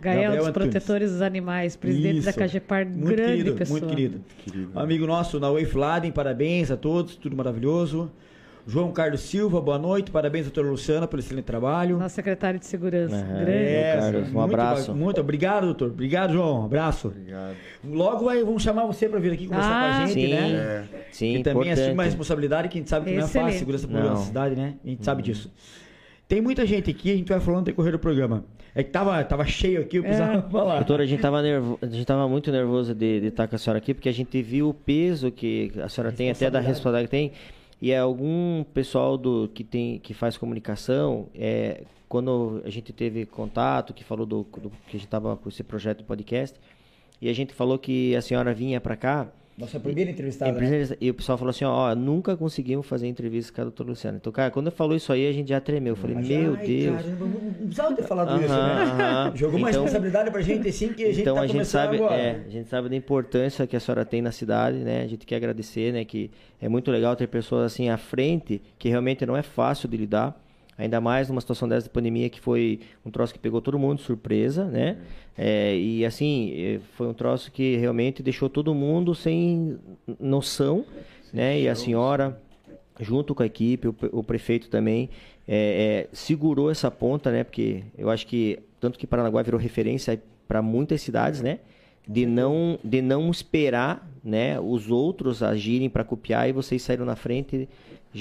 Gael Gabriel dos Antunes. Protetores dos Animais, presidente da Isso. Cagepar, Muito grande querido, pessoa. Muito querido. Querido. Um amigo nosso, Naue Fladen, parabéns a todos, tudo maravilhoso. João Carlos Silva, boa noite, parabéns, doutora Luciana, pelo excelente trabalho. Nosso secretário de Segurança. Aham. Grande. É, Carlos, um muito abraço. Muito obrigado, doutor. Obrigado, João. Um abraço. Obrigado. Logo vai, vamos chamar você para vir aqui conversar Ah, com a gente, sim. né? É, Sim, que também assume uma responsabilidade que a gente sabe que não é Excelente. fácil, segurança pública na cidade, né? A gente sabe disso. Tem muita gente aqui, a gente vai falando no decorrer do programa. É que tava, tava cheio aqui, eu precisava (laughs) falar. Doutora, a gente tava, nervo... a gente tava muito nervoso de, de estar com a senhora aqui, porque a gente viu o peso que a senhora tem, até da responsabilidade que tem. E é algum pessoal do que tem que faz comunicação, é, quando a gente teve contato, que falou do, do que a gente tava com esse projeto de podcast, e a gente falou que a senhora vinha para cá, Nossa primeira entrevistada. né? E o pessoal falou assim, ó, nunca conseguimos fazer entrevista com a doutora Luciana. Então, cara, quando falou isso aí, a gente já tremeu. Eu falei, Mas, meu ai, Deus. Caramba, não precisava ter falado isso, Aham, né? aham. (laughs) Jogou uma Então- responsabilidade pra gente, assim, que a gente então tá a gente sabe, agora. é, a gente sabe da importância que a senhora tem na cidade, né? A gente quer agradecer, né? Que é muito legal ter pessoas assim à frente, que realmente não é fácil de lidar. Ainda mais numa situação dessa de pandemia que foi um troço que pegou todo mundo de surpresa, né? É, e assim, eh, foi um troço que realmente deixou todo mundo sem noção, né? E a senhora, junto com a equipe, o, o prefeito também, é, é, segurou essa ponta, né? Porque eu acho que tanto que Paranaguá virou referência para muitas cidades, né? De não, de não esperar, né? Os outros agirem para copiar e vocês saíram na frente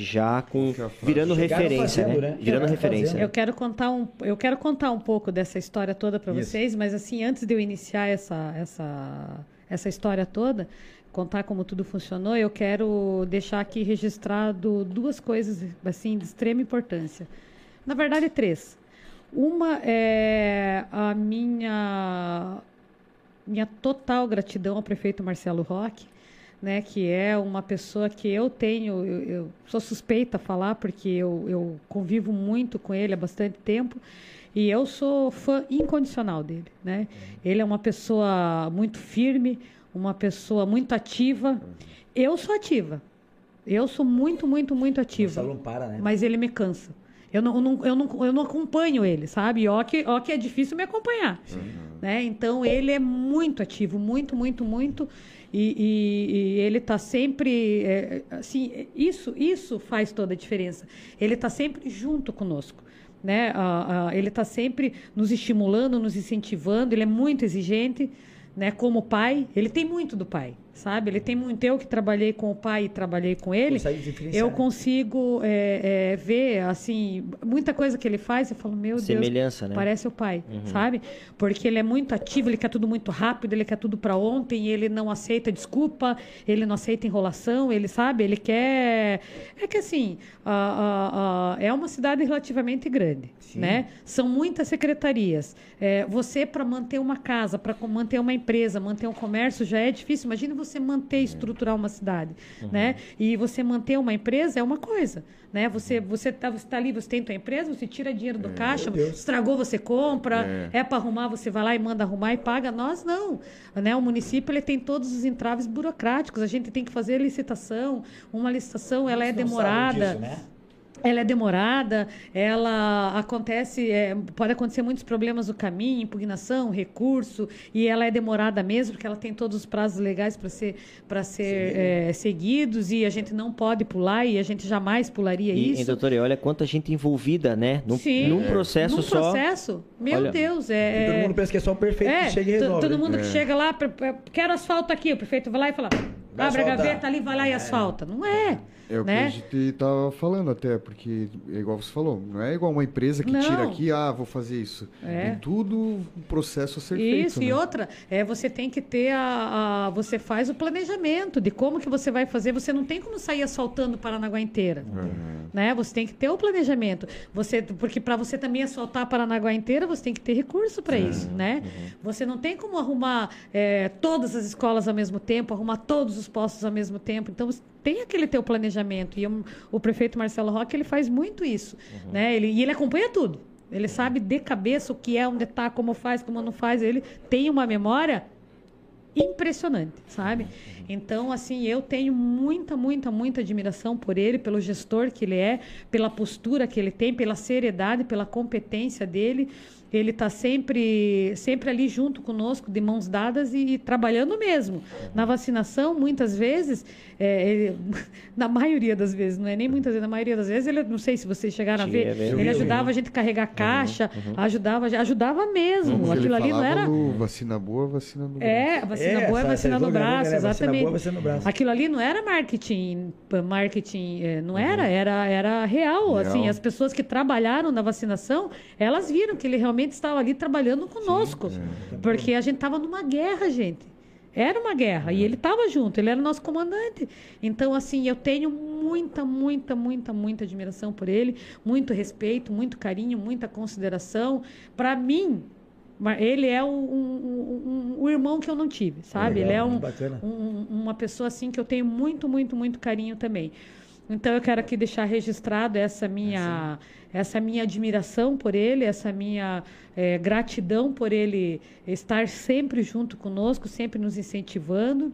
já com virando Chegaram referência, fazendo, né? né? Virando Chegaram referência. fazendo. Eu quero contar um, eu quero contar um pouco dessa história toda para vocês, mas assim, antes de eu iniciar essa, essa, essa história toda, contar como tudo funcionou, eu quero deixar aqui registrado duas coisas assim de extrema importância. Na verdade, três. Uma é a minha minha total gratidão ao prefeito Marcelo Roque, né, que é uma pessoa que eu tenho, eu, eu sou suspeita a falar porque eu, eu convivo muito com ele há bastante tempo e eu sou fã incondicional dele, né? Ele é uma pessoa muito firme, uma pessoa muito ativa. Eu sou ativa. Eu sou muito, muito, muito ativa. Não para, né? Mas ele me cansa. Eu não, eu não, eu não, eu não acompanho ele, sabe? Ó que, ó que é difícil me acompanhar. Né? Então, ele é muito ativo, muito, muito, muito. E, e- e ele está sempre... é, assim, isso, isso faz toda a diferença. Ele está sempre junto conosco. Né? Ele está sempre nos estimulando, nos incentivando. Ele é muito exigente, né? Como pai. Ele tem muito do pai, sabe? Ele tem muito... Eu que trabalhei com o pai e trabalhei com ele, eu consigo é, é, ver, assim, muita coisa que ele faz, eu falo, meu Semelhança, Deus, né? parece o pai, sabe? Porque ele é muito ativo, ele quer tudo muito rápido, ele quer tudo para ontem, ele não aceita desculpa, ele não aceita enrolação, ele sabe, ele quer... É que assim, a- a- a- é uma cidade relativamente grande, né? São muitas secretarias. É, você, para manter uma casa, para manter uma empresa, manter um comércio, já é difícil. Imagina você manter, estruturar uma cidade, né? E você manter uma empresa é uma coisa, né? Você você tá, você tá ali, você tem tua empresa, você tira dinheiro do caixa, Meu Deus. estragou, você compra, é, para arrumar, você vai lá e manda arrumar e paga. Nós não, né? O município ele tem todos os entraves burocráticos. A gente tem que fazer licitação. Uma licitação ela é demorada. disso, né? Ela é demorada, ela acontece, é, pode acontecer muitos problemas no caminho, impugnação, recurso, e ela é demorada mesmo, porque ela tem todos os prazos legais para ser, pra ser é, seguidos, e a gente não pode pular, e a gente jamais pularia E, isso. e doutora, e olha quanta gente envolvida, né? Num, Sim. num processo Num só. processo, meu Olha, Deus, E é... todo mundo pensa que é só o perfeito É, que chega e resolve. todo mundo que chega lá, quero asfalto aqui, o prefeito vai lá e fala, Vai Abre a gaveta ali, vai lá e asfalta. Não é. É o que né? a gente tava falando até, porque é igual você falou, não é igual uma empresa que Não. tira aqui, ah, vou fazer isso. É. Tem tudo um processo a ser Isso, feito. e né? outra, é, você tem que ter a, a- Você faz o planejamento de como que você vai fazer. Você não tem como sair asfaltando Paranaguá inteira. Né? Você tem que ter o planejamento. Você, porque para você também asfaltar Paranaguá inteira, você tem que ter recurso para isso. Né? Você não tem como arrumar é, todas as escolas ao mesmo tempo, arrumar todos os postos ao mesmo tempo. Então, você tem aquele teu planejamento. E o, o prefeito Marcelo Roque, ele faz muito isso. Né? Ele, e ele acompanha tudo. Ele sabe de cabeça o que é, onde está, como faz, como não faz. Ele tem uma memória impressionante, sabe? Então, assim, eu tenho muita, muita, muita admiração por ele, pelo gestor que ele é, pela postura que ele tem, pela seriedade, pela competência dele. Ele está sempre, sempre ali junto conosco, de mãos dadas e, e trabalhando mesmo. Na vacinação, muitas vezes, é, ele- (laughs) na maioria das vezes, não é nem muitas vezes, na maioria das vezes, ele, não sei se vocês chegaram a ver, a ver. ele ajudava a gente a carregar caixa, ajudava, ajudava mesmo. Como Aquilo ali não era. no vacina boa, vacina no É, a vacina boa é vacina no braço, galera? Vacina exatamente. boa, vacina no braço. Aquilo ali não era marketing, marketing, eh, não Uhum. era, era, era real, Real. Assim, as pessoas que trabalharam na vacinação, elas viram que ele realmente estava ali trabalhando conosco, porque a gente estava numa guerra, gente. Era uma guerra e ele estava junto, ele era nosso comandante. Então, assim, eu tenho muita, muita, muita, muita admiração por ele, muito respeito, muito carinho, muita consideração. Para mim, ele é um, um- um- um irmão que eu não tive, sabe? Legal, ele é um, um- uma pessoa assim que eu tenho muito, muito, muito carinho também. Então eu quero aqui deixar registrado essa minha, essa minha admiração por ele, essa minha eh, gratidão por ele estar sempre junto conosco, sempre nos incentivando,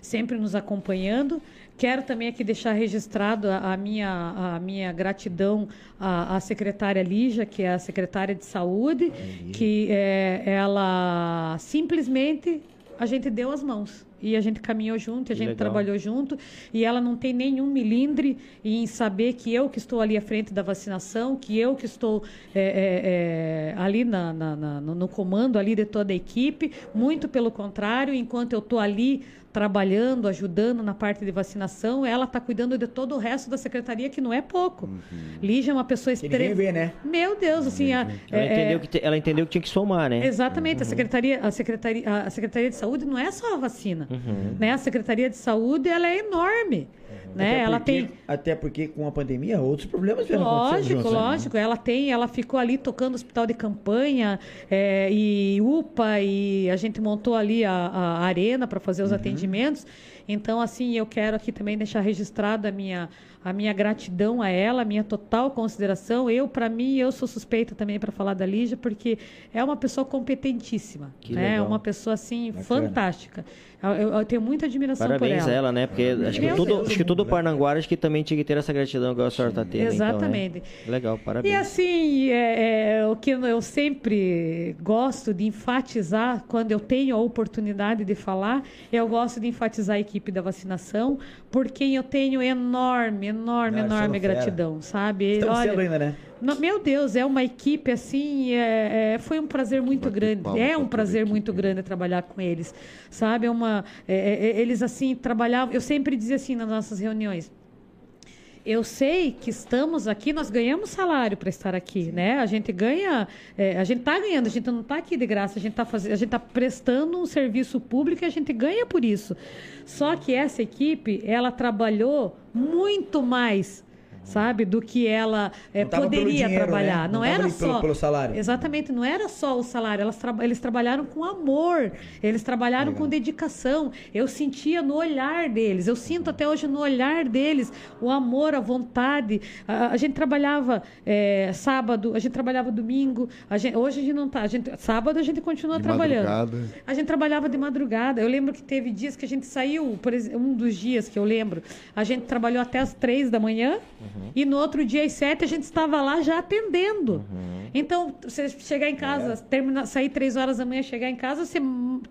sempre nos acompanhando. Quero também aqui deixar registrado a, a minha, a minha gratidão à, à secretária Lígia, que é a secretária de saúde, que eh, ela simplesmente a gente deu as mãos. E a gente caminhou junto, a gente legal. trabalhou junto, e ela não tem nenhum milindre em saber que eu que estou ali à frente da vacinação, que eu que estou é, é, é, ali na- na- na- no no comando ali de toda a equipe, muito pelo contrário, enquanto eu estou ali trabalhando, ajudando na parte de vacinação, ela está cuidando de todo o resto da secretaria, que não é pouco. Lígia é uma pessoa Que extremamente... vê, né? Meu Deus, assim... a- Ela, é- entendeu é- que te- ela entendeu que tinha que somar, né? Exatamente, a secretaria, a secretaria, a secretaria de saúde não é só a vacina, Uhum. né? A secretaria de saúde ela é enorme, né? Até Ela porque- tem Até porque com a pandemia, outros problemas vieram Lógico, juntos, né? lógico. Ela tem, ela ficou ali tocando hospital de campanha é, e UPA e a gente montou ali a, a arena para fazer Uhum. os atendimentos. Então, assim, eu quero aqui também deixar registrado a minha a minha gratidão a ela, a minha total consideração. Eu, para mim, eu sou suspeita também para falar da Lígia, porque é uma pessoa competentíssima, Que né? É legal. uma pessoa assim Bacana. fantástica. Eu, eu- eu tenho muita admiração Parabéns por a ela. ela, né? Porque acho que, Meu todo, Deus. acho que todo Parnanguara acho que também tinha que ter essa gratidão que a senhora está tendo. Exatamente. Então, né? Legal, parabéns. E assim, é, é, o que eu sempre gosto de enfatizar, quando eu tenho a oportunidade de falar, eu gosto de enfatizar a equipe da vacinação, por quem eu tenho enorme, enorme, Ah, enorme são fera. gratidão, sabe? Estamos Olha, sendo ainda, né? não, meu Deus, é uma equipe assim, é, é, foi um prazer muito grande. É um prazer muito né? grande trabalhar com eles, sabe? É uma, é, é, é, eles assim trabalhavam. Eu sempre dizia assim nas nossas reuniões. Eu sei que estamos aqui, nós ganhamos salário para estar aqui, né? A gente ganha, é, a gente está ganhando, a gente não está aqui de graça, a gente está fazendo, a gente está prestando um serviço público e a gente ganha por isso. Só que essa equipe, ela trabalhou muito mais, sabe, do que ela é, poderia dinheiro, trabalhar. né? Não, Não era ali pelo- só pelo salário. Exatamente, não era só o salário. Elas tra- eles trabalharam com amor, eles trabalharam com dedicação. Eu sentia no olhar deles, eu sinto até hoje no olhar deles o amor, a vontade. A, a gente trabalhava é, sábado, a gente trabalhava domingo. a gente- hoje a gente não tá. A gente, sábado a gente continua De trabalhando. madrugada. A gente trabalhava de madrugada. Eu lembro que teve dias que a gente saiu, por exemplo, um dos dias que eu lembro, a gente trabalhou até as três da manhã e no outro dia às sete a gente estava lá já atendendo. Então, você chegar em casa, terminar, sair três horas da manhã, chegar em casa, você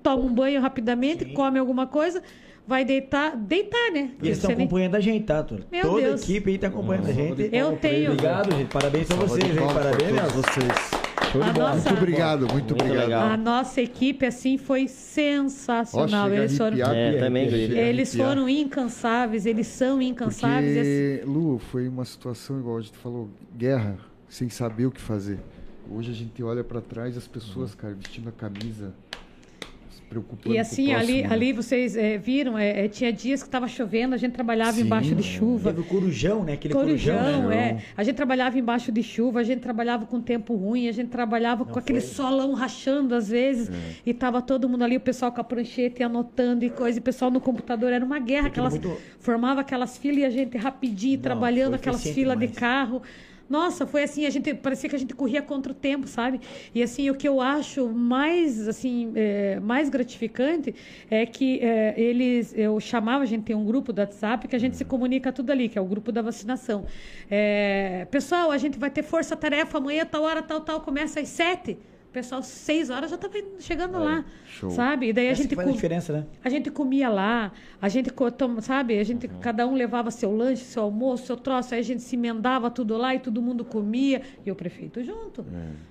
toma um banho rapidamente, come alguma coisa, vai deitar, deitar, né? E eles estão Você nem- acompanhando a gente, tá, Túlio? Toda Deus. a equipe aí tá acompanhando a gente. Eu tenho- Obrigado, gente. Parabéns a vocês, pra Parabéns, Nelson. vocês. Show de A bola. nossa- Muito obrigado, muito, Muito obrigado. legal. A nossa equipe, assim, foi sensacional. Eles foram, É, também, eles foram incansáveis, eles são incansáveis. e assim- Porque, Lu, foi uma situação igual a gente falou, guerra, sem saber o que fazer. Hoje a gente olha pra trás as pessoas, cara, vestindo a camisa, preocupando E com assim, o ali, né? ali vocês eh, viram, eh, tinha dias que estava chovendo, a gente trabalhava Sim, embaixo de é. chuva. Teve o corujão, né? Aquele corujão, Corujão, né? é. A gente trabalhava embaixo de chuva, a gente trabalhava com tempo ruim, a gente trabalhava com aquele solão rachando às vezes, É. e tava todo mundo ali, o pessoal com a prancheta e anotando e coisa, e o pessoal no computador, era uma guerra, aquelas, muito- formava aquelas filas e a gente rapidinho, Não, trabalhando aquelas filas de carro. Nossa, foi assim, a gente parecia que a gente corria contra o tempo, sabe? E assim, o que eu acho mais assim, é, mais gratificante é que é, eles, eu chamava, a gente tem um grupo do WhatsApp que a gente se comunica tudo ali, que é o grupo da vacinação. É, pessoal, a gente vai ter força-tarefa amanhã, tal hora, tal, tal, começa às sete. O pessoal, seis horas já estava chegando lá, show. sabe? E daí a Essa gente que faz a diferença, né? a gente comia lá, a gente, sabe, a gente, cada um levava seu lanche, seu almoço, seu troço, aí a gente se emendava tudo lá e todo mundo comia, e o prefeito junto.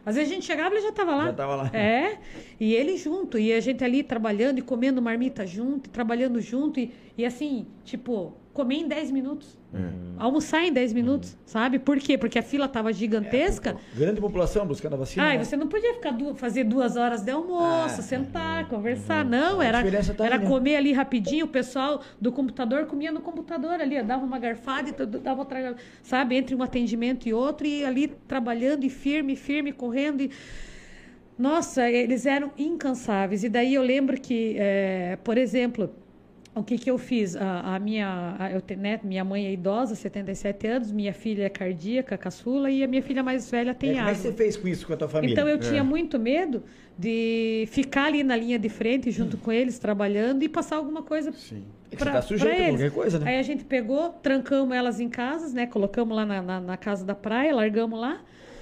Às vezes a gente chegava e ele já estava lá. Já tava lá. É, e ele junto, e a gente ali trabalhando e comendo marmita junto, e trabalhando junto, e, e assim, tipo, comer em 10 minutos. Almoçar em 10 minutos, sabe? Por quê? Porque a fila estava gigantesca. Grande população buscando a vacina. Ah, né? você não podia ficar du- fazer duas horas de almoço, Ah, sentar, conversar. Não, era, diferença tá aí, era né? comer ali rapidinho. O pessoal do computador comia no computador ali, ó, dava uma garfada e dava outra, sabe, entre um atendimento e outro, e ali trabalhando e firme, firme, correndo. E... Nossa, eles eram incansáveis. E daí eu lembro que, eh, por exemplo, o que, que eu fiz? A, a minha, a- eu, né, minha mãe é idosa, 77 anos, minha filha é cardíaca, caçula, e a minha filha mais velha É, tem é que asma. você fez com isso com a tua família? Então eu É. tinha muito medo de ficar ali na linha de frente junto com eles, trabalhando e passar alguma coisa Sim. É pra, tá sujeito pra a eles. qualquer coisa, né? Aí a gente pegou, trancamos elas em casas, né? Colocamos lá na, na, na casa da praia, largamos lá.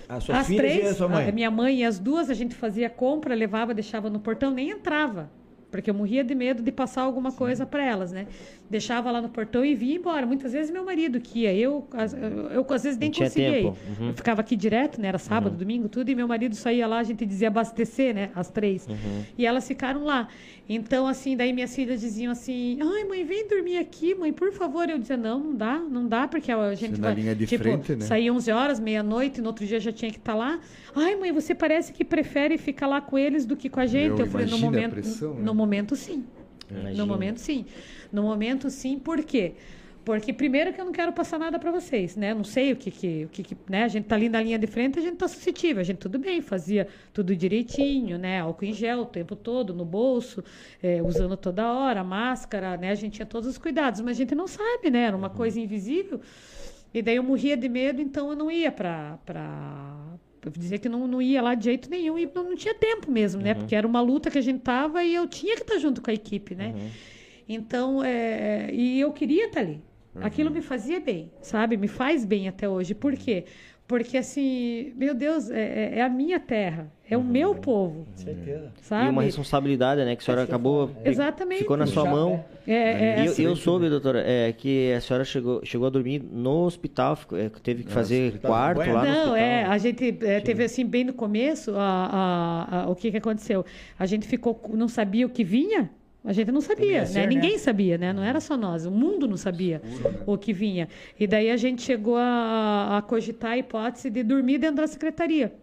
As suas as filhas três, e a sua mãe. a minha mãe e as duas, a gente fazia compra, levava, deixava no portão, nem entrava. Porque eu morria de medo de passar alguma coisa para elas, né? Deixava lá no portão e vinha embora. Muitas vezes meu marido que ia. Eu, eu, eu às vezes nem conseguia ir. Uhum. Eu ficava aqui direto, né? Era sábado, domingo, tudo. E meu marido só ia lá, a gente dizia abastecer, né? As três. Uhum. E elas ficaram lá. Então, assim, daí minhas filhas diziam assim: ai, mãe, vem dormir aqui, mãe, por favor. Eu dizia: não, não dá, não dá, porque a gente vai. linha de tipo, frente, né? saía 11 horas, meia-noite, no outro dia já tinha que estar lá. Ai, mãe, você parece que prefere ficar lá com eles do que com a gente. Eu Eu, falei: no momento, pressão, né? no momento, sim. Imagina. No momento, sim. No momento, sim, por quê? Porque primeiro que eu não quero passar nada para vocês, né? Não sei o que que, o que, que né? A gente tá ali na linha de frente, a gente tá suscetível. A gente tudo bem, fazia tudo direitinho, né? Álcool em gel o tempo todo no bolso, eh, usando toda hora, máscara, né? A gente tinha todos os cuidados, mas a gente não sabe, né? Era uma coisa invisível. E daí eu morria de medo, então eu não ia para para dizer que não, não ia lá de jeito nenhum e não, não tinha tempo mesmo, né? Porque era uma luta que a gente tava e eu tinha que estar junto com a equipe, né? Então, é, e eu queria estar ali. Aquilo me fazia bem, sabe? Me faz bem até hoje. Por quê? Porque, assim, meu Deus, é, é- é a minha terra, é o meu povo, Com certeza. sabe? E uma responsabilidade, né? Que a senhora acabou. pe- Exatamente. Ficou na sua Puxar, mão. né? É, é, E eu, assim, eu soube, doutora, é, que a senhora chegou, chegou a dormir no hospital, ficou- é, teve que fazer hospital, quarto lá no Não, hospital. é, a gente é, teve assim, bem no começo, a, a- a- o que que aconteceu? A gente ficou, não sabia o que vinha, a gente não sabia, ia né? ser, né? Ninguém sabia, né? Não era só nós, o mundo não sabia o que vinha. E daí a gente chegou a, a cogitar a hipótese de dormir dentro da secretaria,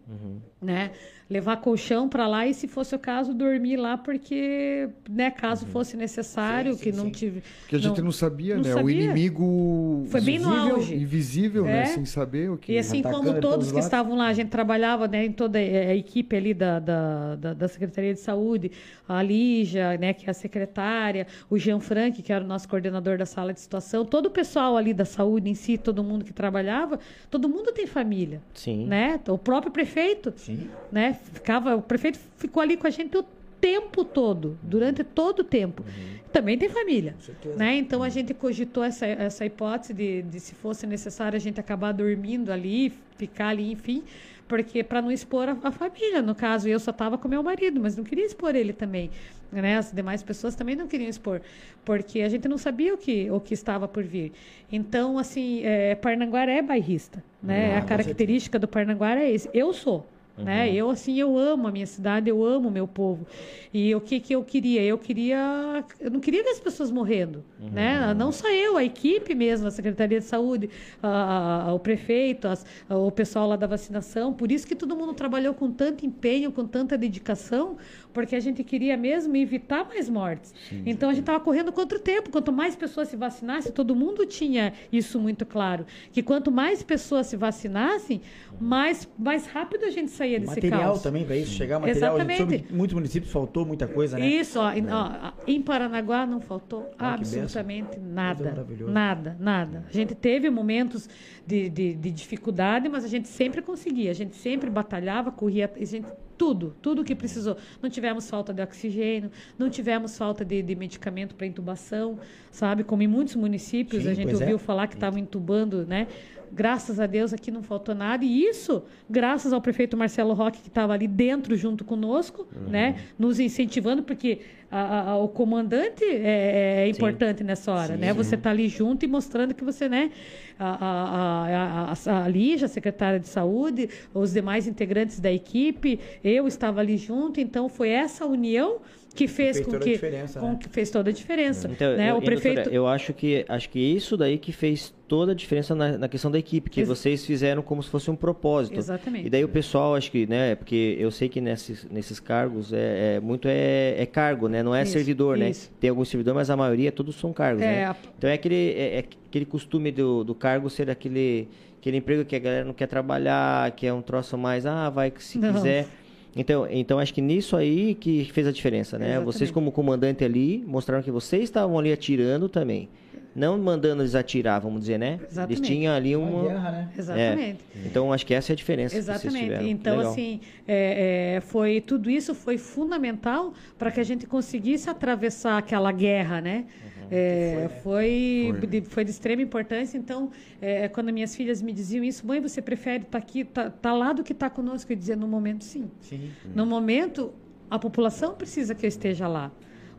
né? Levar colchão para lá e, se fosse o caso, dormir lá, porque, né, caso fosse necessário, Sim, sim, que não sim. tive... Porque a gente não, sabia, não né? O sabia. inimigo Foi bem no invisível- auge. invisível, É. né? Sem saber o que. E assim atacando como todos todos os que lados. estavam lá, a gente trabalhava né, em toda a a equipe ali da, da, da, da Secretaria de Saúde, a Lígia, né, que é a secretária, o Jean Frank, que era o nosso coordenador da sala de situação, todo o pessoal ali da saúde em si, todo mundo que trabalhava, todo mundo tem família, Sim. né? O próprio prefeito, Sim. né? Ficava, o prefeito ficou ali com a gente o tempo todo, durante todo o tempo. Também tem família, né? Então a gente cogitou essa, essa hipótese de, de se fosse necessário a gente acabar dormindo ali, ficar ali, enfim, porque para não expor a, a família, no caso, eu só estava com meu marido, mas não queria expor ele também, né? As demais pessoas também não queriam expor, porque a gente não sabia o que o que estava por vir. Então, assim, é, é bairrista, né? Ah, a característica do Parnanguara é esse. Eu sou Né? Eu, assim, eu amo a minha cidade, eu amo o meu povo. E o que, que eu queria? Eu queria... Eu não queria ver as pessoas morrendo, né? Não só eu, a equipe mesmo, a Secretaria de Saúde, a- a- o prefeito, as- o pessoal lá da vacinação. Por isso que todo mundo trabalhou com tanto empenho, com tanta dedicação, porque a gente queria mesmo evitar mais mortes. então, a gente estava correndo contra o tempo. Quanto mais pessoas se vacinassem, todo mundo tinha isso muito claro, que quanto mais pessoas se vacinassem, mais, mais rápido a gente saía desse Material caos. também, para isso chegar material. Exatamente. Muitos municípios faltou muita coisa, né? Isso, ó, em, ó, em Paranaguá não faltou Ah, absolutamente nada. Nada, nada. A gente teve momentos de, de, de dificuldade, mas a gente sempre conseguia. A gente sempre batalhava, corria, a gente, tudo, tudo que precisou. Não tivemos falta de oxigênio, não tivemos falta de, de medicamento para intubação, sabe? Como em muitos municípios Sim, a gente é. ouviu falar que estavam entubando, né? Graças a Deus aqui não faltou nada. E isso, graças ao prefeito Marcelo Roque, que estava ali dentro junto conosco, né? Nos incentivando, porque a- a- o comandante é, é importante nessa hora, né? Você está ali junto e mostrando que você, né? A, a, a, a, a Lígia, secretária de saúde, os demais integrantes da equipe, eu estava ali junto, então foi essa união que fez, fez com que, com né? que fez toda a diferença. Então, né? eu, o prefeito doutora, eu acho que acho que isso daí que fez toda a diferença na, na questão da equipe, que Ex- vocês fizeram como se fosse um propósito. Exatamente. E daí o pessoal, acho que, né, porque eu sei que nesses, nesses cargos é, é muito é, é cargo, né, não é Isso, servidor, né? isso. Tem alguns servidores, mas a maioria todos são cargos, É, né? a- Então é aquele é, é aquele costume do, do cargo ser aquele aquele emprego que a galera não quer trabalhar, que é um troço mais, ah, vai que se Não. quiser. Então, então acho que nisso aí que fez a diferença, né? Exatamente. Vocês como comandante ali mostraram que vocês estavam ali atirando também. Não mandando eles atirar, vamos dizer, né? Eles Exatamente. tinham ali Uma uma guerra, né? Exatamente. É. Então acho que essa é a diferença que vocês Exatamente. Então, Legal. assim, é, é, foi tudo isso foi fundamental para que a gente conseguisse atravessar aquela guerra, né? É, foi, Foi. De, foi de extrema importância. Então, é, quando minhas filhas me diziam isso, mãe, você prefere estar aqui, tá, tá lá do que estar conosco? Eu dizia, no momento, sim. Sim. No momento, a população precisa que eu esteja lá.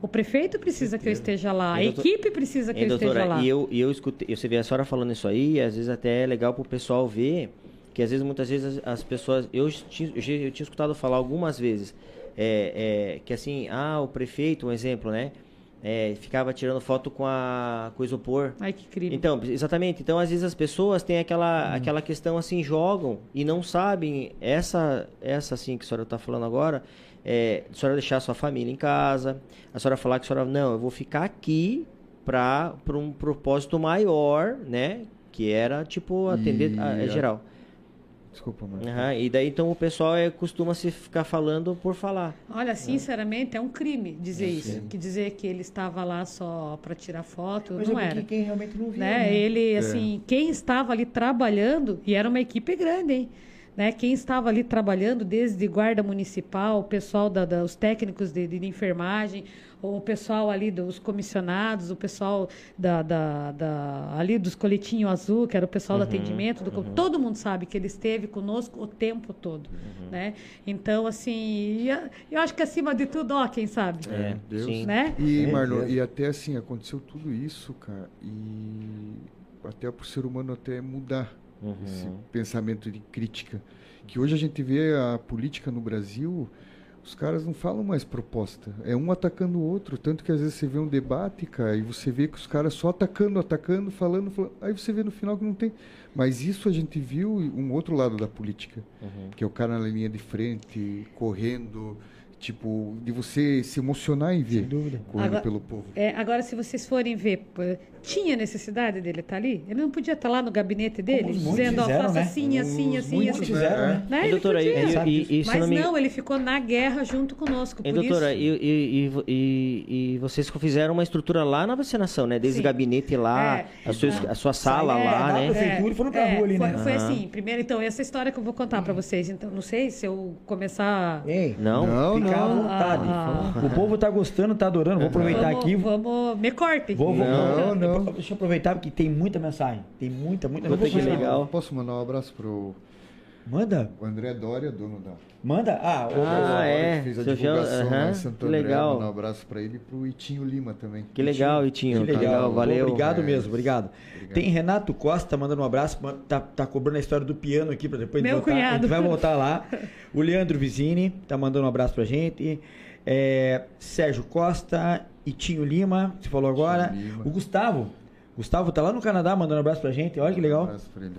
O prefeito precisa que eu esteja lá. A doutor- equipe precisa que Hein, eu esteja doutora, lá. e eu, e eu escutei, você vê a senhora falando isso aí, e às vezes até é legal pro pessoal ver, que às vezes, muitas vezes, as, as pessoas, eu tinha, eu tinha escutado falar algumas vezes, é, é, que assim, ah, o prefeito, um exemplo, né, é, ficava tirando foto com a com o isopor, Ai, que crime. Então, exatamente. Então, às vezes as pessoas têm aquela, aquela questão assim, jogam e não sabem essa, essa assim que a senhora está falando agora, é, a senhora deixar a sua família em casa, a senhora falar que a senhora, não, eu vou ficar aqui para um propósito maior, né? Que era, tipo, atender a, E é a- geral. Desculpa, mano. Aham, E daí, então, o pessoal é, costuma se ficar falando por falar. Olha, sinceramente, é um crime dizer isso. Que dizer que ele estava lá só para tirar foto, Mas não é era. porque quem realmente não viu. Né? né? Ele, assim, quem estava ali trabalhando, e era uma equipe grande, hein? Né? Quem estava ali trabalhando, desde guarda municipal, o pessoal, da, da- os técnicos de, de enfermagem, o pessoal ali dos comissionados, o pessoal da, da, da- ali dos coletinhos azul, que era o pessoal do atendimento, do, todo mundo sabe que ele esteve conosco o tempo todo, né? Então, assim, e eu acho que acima de tudo, ó, quem sabe, É, Deus. sim. né? E, É, Marlon, mesmo. e até assim, aconteceu tudo isso, cara, e até pro ser humano até mudar esse pensamento de crítica. Que hoje a gente vê a política no Brasil, os caras não falam mais proposta. É um atacando o outro. Tanto que às vezes você vê um debate, cara, e você vê que os caras só atacando, atacando, falando, falando. Aí você vê no final que não tem. Mas isso a gente viu um outro lado da política. Que é o cara na linha de frente, correndo. Tipo, de você se emocionar em ver. Sem dúvida. Correndo Agora- pelo povo. É, agora, se vocês forem ver, tinha necessidade dele estar ali? Ele não podia estar lá no gabinete dele, dizendo, ó, fizeram, faça né? assim, assim, Os assim, assim. fizeram, né? Né? E, Ele doutora, e, podia. e, e, se Mas não me- não, ele ficou na guerra junto conosco. E, por doutora, isso, e, e, e, vo- e- e vocês fizeram uma estrutura lá na vacinação, né? Desde Sim. o gabinete lá, É. a, sua, a sua sala É, lá, né? prefeitura e foram pra É, rua ali, foi, né? foi Aham. assim, primeiro, então, essa história que eu vou contar pra vocês. Então, não sei se eu começar... Ei, Não? Não, fica à vontade. Ah. O povo tá gostando, tá adorando. Vou aproveitar vamos, aqui. Vamos, me cortem. Vou, vou, Não, não. Deixa eu aproveitar porque tem muita mensagem. Tem muita, muita mensagem. legal. Posso mandar um abraço pro Manda? O André Dória, dono da. Manda? Ah, o- Ah, Dória, é. que Fez a Seu divulgação lá aham, em Santo que André. legal. Mandar um abraço pra ele e pro Itinho Lima também. Que legal, Itinho. Que legal, Pô, valeu. Obrigado É, mesmo, obrigado. obrigado. Tem Renato Costa mandando um abraço, tá, tá cobrando a história do piano aqui para depois Meu voltar. A cunhado. gente vai voltar lá. (laughs) O Leandro Vizini tá mandando um abraço pra gente. É, Sérgio Costa, Itinho Lima, você falou agora. Lima. O Gustavo. Gustavo tá lá no Canadá mandando um abraço pra gente. Olha que legal. Um abraço pra ele.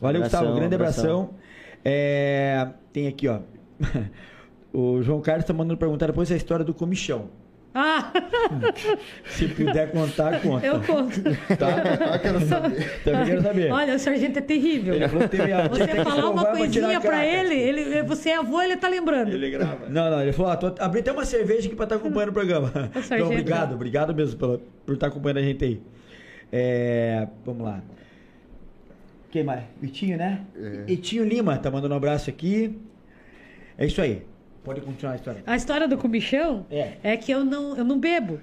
Valeu, Abração, Gustavo. Grande abração. abração. É, tem aqui, ó. (laughs) O João Carlos tá mandando perguntar depois a história do comichão. Ah, (laughs) Se puder contar, conta. eu conto. Tá? Ah, quero saber. Também quero saber. Olha, o sargento é terrível. Ele falou que teve a- Você falar uma escovar coisinha pra ele, ele, você é avô, ele tá lembrando. Não, não, ele falou, ah, tô, abri até uma cerveja aqui pra estar acompanhando o programa. Ô, sargento. Não, obrigado, obrigado mesmo pela, por estar acompanhando a gente aí. É, vamos lá. Quem mais? Vitinho, né? É. Vitinho Lima tá mandando um abraço aqui. É isso aí. Pode continuar a história. A história do comichão É. que eu não, eu não bebo.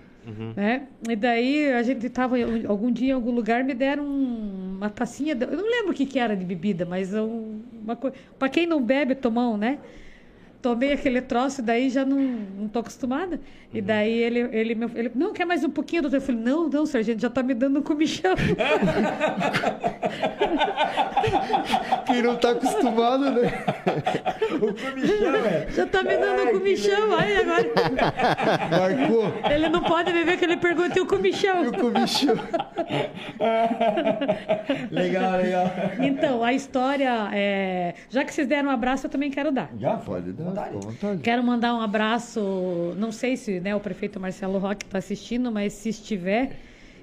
Né? E daí a gente tava algum dia em algum lugar, me deram um- uma tacinha. de- eu não lembro o que, que era de bebida, mas um, uma coisa. Pra quem não bebe, tomão, né? Tomei aquele troço, daí já não, não tô acostumada. E daí ele, ele, me- ele, não, quer mais um pouquinho, doutor? Eu falei, não, não, sargento, já tá me dando um comichão. (laughs) Quem não tá acostumado, né? O comichão, é. já tá me dando um comichão. Aí agora. Marcou. Ele não pode beber que ele pergunta e o comichão. E o comichão. (laughs) Legal, legal. Então, a história é. Já que vocês deram um abraço, eu também quero dar. Já? Pode dar, Vontade. Quero mandar um abraço, não sei se né, o prefeito Marcelo Roque está assistindo, mas se estiver,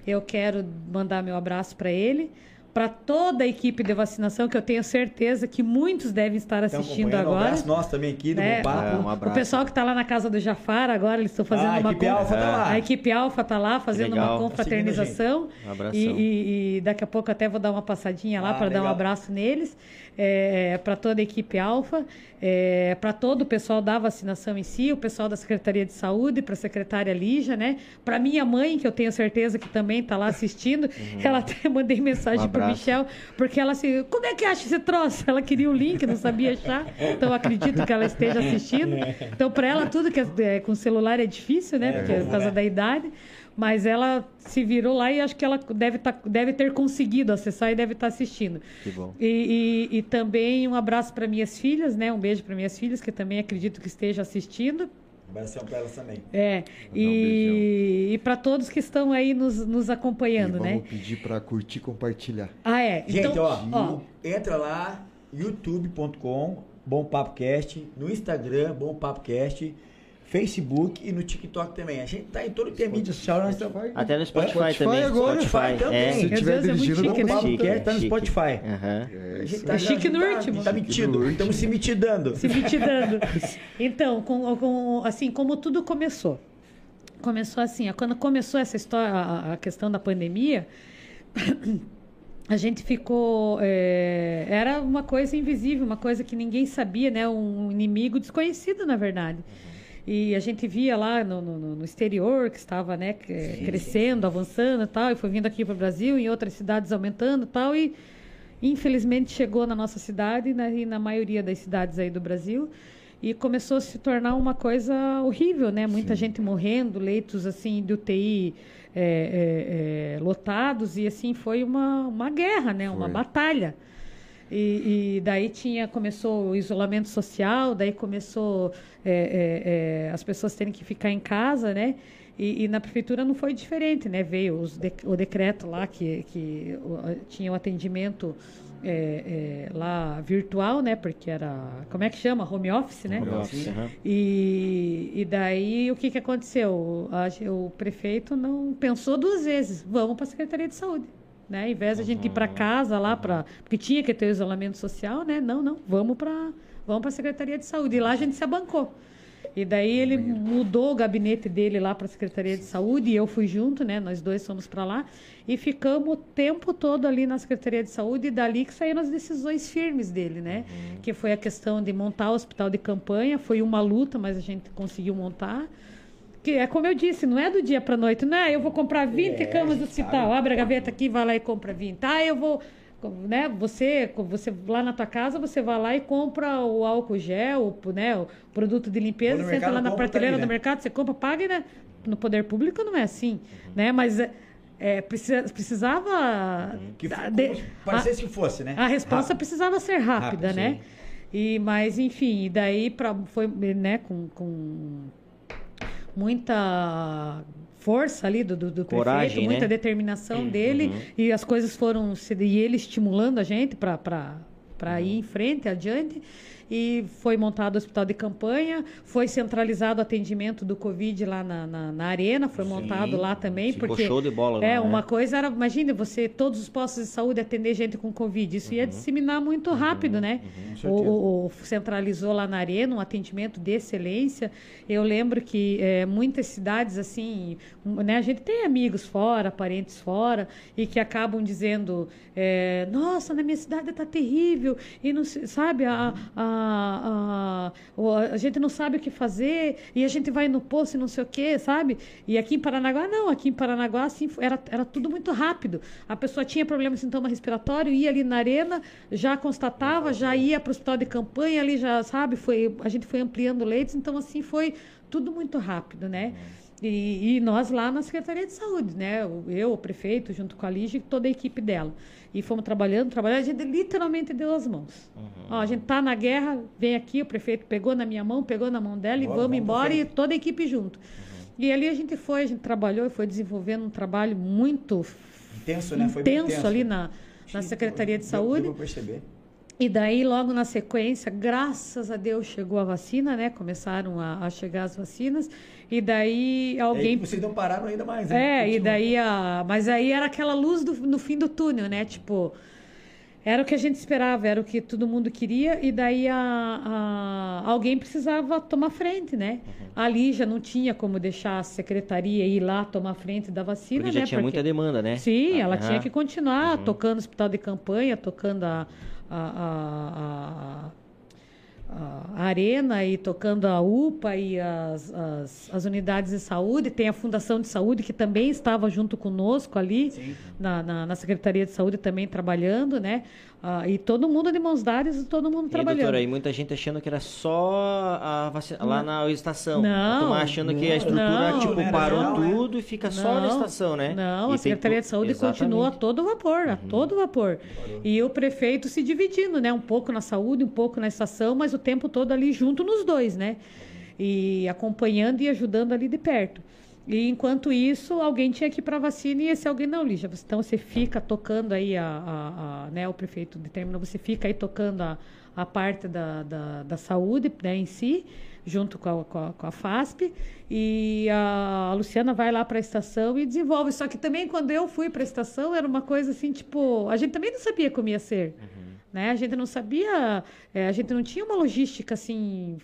eu quero mandar meu abraço para ele, para toda a equipe de vacinação, que eu tenho certeza que muitos devem estar assistindo acompanhando. Um agora. abraço nosso também aqui do né? Papo. É, um o abraço. pessoal que está lá na casa do Jafar agora, eles estão fazendo Ah, a uma equipe con- Alfa tá lá. A equipe Alfa está lá fazendo legal. uma Tá confraternização. Um abração. E, e- e daqui a pouco até vou dar uma passadinha lá Ah, para dar um abraço neles. Para toda a equipe Alfa, para todo o pessoal da vacinação em si, o pessoal da Secretaria de Saúde, para a secretária Lígia, né? Para minha mãe, que eu tenho certeza que também está lá assistindo, ela até mandei mensagem Um para. Michel, porque ela assim, como é que acha esse troço? Ela queria o link, não sabia achar, então acredito que ela esteja assistindo. Então, para ela, tudo que é, é, com celular é difícil, né? Porque, por causa da idade. Mas ela se virou lá e acho que ela deve, tá, deve ter conseguido acessar e deve estar assistindo. Que bom. E, e- e também um abraço para minhas filhas, né? Um beijo para minhas filhas, que também acredito que esteja assistindo. Abração pra elas também. É, um e, e para todos que estão aí nos, nos E acompanhando, vamos né? pedir pra curtir e compartilhar. Ah, é. Gente, então, ó, ó, entra lá, youtube.com, Bom Papo Cast, no Instagram, Bom Papo Cast, Facebook e no TikTok também. A gente tá em todo que é mídia social, nós estamos... Até no Spotify, Spotify também. agora. Spotify também. É. Se Meu tiver Deus, é muito dirigindo, né? Papo Chique, Cast tá no. Spotify. A gente É chique no tá- último. Tá metido, estamos se mitidando. se mitidando. (laughs) Então, com, com- assim, como tudo começou. Começou assim, quando começou essa história, a, a questão da pandemia, (coughs) a gente ficou. é, era uma coisa invisível, uma coisa que ninguém sabia, né? Um inimigo desconhecido, na verdade. E a gente via lá no, no- no exterior que estava né, crescendo, avançando e tal, e foi vindo aqui para o Brasil, em outras cidades aumentando e tal, e infelizmente chegou na nossa cidade e na, e na maioria das cidades aí do Brasil e começou a se tornar uma coisa horrível, né? Muita gente morrendo, leitos assim de UTI é, é, é, lotados e assim foi uma, uma guerra, né? Uma Foi. batalha. E, e daí tinha começou o isolamento social, daí começou é, é, é, as pessoas terem que ficar em casa, né? E, e na prefeitura não foi diferente, né? Veio de- o decreto lá que, que o- tinha o atendimento é, é, lá virtual, né? Porque era como é que chama? Home office, né? Home office, aham. E, e daí o que, que aconteceu? O prefeito não pensou duas vezes. Vamos para a Secretaria de Saúde. Né? Ao invés de a gente ir para casa lá, pra, porque tinha que ter o isolamento social, né? Não, não, vamos para vamos a Secretaria de Saúde. E lá a gente se abancou. E daí ele mudou o gabinete dele lá para a Secretaria de Saúde e eu fui junto, né? Nós dois fomos para lá e ficamos o tempo todo ali na Secretaria de Saúde e dali que saíram as decisões firmes dele, né? Que foi a questão de montar o hospital de campanha, foi uma luta, mas a gente conseguiu montar. Que é como eu disse, não é do dia para noite, não é? Eu vou comprar 20 É, camas a do hospital, sabe. abre a gaveta aqui, vai lá e compra 20. Ah, eu vou né, você, você lá na tua casa, você vai lá e compra o álcool gel, o, né, o produto de limpeza, entra mercado, lá na tá prateleira ali, do né? mercado, você compra, paga né, no poder público não é assim, né? Mas é, é, precisa- precisava Que da- f- de- parecesse que fosse, né? a resposta Rápido. precisava ser rápida, Rápido, né? sim. E, mas, enfim, e daí pra, foi né, com, com muita força ali do, do, do Coragem, prefeito, muita né? determinação dele, e as coisas foram, e ele estimulando a gente para ir em frente, adiante. E foi montado o hospital de campanha, foi centralizado o atendimento do Covid lá na, na, na arena, foi montado lá também, Ficou porque show de bola é né? uma coisa era, imagine você todos os postos de saúde atender gente com covid, isso ia disseminar muito rápido, né? com o, o- centralizou lá na arena um atendimento de excelência. Eu lembro que é, muitas cidades assim, né? A gente tem amigos fora, parentes fora e que acabam dizendo, é, nossa, na minha cidade está terrível e não sabe a, a, a, o- a gente não sabe o que fazer e a gente vai no posto e não sei o que, sabe? E aqui em Paranaguá não, aqui em Paranaguá assim era, era tudo muito rápido. A pessoa tinha problema sintoma respiratório, ia ali na arena, já constatava, já ia para o hospital de campanha ali já sabe, foi a gente foi ampliando leitos, então assim foi tudo muito rápido, né? E, e nós lá na Secretaria de Saúde, né? Eu, o prefeito, junto com a Lígia e toda a equipe dela. E fomos trabalhando, trabalhando, a gente literalmente deu as mãos. Ó, a gente tá na guerra, vem aqui, o prefeito pegou na minha mão, pegou na mão dela e Bora, vamos embora e toda a equipe junto. E ali a gente foi, a gente trabalhou e foi desenvolvendo um trabalho muito Intenso, né? Foi intenso intenso. ali na, na Secretaria de Saúde. Deu pra perceber. E daí, logo na sequência, graças a Deus, chegou a vacina, né? Começaram a, a chegar as vacinas. E daí E aí alguém. que vocês não pararam ainda mais, né? É, e daí a. Mas aí era aquela luz do, no fim do túnel, né? Tipo. Era o que a gente esperava, era o que todo mundo queria, e daí a, a- alguém precisava tomar frente, né? Uhum. Ali já não tinha como deixar a secretaria ir lá tomar frente da vacina, Porque já né? tinha muita demanda, né? Sim, ela Aham. tinha que continuar Uhum. tocando o hospital de campanha, tocando a, a, a, a- a arena e tocando a UPA e as, as, as unidades de saúde. Tem a Fundação de Saúde, que também estava junto conosco ali, na, na, na Secretaria de Saúde também trabalhando, né? Ah, e todo mundo de mãos dadas e todo mundo E, trabalhando. doutora, aí muita gente achando que era só a vacina, lá na estação. Não. Achando que a estrutura, Não, tipo, não parou não, né? tudo e fica só na Não, estação, né? Não, E a Secretaria de Saúde Exatamente. continua a todo vapor, a todo vapor. E o prefeito se dividindo, né? Um pouco na saúde, um pouco na estação, mas o tempo todo ali junto nos dois, né? E acompanhando e ajudando ali de perto. E enquanto isso, alguém tinha que ir para vacina e esse alguém não, Lígia. Então você fica tocando aí a, a- a- né? O prefeito determina, você fica aí tocando a, a parte da, da, da saúde, né, em si, junto com a, com a, com a FASP, e a Luciana vai lá para a estação e desenvolve. Só que também quando eu fui para a estação era uma coisa assim, tipo, a gente também não sabia como ia ser, né? A gente não sabia, é, a gente não tinha uma logística assim,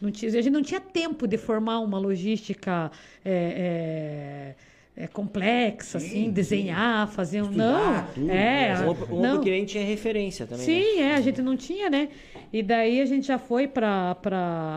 não tinha, a gente não tinha tempo de formar uma logística é, é, é, complexa, Sim, assim, sim. desenhar, fazer um Estudar não, tudo, é, né? Um, um não. porque nem tinha referência também, né? Sim, é, a gente não tinha, né? E daí a gente já foi para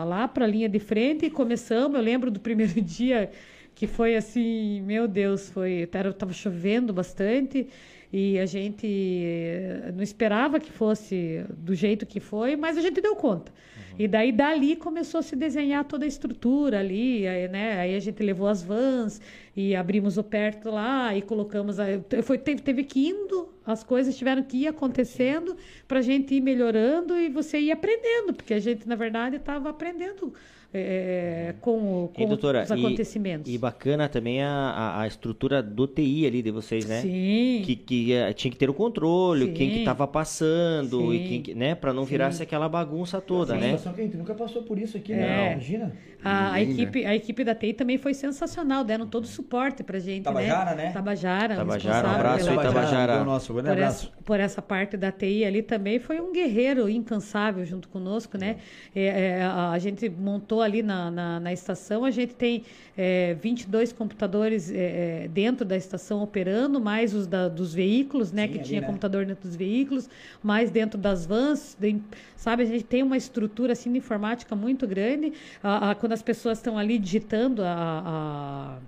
lá, para a linha de frente e começamos. Eu lembro do primeiro (laughs) dia que foi assim, meu Deus, foi, era, tava chovendo bastante e a gente eh, não esperava que fosse do jeito que foi, mas a gente deu conta. E daí dali começou a se desenhar toda a estrutura ali, aí, né? Aí a gente levou as vans e abrimos o perto lá e colocamos a, foi teve, teve que indo, as coisas tiveram que ir acontecendo para a gente ir melhorando e você ir aprendendo, porque a gente na verdade estava aprendendo é, com, o- com E, doutora, os e- acontecimentos. E, bacana também a, a, a estrutura do TI ali de vocês, né? Sim. Que, que eh, tinha que ter o controle, Sim. quem que tava passando, e Sim. quem que, né? Pra não virasse aquela bagunça toda, Uma né? situação que a gente nunca passou por isso aqui, É. né? Imagina. A, a né? equipe, a equipe da TI também foi sensacional, deram todo o suporte pra gente, Tabajara, né? Tabajara, Tabajara, um responsável abraço aí, pela- Tabajara. deu o nosso por abraço. essa, por essa parte da TI ali também foi um guerreiro incansável junto conosco, né? É, é, a, a gente montou ali na, na, na estação, a gente tem é, 22 computadores é, é, dentro da estação operando, mais os da- dos veículos, né? Sim, que ali, tinha né? computador dentro dos veículos, mais dentro das vans, de- sabe? A gente tem uma estrutura assim de informática muito grande. A- a- quando as pessoas estão ali digitando a- a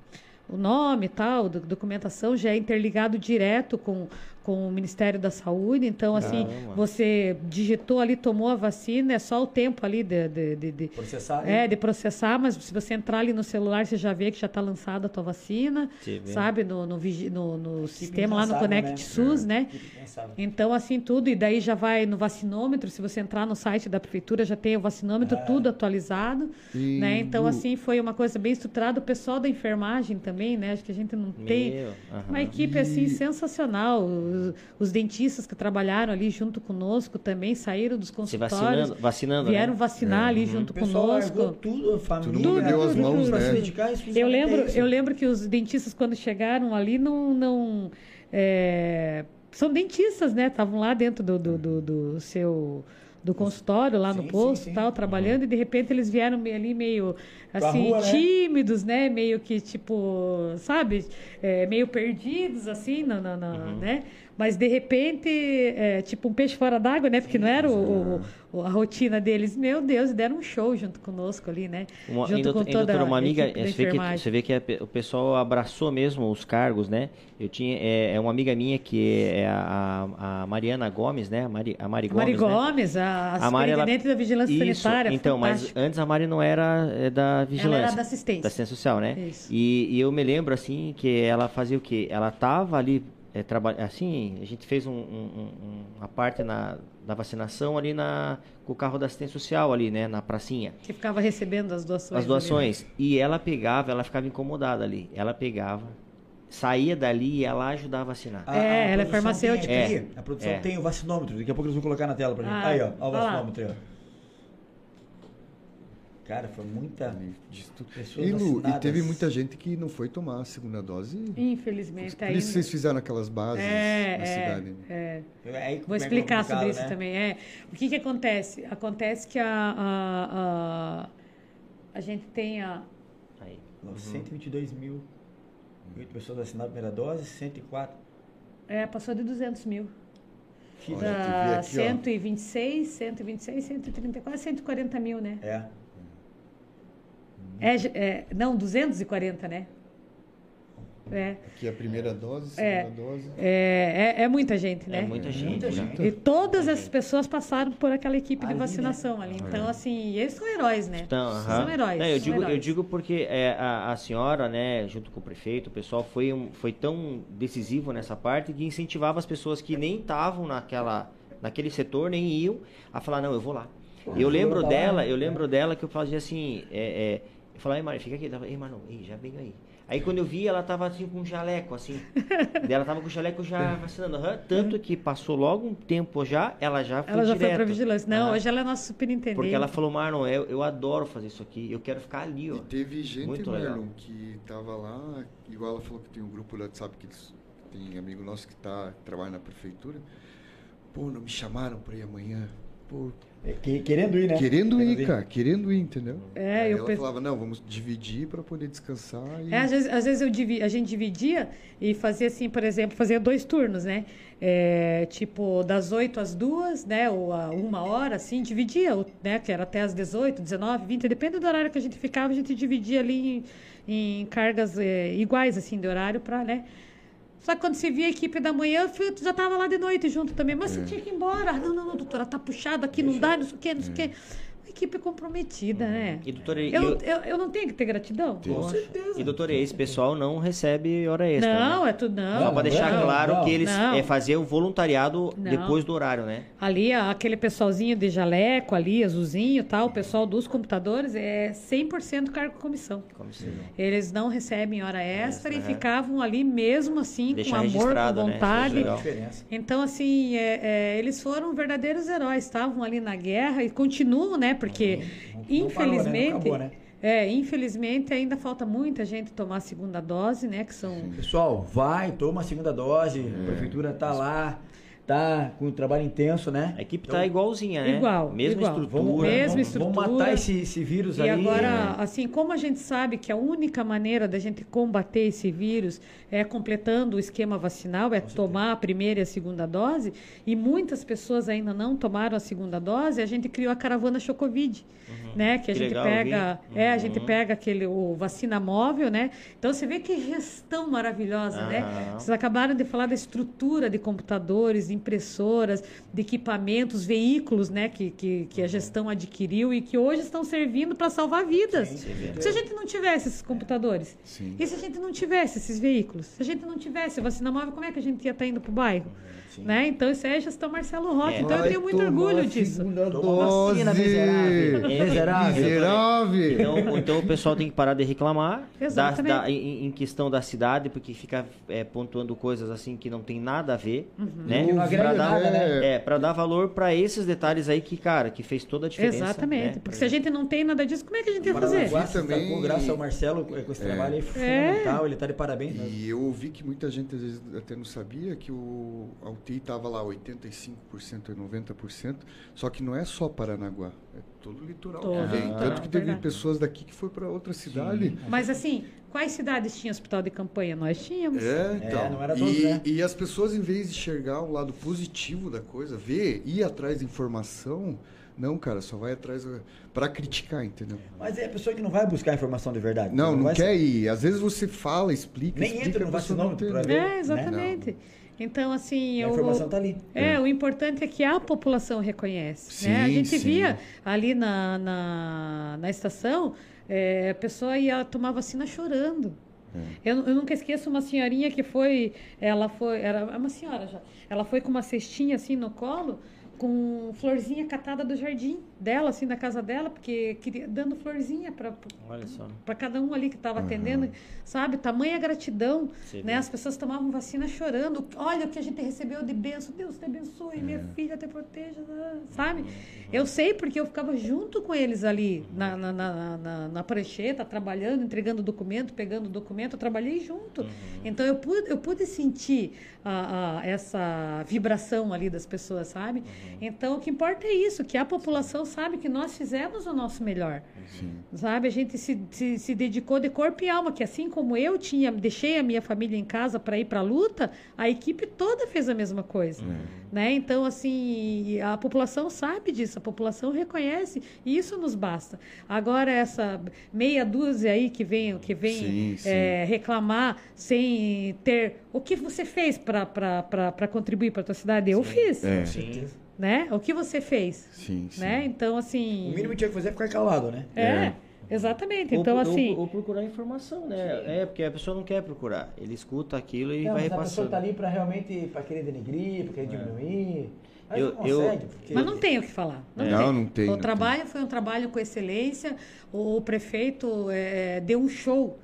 o nome e tal, do- documentação já é interligado direto com, com o Ministério da Saúde. Então, assim, você digitou ali, tomou a vacina, é só o tempo ali de, de, de- de- Processar. é, de processar, mas se você entrar ali no celular, você já vê que já está lançada a tua vacina, vê. sabe? No, no, no- no sistema lá no incansável, Connect né? SUS, né? Equipe incansável. Então, assim, tudo, e daí já vai no vacinômetro, se você entrar no site da prefeitura, já tem o vacinômetro tudo atualizado, E né? Então, assim, foi uma coisa bem estruturada. O pessoal da enfermagem também, né? Acho que a gente não tem... Meu, aham. Uma equipe, assim, E- sensacional. Os, os dentistas que trabalharam ali junto conosco também saíram dos Se consultórios. vacinando, vacinando Vieram né? vacinar ali junto O pessoal conosco. tudo, a família. Mundo deu as tudo mãos, né? se dedicar Eu lembro, eu lembro que os dentistas, quando chegaram ali, não. não é, são dentistas, né? Estavam lá dentro do, do, do- do seu. Do consultório lá no Sim, posto sim, e sim. tal, trabalhando, e de repente eles vieram meio ali meio assim, rua, né? tímidos, né? Meio que, tipo, sabe, É, meio perdidos, assim, na, na- na- Uhum. né? Mas de repente, é, tipo um peixe fora d'água, né? Porque não era o, o- a rotina deles. Meu Deus, e deram um show junto conosco ali, né? Uma, junto e doutor- com toda doutora, uma a amiga, você vê, que, você vê que a o pessoal abraçou mesmo os cargos, né? Eu tinha, é, é uma amiga minha que é a, a Mariana Gomes, né? A Mari, a Mari A Mari Gomes, né? Gomes, a, A Mari, ela- superintendente da Vigilância Isso, Sanitária. Então, mas antes a Mari não era é, da vigilância. era da assistência. Da assistência social, né? Isso. E, e eu me lembro, assim, que ela fazia o quê? Ela tava ali, é, traba- assim, a gente fez um, um- um- uma parte na, da vacinação ali na, com o carro da assistência social ali, né? Na pracinha. Que ficava recebendo as doações. As doações. E ela pegava, ela ficava incomodada ali. Ela pegava, saía dali e ia lá ajudar a vacinar. A- É, a ela é farmacêutica. Tem É. A produção É. tem o vacinômetro. Daqui a pouco eles vão colocar na tela pra gente. Ah, aí, ó. Ó o vacinômetro aí, ó. Cara, foi muita. Pessoas E, Lu, e teve muita gente que não foi tomar a segunda dose. Infelizmente, Por isso vocês fizeram aquelas bases É, na é, cidade. né? é. Como Vou é que é explicar sobre complicado, isso né? também. É. O que que acontece? Acontece que a, a, a, a gente tem a... Aí. Não, 122 mil. Oito pessoas vacinadas a primeira dose, 104. É, passou de 200 mil. Olha, vê Da aqui, ó. 126, 126, 130, quase 140 mil, né? É. É, é, não, 240, né? É, Aqui a primeira dose, segunda É. dose. é, é, é muita gente, né? É muita gente. muita né? gente. E todas essas pessoas passaram por aquela equipe de Ali, vacinação ali. Então, assim, eles são heróis, né? Então, aham. São heróis. Não, eu, são digo, eu heróis. digo porque é, a, a senhora, né, junto com o prefeito, o pessoal foi, um, foi tão decisivo nessa parte que incentivava as pessoas que nem estavam naquela, naquele setor, nem iam, a falar, não, eu vou lá. Eu lembro dela, né? eu lembro dela que eu fazia assim, é, é, eu falava, ei, Mari, fica aqui. Ela ei, Marlon, ei, já venho aí. Aí quando eu vi, ela tava assim com um jaleco, assim. (laughs) Daí ela tava com o jaleco já vacinando. aham. Tanto que passou logo um tempo já, ela já foi Ela já foi direto. pra vigilância. Não, Aham. hoje ela é nossa superintendente. Porque ela falou, Marlon, eu, eu adoro fazer isso aqui, eu quero ficar ali, ó. E teve gente, Muito legal. Marlon, que tava lá, igual ela falou que tem um grupo lá, sabe que eles, tem amigo nosso que tá, que trabalha na prefeitura. Pô, não me chamaram pra ir amanhã. Pô, É, Querendo ir, né? querendo ir, cara, querendo ir, entendeu? É, Aí eu ela penso- falava, não, vamos dividir pra poder descansar. E... É, às vezes, às vezes eu divi- a gente dividia e fazia assim, por exemplo, fazia dois turnos, né? É, tipo, das 8 às 2, né? Ou a uma hora, assim, dividia, o- né? Que era até às 18, 19, 20, depende do horário que a gente ficava, a gente dividia ali em, em cargas é, iguais, assim, de horário para, né? Só que quando você via a equipe da manhã, eu já tava lá de noite junto também. Mas você tinha que ir embora. Não, não, não, doutora, tá puxado aqui, não dá, não sei o quê, não sei o quê. Equipe comprometida, né? E doutora, Eu, eu- eu, eu não tenho que ter gratidão? Com certeza. e doutora, esse pessoal não recebe hora extra, Não, né? é tudo não. Só pra deixar não, claro não, que eles é, faziam voluntariado Não. depois do horário, né? Ali, a- aquele pessoalzinho de jaleco ali, azulzinho e tal, o pessoal dos computadores, é 100% cargo comissão. Não. Eles não recebem hora extra e aham. ficavam ali mesmo assim, Deixa com amor, com né? vontade. Diferença. Então, assim, é, é, eles foram verdadeiros heróis, estavam ali na guerra e continuam, né? Porque, Não- não parou, né? Não infelizmente, acabou, né? é, infelizmente ainda falta muita gente tomar a segunda dose, né? Que são Pessoal, vai, toma a segunda dose. A prefeitura tá lá. Tá com um trabalho intenso, né? A equipe tá igualzinha, né? Igual, Mesma igual. estrutura. Vamos, Mesma vamos, estrutura. vamos matar esse, esse vírus E aí. agora, assim, como a gente sabe que a única maneira da gente combater esse vírus é completando o esquema vacinal, é tomar a primeira e a segunda dose, e muitas pessoas ainda não tomaram a segunda dose, a gente criou a caravana Chocovid, né? Que a Que gente legal, pega, vi. é, a gente Uhum. pega aquele o vacina móvel, né? Então você vê que gestão maravilhosa, né? Vocês acabaram de falar da estrutura de computadores, de impressoras, de equipamentos, veículos, né? Que, que, que a gestão adquiriu e que hoje estão servindo para salvar vidas. Se a gente não tivesse esses computadores, Sim. e se a gente não tivesse esses veículos, se a gente não tivesse vacina móvel, como é que a gente ia estar indo para o bairro? Né? Então isso aí é gestão Marcelo Roque. É. Então eu tenho muito orgulho disso. dose. vacina, miserável. Miserável. Miserável. Então, então o pessoal tem que parar de reclamar da, Exatamente. da- em, em questão da cidade, porque fica é, pontuando coisas assim que não tem nada a ver, né? Não agrega Pra dar, né? É, pra dar valor pra esses detalhes aí que, cara, que fez toda a diferença. Exatamente. né? Porque se a gente não tem nada disso, como é que a gente ia fazer? Também- graças ao Marcelo, com esse trabalho aí fundamental, ele tá de parabéns. né? E eu ouvi que muita gente às vezes até não sabia que o, UTI estava lá 85% e 90%, só que não é só Paranaguá, é todo o litoral Todo que o vem. litoral, Tanto que teve verdade. pessoas daqui que foi para outra cidade. Mas assim, quais cidades tinham hospital de campanha? Nós tínhamos. É, então. não era todos, e, né? e as pessoas, em vez de enxergar o lado positivo da coisa, ver, ir atrás de informação, não, cara, só vai atrás para criticar, entendeu? Mas é a pessoa que não vai buscar informação de verdade. Não, não vai quer ir. Às vezes você fala, explica, Nem explica, entra no não vacinômetro pra ver. É, exatamente. Então, assim, A eu- informação tá ali. É, o importante é que a população reconhece. né? A Sim, gente sim. via ali na, na, na estação, é, a pessoa ia tomar vacina chorando. Eu, eu nunca esqueço uma senhorinha que foi, ela foi, era uma senhora já, ela foi com uma cestinha assim no colo, com florzinha catada do jardim dela, assim, da casa dela, porque queria, dando florzinha para para cada um ali que estava atendendo, sabe? Tamanha gratidão, Você né? As pessoas tomavam vacina chorando. Olha o que a gente recebeu de benção. Deus te abençoe, minha É. filha te proteja, ah, sabe? Eu sei porque eu ficava junto com eles ali na, na, na, na, na prancheta, trabalhando, entregando documento, pegando documento. Eu trabalhei junto. Então eu pude, eu pude sentir a, a- essa vibração ali das pessoas, sabe? Então o que importa é isso, que a população sabe que nós fizemos o nosso melhor. Sabe, a gente se, se, se dedicou de corpo e alma, que assim como eu tinha, deixei a minha família em casa para ir para a luta, a equipe toda fez a mesma coisa, né? Então, assim, a população sabe disso, a população reconhece e isso nos basta. Agora essa meia dúzia aí que vem, que vem Sim, sim. é, reclamar sem ter o que você fez para contribuir para a tua cidade, eu fiz, É, Sim. né? O que você fez, sim, sim. né? Então, assim, O mínimo que tinha que fazer é ficar calado, né? é, exatamente. Ou Então, ou- assim, Ou, procurar informação, né? É, porque a pessoa não quer procurar. Ele escuta aquilo e Não, vai mas a pessoa repassando. tá ali pra realmente pra querer denegrir, pra querer diminuir. Mas Eu- não eu- porque... Mas não tem o que falar. Não, Não, tem. não tem, O não trabalho foi um trabalho com excelência. O, prefeito eh, deu um show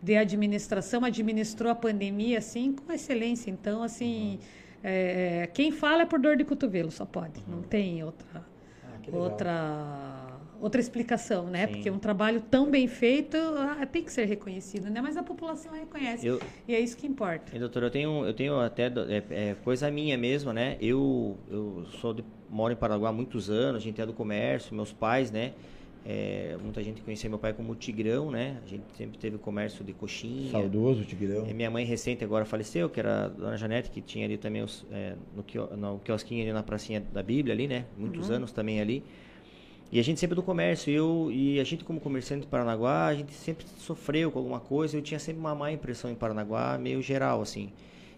de administração, administrou a pandemia assim com excelência. Então, assim, eh, quem fala é por dor de cotovelo, só pode. Não tem outra Ah, outra outra explicação, né? Sim. Porque um trabalho tão bem feito ah, tem que ser reconhecido, né? Mas a população reconhece Eu- e é isso que importa. E, doutor, eu tenho, eu tenho até é, é, coisa minha mesmo, né? Eu, eu sou de, moro em Paraguai há muitos anos, a gente é do comércio, meus pais, né? É, muita gente conhecia meu pai como Tigrão, né? A gente sempre teve comércio de coxinha. Saudoso, Tigrão. Minha mãe recente agora faleceu, que era a dona Janete, que tinha ali também os, é, no, no quiosquinho ali na pracinha da Bíblia ali, né? Muitos anos também ali. E a gente sempre do comércio, eu e a gente como comerciante de Paranaguá, a gente sempre sofreu com alguma coisa, eu tinha sempre uma má impressão em Paranaguá, meio geral assim.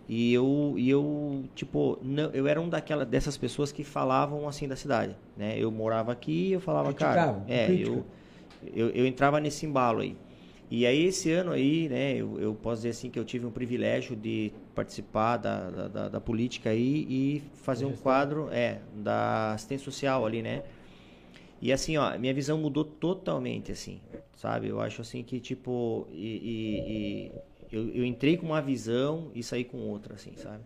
E eu e eu, tipo, não, eu era um daquela dessas pessoas que falavam assim da cidade, né? Eu morava aqui, eu falava, cara, Criticavam, é, eu, eu eu entrava nesse embalo aí. E aí esse ano aí, né, eu, eu posso dizer assim que eu tive um privilégio de participar da, da, da- da política aí e fazer um quadro, é, da assistência social ali, né? E assim, ó, minha visão mudou totalmente, assim, sabe? Eu acho assim que, tipo, e, e- e eu, eu entrei com uma visão e saí com outra, assim, sabe?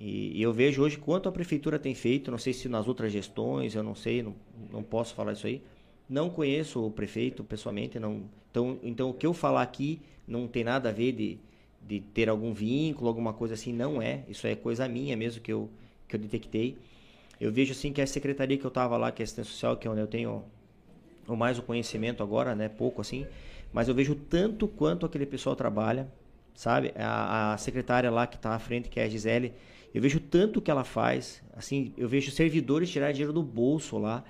E, e eu vejo hoje quanto a prefeitura tem feito, não sei se nas outras gestões, eu não sei, não, não posso falar isso aí. Não conheço o prefeito pessoalmente, não. Então, então o que eu falar aqui não tem nada a ver de, de ter algum vínculo, alguma coisa assim, não é. Isso é coisa minha mesmo que eu que eu detectei. Eu vejo assim que a secretaria que eu estava lá, que é assistência social, que é onde eu tenho o mais o conhecimento agora, né, pouco assim, mas eu vejo tanto quanto aquele pessoal trabalha, sabe? A, a secretária lá que está à frente, que é a Gisele, eu vejo tanto que ela faz, assim, eu vejo servidores tirar dinheiro do bolso lá.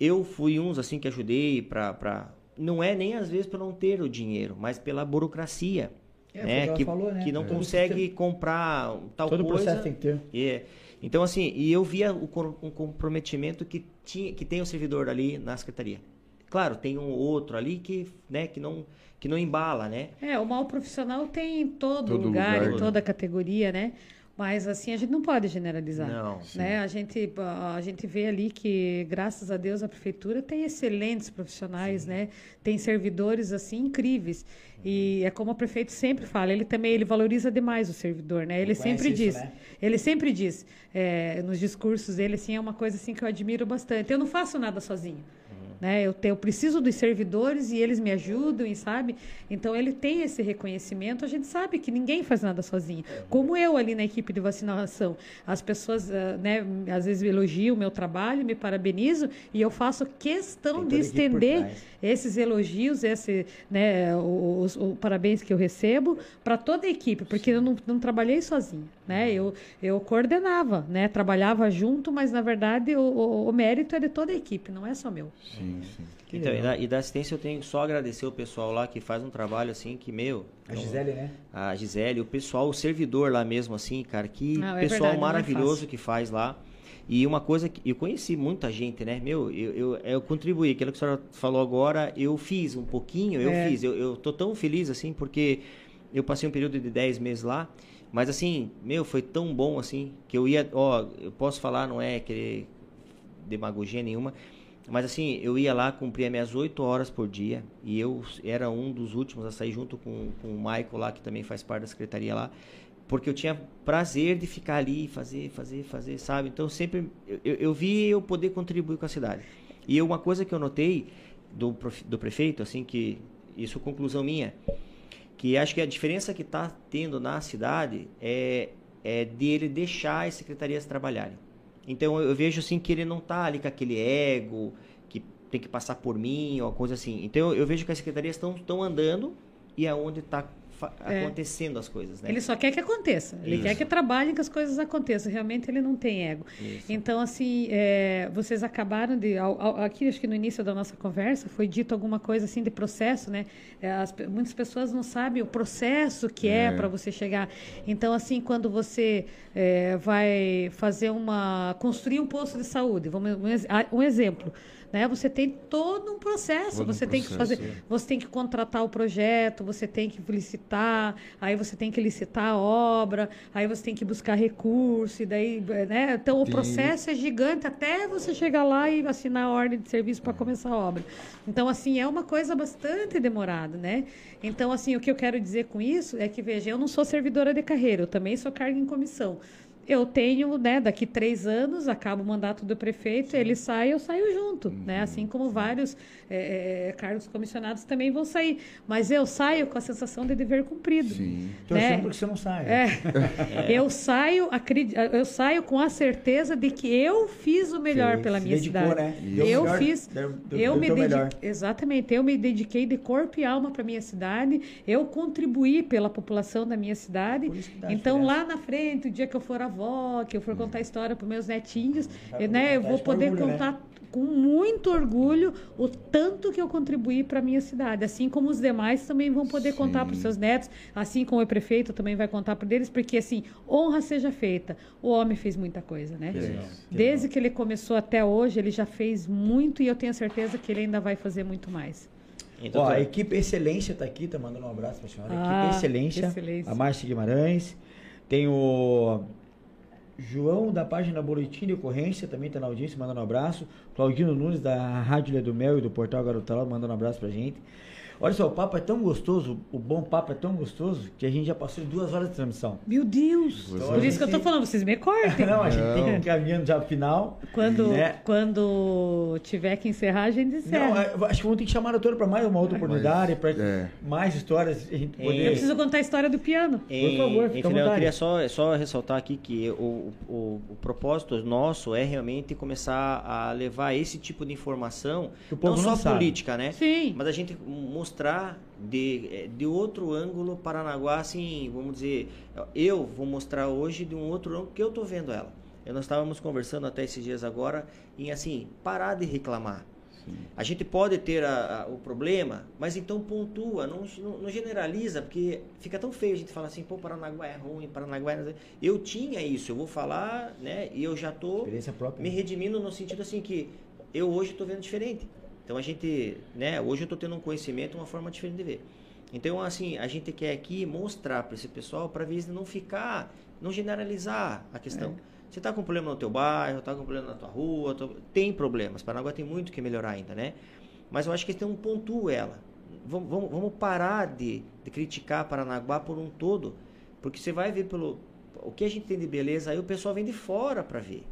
Eu fui uns assim que ajudei para não é nem às vezes por não ter o dinheiro, mas pela burocracia. É, né? que falou, né? que não É. consegue comprar tal Todo coisa. processo tem que ter. É. Então, assim, e eu via o um comprometimento que, tinha, que tem o servidor ali na secretaria. Claro, tem um outro ali que, né, que, não, que não embala, né? É, o mal profissional tem em todo, Todo lugar, lugar, em toda categoria, né? Mas assim, a gente não pode generalizar. Não. Né? A, gente, a, a gente vê ali que, graças a Deus, a prefeitura tem excelentes profissionais, né? Tem servidores assim incríveis. E é como o prefeito sempre fala, ele também ele valoriza demais o servidor, né? Ele sempre isso, diz, né? ele sempre diz, é, nos discursos dele, assim, é uma coisa assim que eu admiro bastante. Eu não faço nada sozinho. Né? Eu, te- eu preciso dos servidores e eles me ajudam, e sabe? Então ele tem esse reconhecimento. A gente sabe que ninguém faz nada sozinho. Como eu ali na equipe de vacinação, as pessoas, ah, né, às vezes elogiam o meu trabalho, me parabenizam e eu faço questão de estender esses elogios, esse, né, os, os parabéns que eu recebo para toda a equipe, porque eu não, não trabalhei sozinha, né? Eu, eu coordenava, né? Trabalhava junto, mas na verdade o, o, o mérito é de toda a equipe, não é só meu. Sim, sim. Então, e da, e da assistência eu tenho só agradecer o pessoal lá que faz um trabalho assim que, meu. A Gisele, né? a Gisele, o pessoal, o servidor lá mesmo, assim, cara, que Não, é pessoal verdade, é maravilhoso fácil. que faz lá. E uma coisa que eu conheci muita gente, né? Meu, eu, eu, eu contribuí. Aquilo que a senhora falou agora, eu fiz um pouquinho, eu É. fiz. Eu, eu tô tão feliz, assim, porque eu passei um período de 10 meses lá. Mas, assim, meu, foi tão bom, assim, que eu ia. Ó, eu posso falar, não é querer demagogia nenhuma. Mas assim, eu ia lá, cumpria minhas 8 horas por dia. E eu era um dos últimos a sair junto com, com o Michael lá, que também faz parte da secretaria lá. Porque eu tinha prazer de ficar ali, fazer, fazer, fazer, sabe? Então sempre eu, eu, vi eu poder contribuir com a cidade. E uma coisa que eu notei do, do prefeito, assim, que isso é conclusão minha, que acho que a diferença que está tendo na cidade é, é de ele deixar as secretarias trabalharem. Então eu vejo assim que ele não está ali com aquele ego que tem que passar por mim ou coisa assim. Então eu vejo que as secretarias estão andando e é onde está É. acontecendo as coisas, né? Ele só quer que aconteça. Ele Isso. quer que trabalhem, que as coisas aconteçam. Realmente ele não tem ego. Isso. Então, assim, é, vocês acabaram de. ao- ao- aqui, acho que no início da nossa conversa, foi dito alguma coisa assim de processo, né? É, as muitas pessoas não sabem o processo que é, É. para você chegar. Então, assim, quando você é, vai fazer uma. construir um posto de saúde, vamos, um, um exemplo. Né? Você tem todo um processo, Todo um você tem que processo, fazer, é. você tem que contratar o projeto, você tem que licitar, aí você tem que licitar a obra, aí você tem que buscar recurso, e daí, né? Então o Tem- processo é gigante até você chegar lá e assinar a ordem de serviço para começar a obra. Então, assim, é uma coisa bastante demorada, né? Então, assim, o que eu quero dizer com isso é que, veja, eu não sou servidora de carreira, eu também sou carga em comissão. Eu tenho, né, daqui três anos, acaba o mandato do prefeito, ele sai, eu saio junto, né? Assim como vários é, é, cargos comissionados também vão sair. Mas eu saio com a sensação de dever cumprido. Sim. Torcendo né? porque você não sai. É. (laughs) Eu saio, eu saio com a certeza de que eu fiz o melhor Fez, pela minha dedicou, cidade. né? Deu Eu melhor, fiz, deu- deu- eu me melhor. exatamente, eu me dediquei de corpo e alma para minha cidade. Eu contribuí pela população da minha cidade. Que a Então lá na frente, o dia que eu for avó, que eu for contar história para meus netinhos, eu, né, eu vou poder orgulho, né? contar com muito orgulho o tanto que eu contribuí para minha cidade, assim como os demais também vão poder contar para os seus netos, assim como o prefeito também vai contar para eles, porque assim, honra seja feita. O homem fez muita coisa, né? Desde que ele começou até hoje, ele já fez muito e eu tenho certeza que ele ainda vai fazer muito mais. Então, Ó, a equipe Excelência tá aqui, tá mandando um abraço pra senhora. Ah, equipe Excelência, Excelência. a Márcia Guimarães. Tem o João da página Boletim de Ocorrência, também tá na audiência, mandando um abraço. Claudino Nunes da Rádio Ilha do Mel e do Portal Garotalão, mandando um abraço pra gente. Olha só, o papo é tão gostoso, o bom papo é tão gostoso, que a gente já passou duas horas de transmissão. Meu Deus! Pois Por é. isso que eu tô falando, vocês me cortem. (laughs) Não, a gente tem que Não. ir caminhando já pro final. Quando, né? quando tiver que encerrar, a gente encerra. Não, eu acho que vamos ter que chamar a doutora para mais uma outra oportunidade, para é. mais histórias a gente É. poder. Eu preciso contar a história do piano. Em, favor, fica eu queria só, só ressaltar aqui que o, o, o propósito nosso é realmente começar a levar esse tipo de informação, Que o povo não não só sabe. política, né? Sim. Mas a gente mostrar de, eh, de outro ângulo Paranaguá, assim, vamos dizer, eu vou mostrar hoje de um outro ângulo que eu tô vendo ela. Eu, nós estávamos conversando até esses dias agora em, assim, parar de reclamar. A gente pode ter a- a- o problema, mas então pontua, não, não- não generaliza, porque fica tão feio a gente falar assim, pô, Paranaguá é ruim, Paranaguá é... Eu tinha isso, eu vou falar, né, e eu já tô me redimindo no sentido assim que eu hoje estou vendo diferente. Então a gente, né, hoje eu estou tendo um conhecimento, uma forma diferente de ver. Então assim, a gente quer aqui mostrar para esse pessoal para se não ficar, não generalizar a questão. Você está com problema no teu bairro, está com problema na tua rua, tô- tem problemas. Paranaguá tem muito que melhorar ainda, né? Mas eu acho que tem um ponto ela. Vamos, vamos, vamos parar de, de criticar Paranaguá por um todo, porque você vai ver pelo o que a gente tem de beleza, aí o pessoal vem de fora para ver.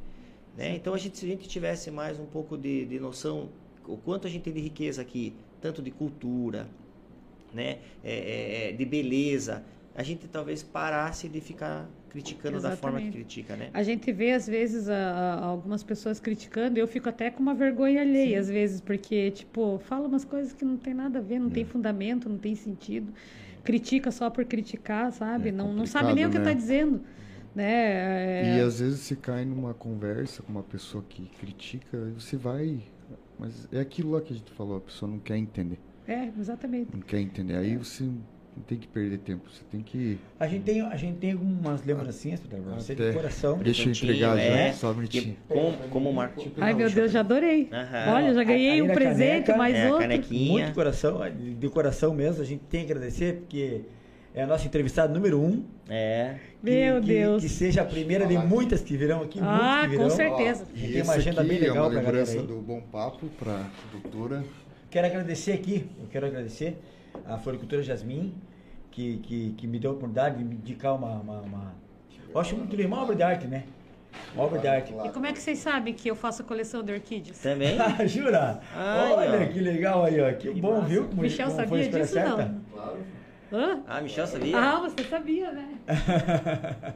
Né? Então, a gente, se a gente tivesse mais um pouco de, de noção, o quanto a gente tem de riqueza aqui, tanto de cultura, né? É, é, é, de beleza, a gente talvez parasse de ficar criticando da forma que Exatamente. critica, né? A gente vê, às vezes, a- a- algumas pessoas criticando, e eu fico até com uma vergonha alheia, às vezes, porque, tipo, fala umas coisas que não tem nada a ver, não É. tem fundamento, não tem sentido. Critica só por criticar, sabe? É não, não sabe nem o que está né? dizendo. Né? E É, às vezes você cai numa conversa com uma pessoa que critica, e você vai. Mas é aquilo lá que a gente falou, a pessoa não quer entender. é, exatamente. Não quer entender. Aí você não tem que perder tempo. Você tem que. A gente tem, a gente tem algumas lembrancinhas para você de coração. Deixa eu entregar é, já, só um minutinho. como, como o Marco. Ai, meu Deus, já adorei. Aham. Olha, já ganhei um presente, caneca, mais é, outro. Muito coração, de coração mesmo. A gente tem que agradecer, porque é a nossa entrevistada número um. É. Que- Meu que, Deus. Que seja a primeira de muitas que virão aqui. Ah, que com virão. certeza. A gente E tem uma agenda bem aqui legal é pra uma galera lembrança aí. do Bom Papo para doutora. Quero agradecer aqui, eu quero agradecer a floricultura Jasmim, que, que, que me deu a oportunidade de me indicar uma. uma, uma... Eu acho muito legal, uma obra de arte, né? Uma obra de arte. E como é que vocês sabem que eu faço a coleção de orquídeas? Também? (laughs) Jura? Ai, Olha ó. que legal aí, ó. Que, bom, massa. viu? Como, Michel como a sabia disso, certa? não? Hã? Ah, Michel sabia? Ah, você sabia, né? (laughs)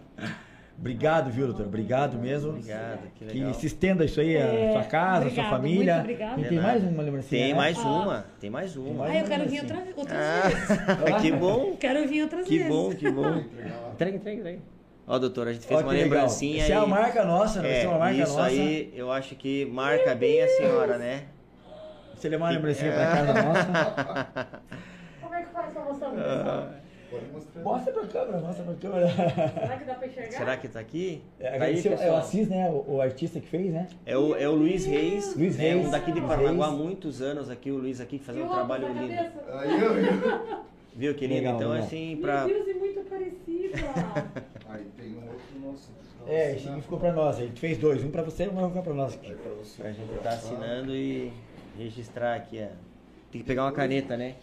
Obrigado, viu, doutor? Obrigado mesmo. Obrigado, que Que legal. se estenda isso aí, a É, sua casa, a sua obrigado, família. muito obrigada. E tem mais uma lembrancinha? Tem né? mais Ah. uma, tem mais uma. mais Ah, eu quero vir outra, outras vezes. Ah, (laughs) que bom, Quero vir outras que vezes. bom, que bom. (laughs) Entrega, entrega, entrega. Ó, doutor, a gente fez Ó, uma que legal. lembrancinha Essa é aí. a marca nossa, né? Essa é uma marca isso nossa. aí, eu acho que marca bem a senhora, né? Você levar uma lembrancinha pra casa nossa. É mostrar pro pessoal? Mostra pra câmera, mostra pra câmera. Será que dá pra enxergar? Será que tá aqui? É, Tá aí, é o. Assis, né? O, o artista que fez, né? É o, é o Luiz Reis, Luiz né? Reis. um daqui de Paranaguá há muitos anos aqui, o Luiz aqui fazendo um trabalho lindo. Aí eu. Viu, querido? Legal, então, legal. assim, Meu pra... Deus, é muito parecida. (laughs) Aí tem um outro nosso. É, esse aqui ficou pra nós. A gente fez dois. Um pra você e um pra nós aqui. Pra gente estar assinando e registrar aqui, ó. Tem que pegar uma caneta, né?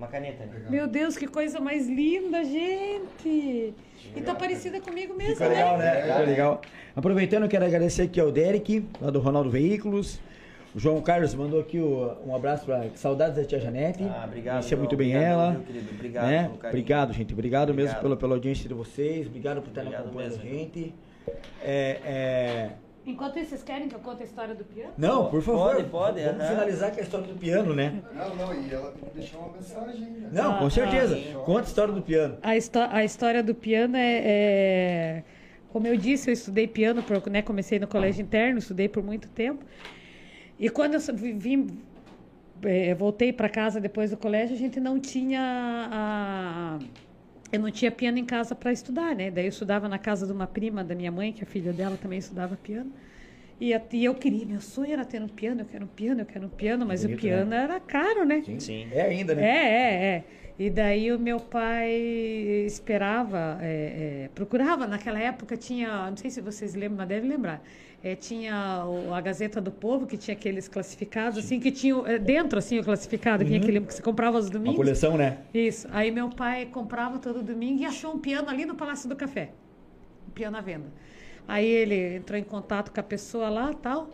Uma caneta, né? Meu Deus, que coisa mais linda, gente. E tá parecida comigo mesmo, Ficou legal, né? né? Ficou legal. Aproveitando, eu quero agradecer aqui ao Derek, lá do Ronaldo Veículos. O João Carlos mandou aqui o- um abraço para saudades da tia Janete. Ah, obrigado, Conhecia muito bem Obrigado, ela. meu querido. Obrigado né? Obrigado, gente. Obrigado, mesmo Obrigado. pela, pela audiência de vocês. Obrigado por estarem Obrigado acompanhando a mesmo, gente. É, é, Enquanto isso, vocês querem que eu conte a história do piano? Não, por favor. Pode, pode, Vamos aham. finalizar com a história do piano, né? Não, não, e ela tem que deixar uma mensagem, né? Não, com Ah, certeza. Conta a história do piano. A, a história do piano é, é- Como eu disse, eu estudei piano, por, né, comecei no colégio interno, estudei por muito tempo. E quando eu vi- vim, eh, voltei para casa depois do colégio, a gente não tinha a. Eu não tinha piano em casa para estudar, né? Daí eu estudava na casa de uma prima da minha mãe, que a filha dela também estudava piano. E, a- e eu queria, meu sonho era ter um piano, eu quero um piano, eu quero um piano, mas Bonito, o piano era caro, né? Sim. É ainda, né? É, é, é. E daí o meu pai esperava, é, é, procurava, naquela época tinha, não sei se vocês lembram, mas devem lembrar, é, tinha a Gazeta do Povo, que tinha aqueles classificados, assim, que tinha é, dentro, assim, o classificado, tinha aquele que você comprava aos Uma domingos. coleção, né? Isso. Aí meu pai comprava todo domingo e achou um piano ali no Palácio do Café. Um piano à venda. Aí ele entrou em contato com a pessoa lá tal,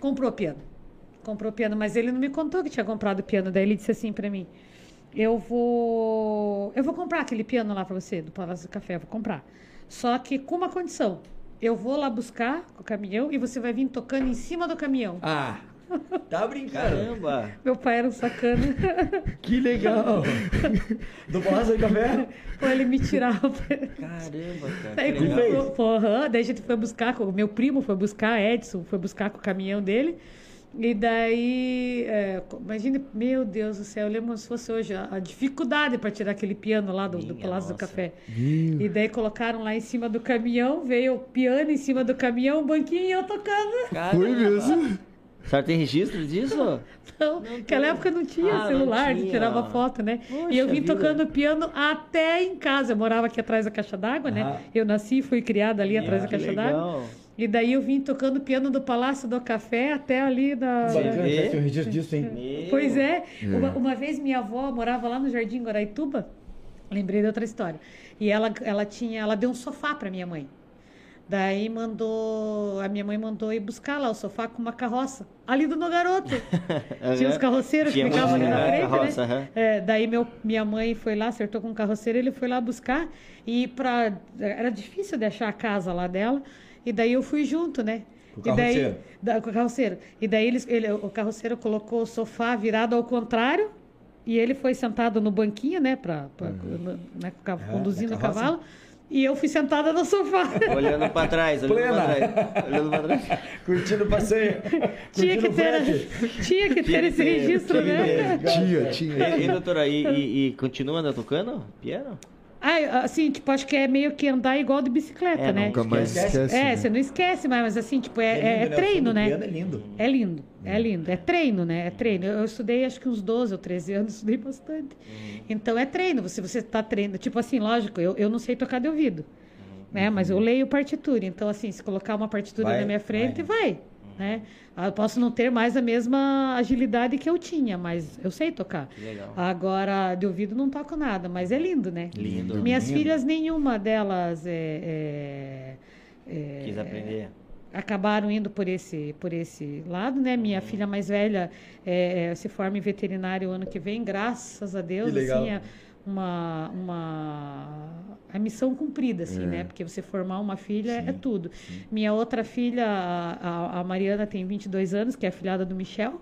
comprou o piano. Comprou o piano, mas ele não me contou que tinha comprado o piano. Daí ele disse assim pra mim: Eu vou. Eu vou comprar aquele piano lá pra você, do Palácio do Café, eu vou comprar. Só que com uma condição. Eu vou lá buscar com o caminhão e você vai vir tocando em cima do caminhão. Ah, tá brincando. Caramba! Meu pai era um sacana. (laughs) Que legal. Do Palácio do Café? Ou ele me tirava. Caramba, cara. Daí, que legal. fez? comprou- porra, daí a gente foi buscar, com- o meu primo foi buscar, Edson foi buscar com o caminhão dele. E daí, é, imagine, meu Deus do céu, eu lembro se fosse hoje a, a dificuldade para tirar aquele piano lá do, do Palácio do nossa. Café. E daí colocaram lá em cima do caminhão, veio o piano em cima do caminhão, um banquinho e eu tocando. Caramba. Foi mesmo? A senhora tem registro disso? (laughs) Não, naquela época não tinha Ah, não celular, de tinha. tirava foto, né? Poxa e eu vim vida. tocando piano até em casa. Eu morava aqui atrás da caixa d'água, Ah. né? Eu nasci e fui criada ali atrás da caixa d'água. E daí eu vim tocando piano do Palácio do Café até ali da. Bacana, registro disso, hein? Pois é. Uma, uma vez minha avó morava lá no Jardim Guaraituba. Lembrei de outra história. E ela, ela tinha, ela deu um sofá para minha mãe. Daí mandou, a minha mãe mandou ir buscar lá o sofá com uma carroça ali do Nogaroto. (laughs) Tinha os carroceiros que ficavam ali na né? frente, Carroça, né? aham. É, daí meu, minha mãe foi lá, acertou com o carroceiro, ele foi lá buscar e para era difícil de achar a casa lá dela. E daí eu fui junto, né? Com o e daí, carroceiro? da- com o carroceiro. E daí eles, ele, o carroceiro colocou o sofá virado ao contrário e ele foi sentado no banquinho, né, pra, pra- no- né, É, conduzindo na o cavalo. E eu fui sentada no sofá. (laughs) Olhando pra trás, olhando Plena. pra trás. Olhando pra trás. (laughs) Curtindo o passeio. tinha curtindo que ter, tinha que ter (laughs) Tinha esse ter, registro, tinha né? Tinha, tinha. E, e, doutora, e, e, e continua tocando piano? Ah, assim, tipo, acho que é meio que andar igual de bicicleta, É, né? Nunca mais Esquece. esquece. É, né? você não esquece mais, mas assim, tipo, é, lindo, é- é né? Treino, né? É lindo. É lindo, é lindo. É treino, né? É treino. Eu, eu estudei acho que uns 12 ou 13 anos, estudei bastante. Então é treino. Se você está treinando, tipo assim, lógico, eu, eu não sei tocar de ouvido, né? Mas eu leio partitura. Então, assim, se colocar uma partitura Vai, na minha frente, vai. vai. Né? Ah, Eu posso não ter mais a mesma agilidade que eu tinha, mas eu sei tocar. Legal. Agora, de ouvido não toco nada, mas é lindo, né? Lindo. Minhas Lindo. filhas, nenhuma delas é, é- é- Quis aprender. acabaram indo por esse, por esse lado, né? Minha filha mais velha é, é, se forma em veterinário ano que vem, graças a Deus, Que legal. assim, é uma, uma a missão cumprida, assim, né? Porque você formar uma filha é tudo. Minha outra filha, a, a- Mariana, tem 22 anos, que é a filhada do Michel.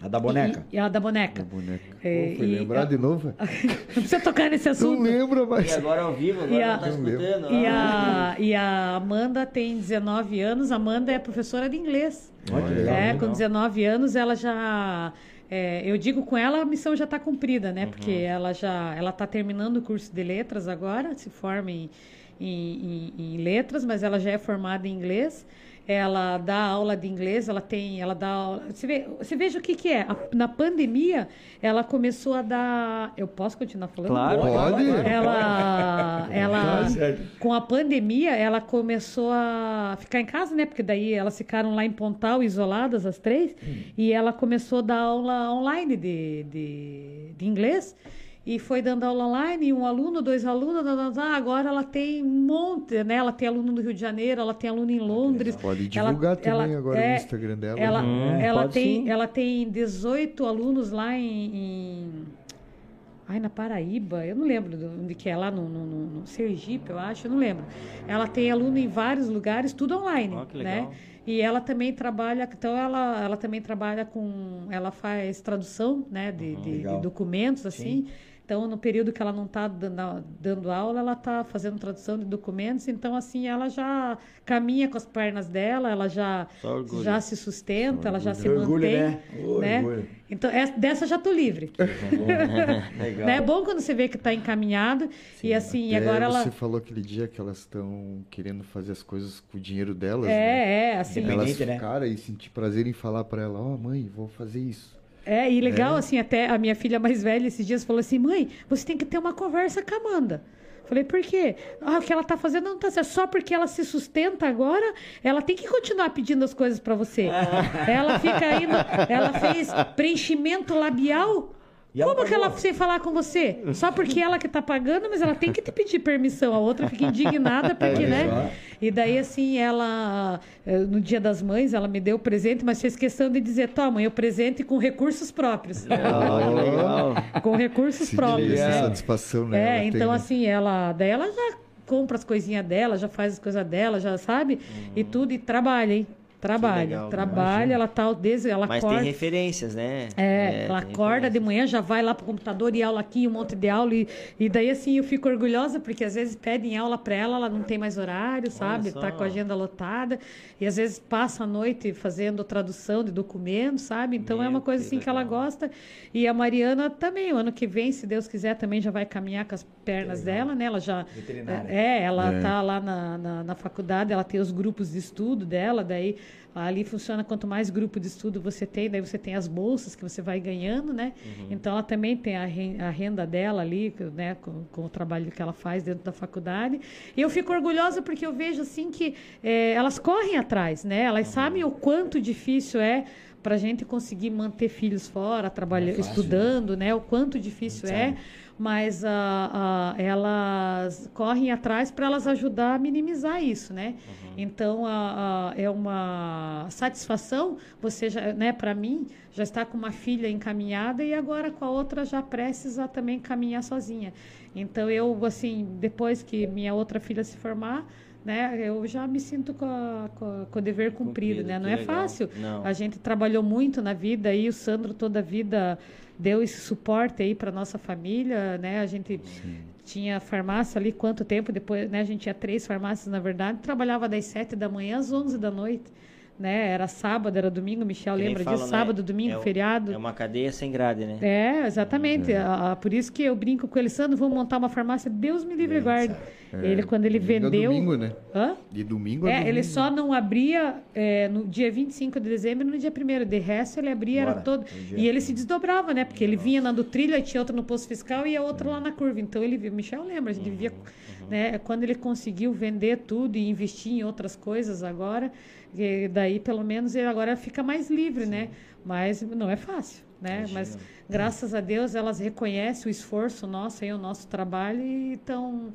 A da boneca. E, e a da boneca. Boneca. É, Pô, foi e- lembrar de novo? Não (laughs) precisa tocar nesse Não assunto. lembra E mais. agora ao vivo, agora E a- não tá escutando. E ah. a, e a Amanda tem 19 anos. Amanda é professora de inglês. Olha que legal. É, com legal. 19 anos ela já. É, eu digo com ela, a missão já está cumprida, né? Porque ela já ela está terminando o curso de letras agora, se forma em, em, em- em letras, mas ela já é formada em inglês. Ela dá aula de inglês, ela tem, ela dá aula. Você, vê, você veja o que, que é. A- na pandemia, ela começou a dar. Eu posso continuar falando? Claro. Pode? Ela, (laughs) ela Tá com a pandemia, ela começou a ficar em casa, né? Porque daí elas ficaram lá em Pontal, isoladas, as três. E ela começou a dar aula online de, de, de inglês. E foi dando aula online, um aluno, dois alunos, agora ela tem um monte, né? Ela tem aluno do Rio de Janeiro, ela tem aluno em Londres. Pode Ela- divulgar também ela- agora é, no Instagram dela. né? Ela, Uhum, ela, tem, sim. ela tem 18 alunos lá em, em- Ai, na Paraíba, eu não lembro de onde que é, lá no, no, no- no Sergipe, eu acho, eu não lembro. Ela tem aluno em vários lugares, tudo online, Ó, que né? legal. E ela também trabalha, então ela, ela também trabalha com, ela faz tradução, né, de, de- de legal. documentos, assim. Então, no período que ela não está dando, dando aula, ela está fazendo tradução de documentos. Então, assim, ela já caminha com as pernas dela, ela já, já se sustenta, ela já se Orgulho, mantém. né? Né? orgulho. Então, essa- dessa já tô livre. (laughs) Legal. Né? É bom quando você vê que está encaminhado. e assim, e Até agora ela. você falou aquele dia que elas estão querendo fazer as coisas com o dinheiro delas, né? É, é, assim. Elas né? ficaram e sentir prazer em falar pra ela, ó mãe, vou fazer isso. É, e legal, assim, até a minha filha mais velha esses dias falou assim: mãe, você tem que ter uma conversa com a Amanda. Falei, por quê? Ah, o que ela tá fazendo não tá certo. Só porque ela se sustenta agora, ela tem que continuar pedindo as coisas para você. ela fica indo. Ela fez preenchimento labial. E Como que ela pagou? sem falar com você? Só porque ela que tá pagando, mas ela tem que te pedir permissão. A outra fica indignada porque, Olha né? E daí, assim, ela, eh, no dia das mães, ela me deu o presente, mas fez questão de dizer: toma, mãe, o presente com recursos próprios. (laughs) Legal. com recursos Se próprios. diga essa né? satisfação, né? É, Ela tem, então né? assim, ela. Daí ela já compra as coisinhas dela, já faz as coisas dela, já sabe? E tudo, e trabalha, hein? Trabalha. legal, trabalha, ela tá desde. Ela Mas acorda. tem referências, né? É, ela tem acorda de manhã, já vai lá pro computador e aula aqui, um monte de aula. E, e daí, assim, eu fico orgulhosa, porque às vezes pedem aula para ela, ela não tem mais horário, sabe? Tá com a agenda lotada. E às vezes passa a noite fazendo tradução de documentos, sabe? Então é Meu, uma coisa assim que ela gosta. E a Mariana também, o ano que vem, se Deus quiser, também já vai caminhar com as pernas dela, né? Ela já. Veterinária. É, ela É. tá lá na, na, na faculdade, ela tem os grupos de estudo dela, daí ali funciona quanto mais grupo de estudo você tem, daí você tem as bolsas que você vai ganhando, né? Então ela também tem a ren- a renda dela ali, né, com, com o trabalho que ela faz dentro da faculdade. E eu fico orgulhosa porque eu vejo assim que eh, elas correm atrás, né? Elas sabem o quanto difícil é para a gente conseguir manter filhos fora, trabalhando, fácil, né? estudando, né? O quanto difícil é gente sabe. Mas ah, ah, elas correm atrás para elas ajudar a minimizar isso, né? Então ah, ah, é uma satisfação você já, né? Para mim já está com uma filha encaminhada e agora com a outra já prestes a também caminhar sozinha. Então eu assim depois que minha outra filha se formar né, eu já me sinto com, a- com, a- com o dever cumprido, Cumprido, né? Não é legal. fácil. Não. A gente trabalhou muito na vida e o Sandro toda a vida deu esse suporte aí para nossa família, né? A gente tinha farmácia ali quanto tempo depois, né? A gente tinha três farmácias na verdade, trabalhava das sete da manhã às onze da noite, né? Era sábado, era domingo, Michel lembra disso? né? Sábado, domingo, É feriado. É uma cadeia sem grade, né? É, exatamente. A- por isso que eu brinco com ele, Sandro, vamos montar uma farmácia, Deus me livre e guarde. ele, quando ele domingo a vendeu. domingo, né? Hã? De domingo a É, domingo. ele só não abria é, no dia 25 de dezembro e no dia 1 De resto, ele abria, era Bora, todo. todo. E ele se desdobrava, né? Porque ele vinha na do trilho, tinha outra no posto fiscal e a outra lá na curva. Então ele. Michel lembra, a gente Uhum, via. Né, quando ele conseguiu vender tudo e investir em outras coisas agora, e daí pelo menos ele agora fica mais livre, né? Mas não é fácil. Né? Mas graças a Deus elas reconhecem o esforço nosso, aí, o nosso trabalho e estão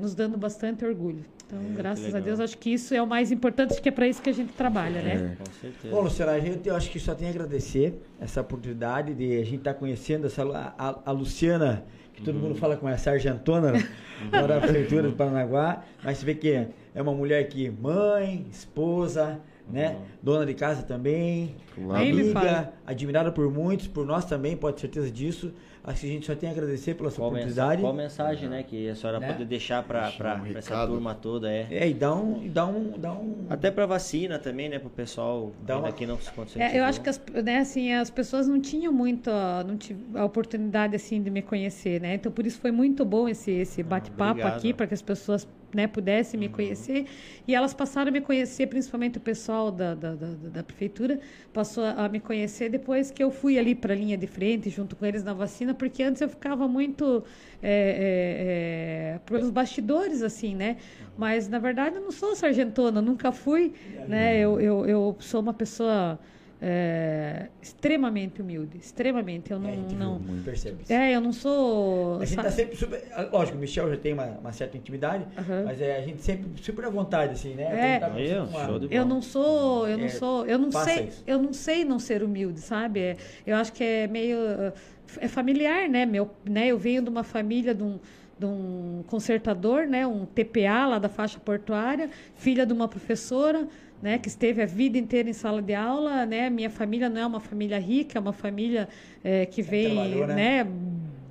nos dando bastante orgulho. Então, graças a. Deus, acho que isso é o mais importante, acho que é para isso que a gente trabalha, né? Com certeza. Bom, Luciana, a gente, eu acho que só tem a agradecer essa oportunidade de a gente estar conhecendo essa, a, a- Luciana, que todo mundo fala como é a sargentona, né? (laughs) Da prefeitura de Paranaguá, mas você vê que é uma mulher que mãe, esposa, né? Dona de casa também, Claro. Amiga, admirada por muitos, por nós também, pode ter certeza disso. Acho que a gente só tem a agradecer pela sua Qual, oportunidade. qual mensagem, né, que a senhora Né? pode deixar para um essa turma toda, é? É, e dá um, e dá um, dá um Até para vacina também, né, pro pessoal Dá uma- que não se aconteceu. É, eu acho que as, né, assim, as pessoas não tinham muito não tive a oportunidade assim de me conhecer, né? Então por isso foi muito bom esse esse bate-papo obrigado. aqui para que as pessoas né, pudessem me conhecer e elas passaram a me conhecer, principalmente o pessoal da, da, da, da prefeitura passou a me conhecer depois que eu fui ali para a linha de frente junto com eles na vacina, porque antes eu ficava muito é, é, é, pelos bastidores assim, né? Mas na verdade eu não sou sargentona, nunca fui, né? Eu, eu, eu sou uma pessoa é, extremamente humilde, extremamente. Eu não, É, não percebe isso. é, eu não sou. A gente tá sempre super. Lógico, o Michel já tem uma, uma certa intimidade, mas é, a gente sempre super à vontade, assim, né? É. Uma- show de Eu não sou, eu não É, sou, eu não sei, isso. eu não sei não ser humilde, sabe? É, eu acho que é meio uh, é familiar, né? Meu, né? Eu venho de uma família de um de um consertador, né, um TPA lá da faixa portuária, filha de uma professora, né, que esteve a vida inteira em sala de aula, né, minha família não é uma família rica, é uma família eh, que vem, né? né,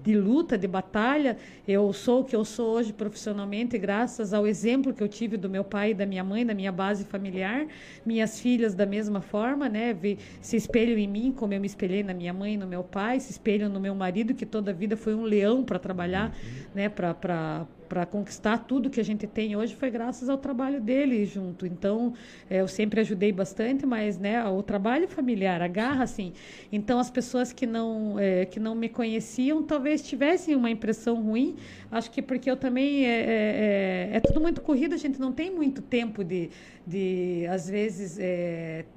de luta, de batalha. Eu sou o que eu sou hoje profissionalmente, graças ao exemplo que eu tive do meu pai e da minha mãe, da minha base familiar. Minhas filhas, da mesma forma, né? se espelham em mim, como eu me espelhei na minha mãe e no meu pai, se espelham no meu marido, que toda a vida foi um leão para trabalhar, né? para para conquistar tudo que a gente tem hoje foi graças ao trabalho dele junto. Então, é, eu sempre ajudei bastante, mas né, o trabalho familiar, a garra, assim. Então, as pessoas que não, é, que não me conheciam talvez tivessem uma impressão ruim. Acho que porque eu também. É, é, é, tudo muito corrido, a gente não tem muito tempo de, de às vezes,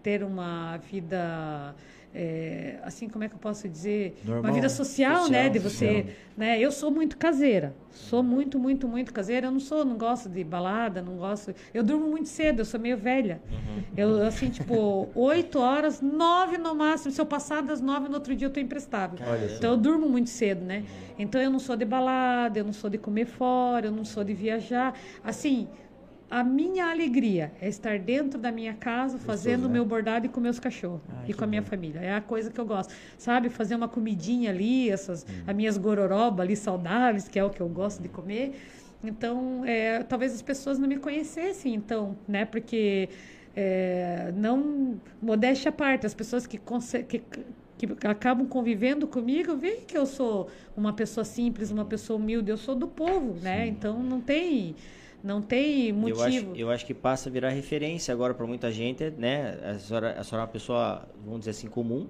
ter uma vida é, assim como é que eu posso dizer? Normal, uma vida social, social, né de você social. né? Eu sou muito caseira. Sou muito muito muito caseira. Eu não sou não gosto de balada não gosto. Eu durmo muito cedo eu sou meio velha. Eu assim tipo oito horas nove no máximo. Se eu passar das nove no outro dia eu tô imprestável. Então eu durmo muito cedo né? Então eu não sou de balada eu não sou de comer fora eu não sou de viajar. Assim a minha alegria é estar dentro da minha casa, fazendo o né? meu bordado e com meus cachorros. Ai, e com a minha família. É a coisa que eu gosto. Sabe, fazer uma comidinha ali, essas, Hum. as minhas gororoba ali saudáveis, que é o que eu gosto de comer. Então, é, talvez as pessoas não me conhecessem, então, né? Porque é, não modéstia à parte, as pessoas que, que que acabam convivendo comigo, veem que eu sou uma pessoa simples, uma pessoa humilde, eu sou do povo, né? Então não tem não tem motivo. Eu acho, eu acho que passa a virar referência agora para muita gente, né? A senhora, a senhora é uma pessoa, vamos dizer assim, comum.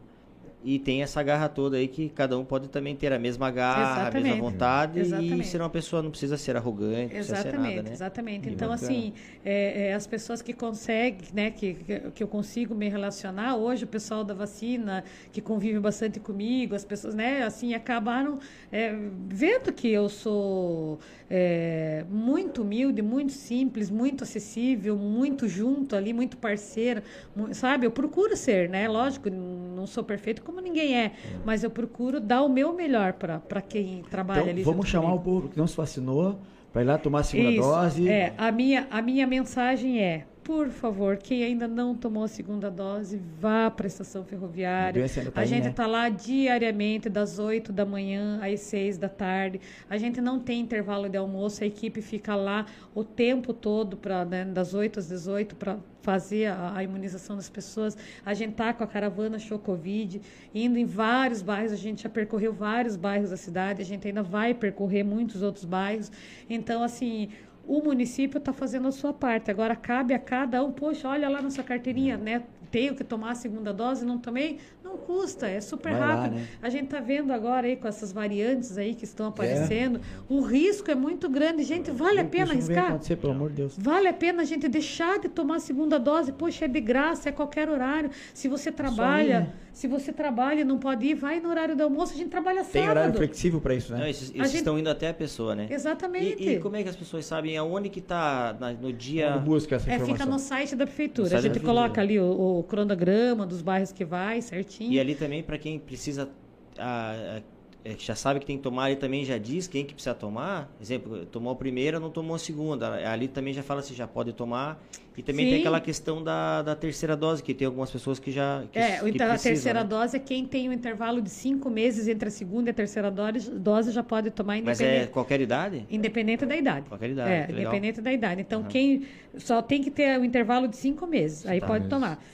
E tem essa garra toda aí que cada um pode também ter a mesma garra, a mesma Exatamente. vontade. E Exatamente. ser uma pessoa não precisa ser arrogante, precisa ser Exatamente, nada, né? exatamente. Então, bacana. assim, é, é, as pessoas que conseguem, né, que, que, eu consigo me relacionar, hoje o pessoal da vacina, que convive bastante comigo, as pessoas, né, assim, acabaram é, vendo que eu sou é, muito humilde, muito simples, muito acessível, muito junto ali, muito parceira, mu- sabe? Eu procuro ser, né? Lógico, não sou perfeito como ninguém é, mas eu procuro dar o meu melhor para quem trabalha Então, ali. vamos chamar comigo. o povo que não se vacinou para ir lá tomar a segunda Isso, dose. É, a minha, a minha mensagem é, por favor, quem ainda não tomou a segunda dose, vá para a estação A ferroviária. ainda tá a aí, gente né? está lá diariamente, das 8 da manhã às 6 da tarde. A gente não tem intervalo de almoço, a equipe fica lá o tempo todo, pra, né, das 8 às 18, para fazer a, a imunização das pessoas. A gente está com a caravana Show Covid, indo em vários bairros, a gente já percorreu vários bairros da cidade, a gente ainda vai percorrer muitos outros bairros. Então, assim, o município está fazendo a sua parte. Agora cabe a cada um, poxa, olha lá na sua carteirinha, né? Tenho que tomar a segunda dose, não tomei? Não custa, é super Vai lá, rápido. né? A gente está vendo agora aí com essas variantes aí que estão aparecendo, o risco é muito grande. Gente, vale a pena não arriscar? acontecer, pelo amor de Deus. Vale a pena a gente deixar de tomar a segunda dose? Poxa, é de graça, é qualquer horário. Se você trabalha, ir, né? se você trabalha e não pode ir, vai no horário do almoço, a gente trabalha Tem sábado. horário flexível para isso, Não, né? esses, A esses gente- estão indo até a pessoa, né? Exatamente. E, e como é que as pessoas sabem aonde que tá na- no dia... Busca essa É, informação. fica no site da prefeitura. Site a gente coloca ali o, o cronograma dos bairros que vai, certinho. E ali também, para quem precisa, ah, ah, é, já sabe que tem que tomar, ali também já diz quem que precisa tomar. Exemplo, tomou a primeira, não tomou a segunda. Ali também já fala se já pode tomar. E também tem Sim. aquela questão da, da terceira dose, que tem algumas pessoas que já que, É, o que a terceira né? dose é quem tem um intervalo de cinco meses entre a segunda e a terceira dose, dose já pode tomar Mas é independente, qualquer idade? independente da idade. Qualquer idade, É, independente da idade. Então, Aham. quem só tem que ter o intervalo de cinco meses, aí Tá. pode Meses. tomar.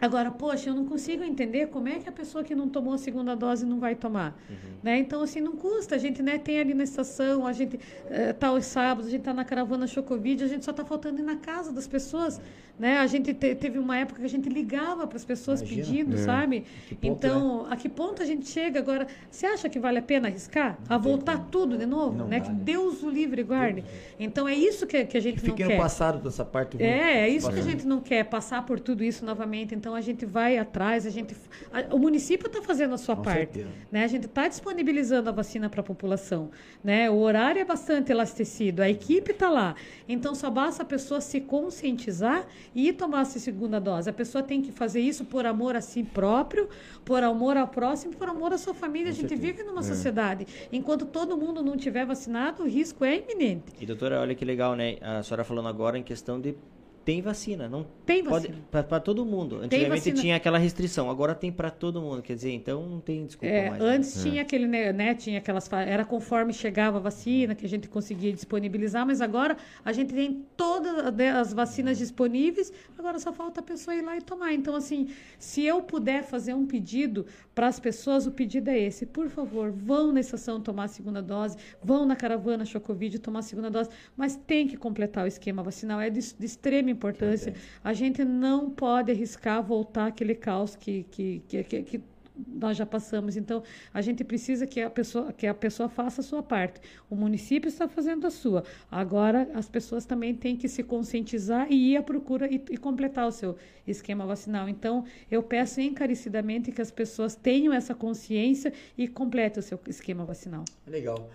Agora, poxa, eu não consigo entender como é que a pessoa que não tomou a segunda dose não vai tomar. Uhum. Né? Então, assim, não custa. A gente né, tem ali na estação, a gente está aos sábados, a gente está na caravana Chocovid, a gente só está faltando ir na casa das pessoas. Né? A gente te- teve uma época que a gente ligava para as pessoas Imagina. pedindo, É. sabe? Então, a que ponto a gente chega agora? Você acha que vale a pena arriscar? a voltar tudo de novo? Não né? dá, Que né? Deus o livre e guarde. Então, é isso que, que a gente Que não quer. no passado dessa parte ruim. É, é isso que a gente não quer, passar por tudo isso novamente. Então a gente vai atrás, a gente. a- o município está fazendo a sua Com parte. certeza. Né? A gente está disponibilizando a vacina para a população. Né? O horário é bastante elastecido, a equipe está lá. Então só basta a pessoa se conscientizar e tomar essa segunda dose. A pessoa tem que fazer isso por amor a si próprio, por amor ao próximo, por amor à sua família. a gente vive numa sociedade. Enquanto todo mundo não tiver vacinado, o risco é iminente. E doutora, olha que legal, né? A senhora falando agora em questão de tem vacina. Não Tem vacina. para todo mundo. Antigamente tinha aquela restrição, agora tem para todo mundo. Quer dizer, então não tem desculpa É, mais. né? antes tinha aquele, né, né, tinha aquelas, era conforme chegava a vacina que a gente conseguia disponibilizar, mas agora a gente tem todas né, as vacinas disponíveis, agora só falta a pessoa ir lá e tomar. Então, assim, se eu puder fazer um pedido para as pessoas, o pedido é esse. Por favor, vão na estação tomar a segunda dose, vão na caravana Chocovid tomar a segunda dose, mas tem que completar o esquema vacinal, é de, de extrema importância. A gente não pode arriscar voltar aquele caos que, que, que, que, que nós já passamos. Então, a gente precisa que a pessoa, que a pessoa faça a sua parte. O município está fazendo a sua. Agora, as pessoas também têm que se conscientizar e ir à procura e, e completar o seu esquema vacinal. Então, eu peço encarecidamente que as pessoas tenham essa consciência e completem o seu esquema vacinal. Legal.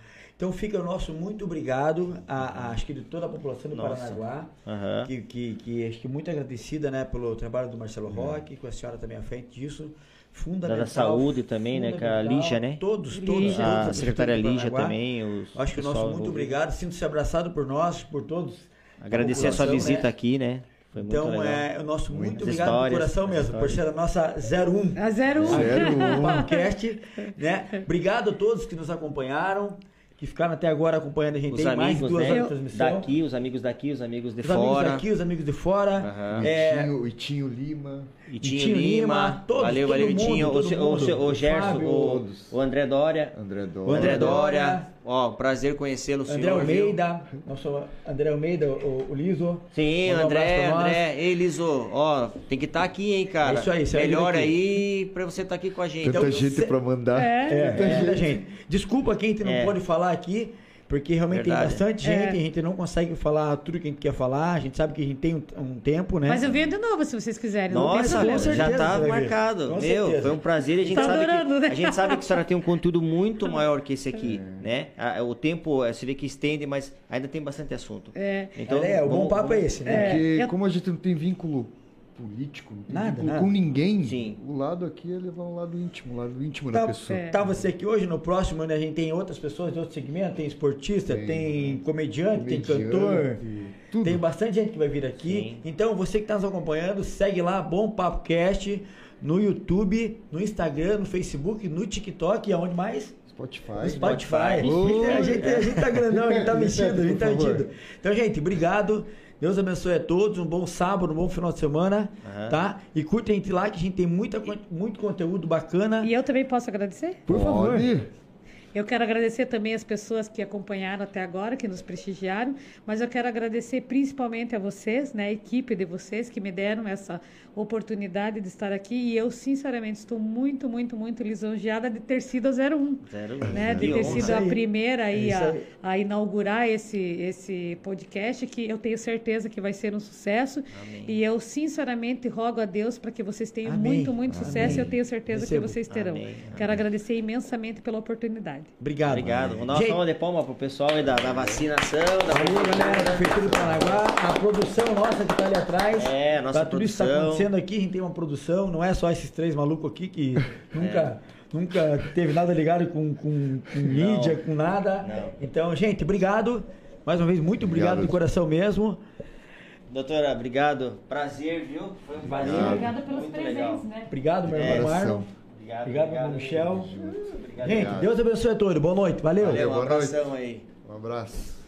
Então fica o nosso muito obrigado, a, a- acho que de toda a população do Nossa. Paranaguá, Aham. que, que, que acho que muito agradecida né, pelo trabalho do Marcelo Roque, com a senhora também à frente disso. Fundamental. Da saúde também, né, com a. Lígia, né? Todos, todos. Lígia. A secretária Lígia também. Os, Acho que o nosso muito obrigado. Sinto-se abraçado por nós, por todos. Agradecer a sua visita né? aqui, né? Foi muito Então, legal. é o nosso muito Muitas obrigado do coração mesmo, por ser a nossa 01 A 01. Zero um. (laughs) podcast, né? Obrigado a todos que nos acompanharam, que ficaram até agora acompanhando a gente. Os Tem mais de amigos, duas né? horas de transmissão. Daqui, os amigos daqui, os amigos de os fora. amigos daqui, os amigos de fora. Aham. É, Itinho, Itinho Lima. Itinho Itinho Lima, Lima, todos, valeu, valeu, mundo, Itinho, todo o, mundo. o O Gerson, Fábio, o, o André Dória, André Dória. o André Dória. Ó, prazer conhecê-lo, senhor. André viu? Almeida, nosso André Almeida, o, o Liso. Sim, Manda um André. André, ei, Liso, ó, tem que estar aqui, hein, cara. É isso aí, Melhor aí pra você estar aqui com a gente. Tanta Então, gente cê- pra mandar. É. É, é, gente. Desculpa quem a gente não É. pode falar aqui, porque realmente Verdade. tem bastante É. gente, a gente não consegue falar tudo que a gente quer falar, a gente sabe que a gente tem um, um tempo, né? Mas eu venho de novo, se vocês quiserem. não tem Nossa, problema. com certeza já tá marcado. Com Meu, certeza. foi um prazer. A gente, Tá sabe adorando, que, né? a gente sabe que a senhora tem um conteúdo muito maior que esse aqui, né? A- O tempo, eh, você vê que estende, mas ainda tem bastante assunto. É. Então, é, o bom vamos- papo é esse, né? Porque eu- como a gente não tem vínculo político, tem Nada, vínculo nada. com ninguém, Sim. o lado aqui é levar um lado íntimo, o lado íntimo da Tá, pessoa. é. tá você aqui hoje, no próximo, né, a gente tem outras pessoas de outro segmento, tem esportista, tem, Tem comediante, tem comediante, cantor, tudo. tem bastante gente que vai vir aqui. Sim. Então, você que está nos acompanhando, segue lá, Bom Papo Cast, no YouTube, no Instagram, no Facebook, no TikTok e aonde mais? Spotify. Spotify. Spotify. A, gente, a gente tá grandão, a gente tá (laughs) mexido, a gente tá metido. Então, gente, obrigado. Deus abençoe a todos. Um bom sábado, um bom final de semana. Aham. Tá? E curte a gente lá que a gente tem muita, muito conteúdo bacana. E eu também posso agradecer? Por favor. Eu quero agradecer também as pessoas que acompanharam até agora, que nos prestigiaram, mas eu quero agradecer principalmente a vocês, né, a equipe de vocês que me deram essa oportunidade de estar aqui e eu sinceramente estou muito, muito, muito lisonjeada de ter sido a 01, Zero, né, de ter sido a primeira aí É a, a inaugurar esse esse podcast que eu tenho certeza que vai ser um sucesso Amém. e eu sinceramente rogo a Deus para que vocês tenham Amém. muito, muito sucesso e eu tenho certeza Recebo. que vocês terão. Amém. Quero agradecer imensamente pela oportunidade. Obrigado. Obrigado. Vou dar uma Gente, salva de palma pro pessoal aí da, da vacinação. Da Valeu, galera da Prefeitura do Paranaguá, a produção nossa que tá ali atrás. É, a nossa Pra tudo isso que tá produção. acontecendo aqui, a gente tem uma produção, não é só esses três malucos aqui que (laughs) nunca, nunca teve nada ligado com, com, com mídia, com nada. Não. Então, gente, obrigado. Mais uma vez, muito obrigado, Obrigado. do coração mesmo. Doutora, obrigado. Prazer, viu? Foi um prazer. Obrigada pelos Muito presentes, legal. né? Obrigado, meu É, irmão Marlon. Obrigado, Obrigado, meu irmão Michel. Obrigado, Gente, obrigado. Deus abençoe a todos. Boa noite. Valeu. Valeu, um Boa noite. abração aí. Um abraço.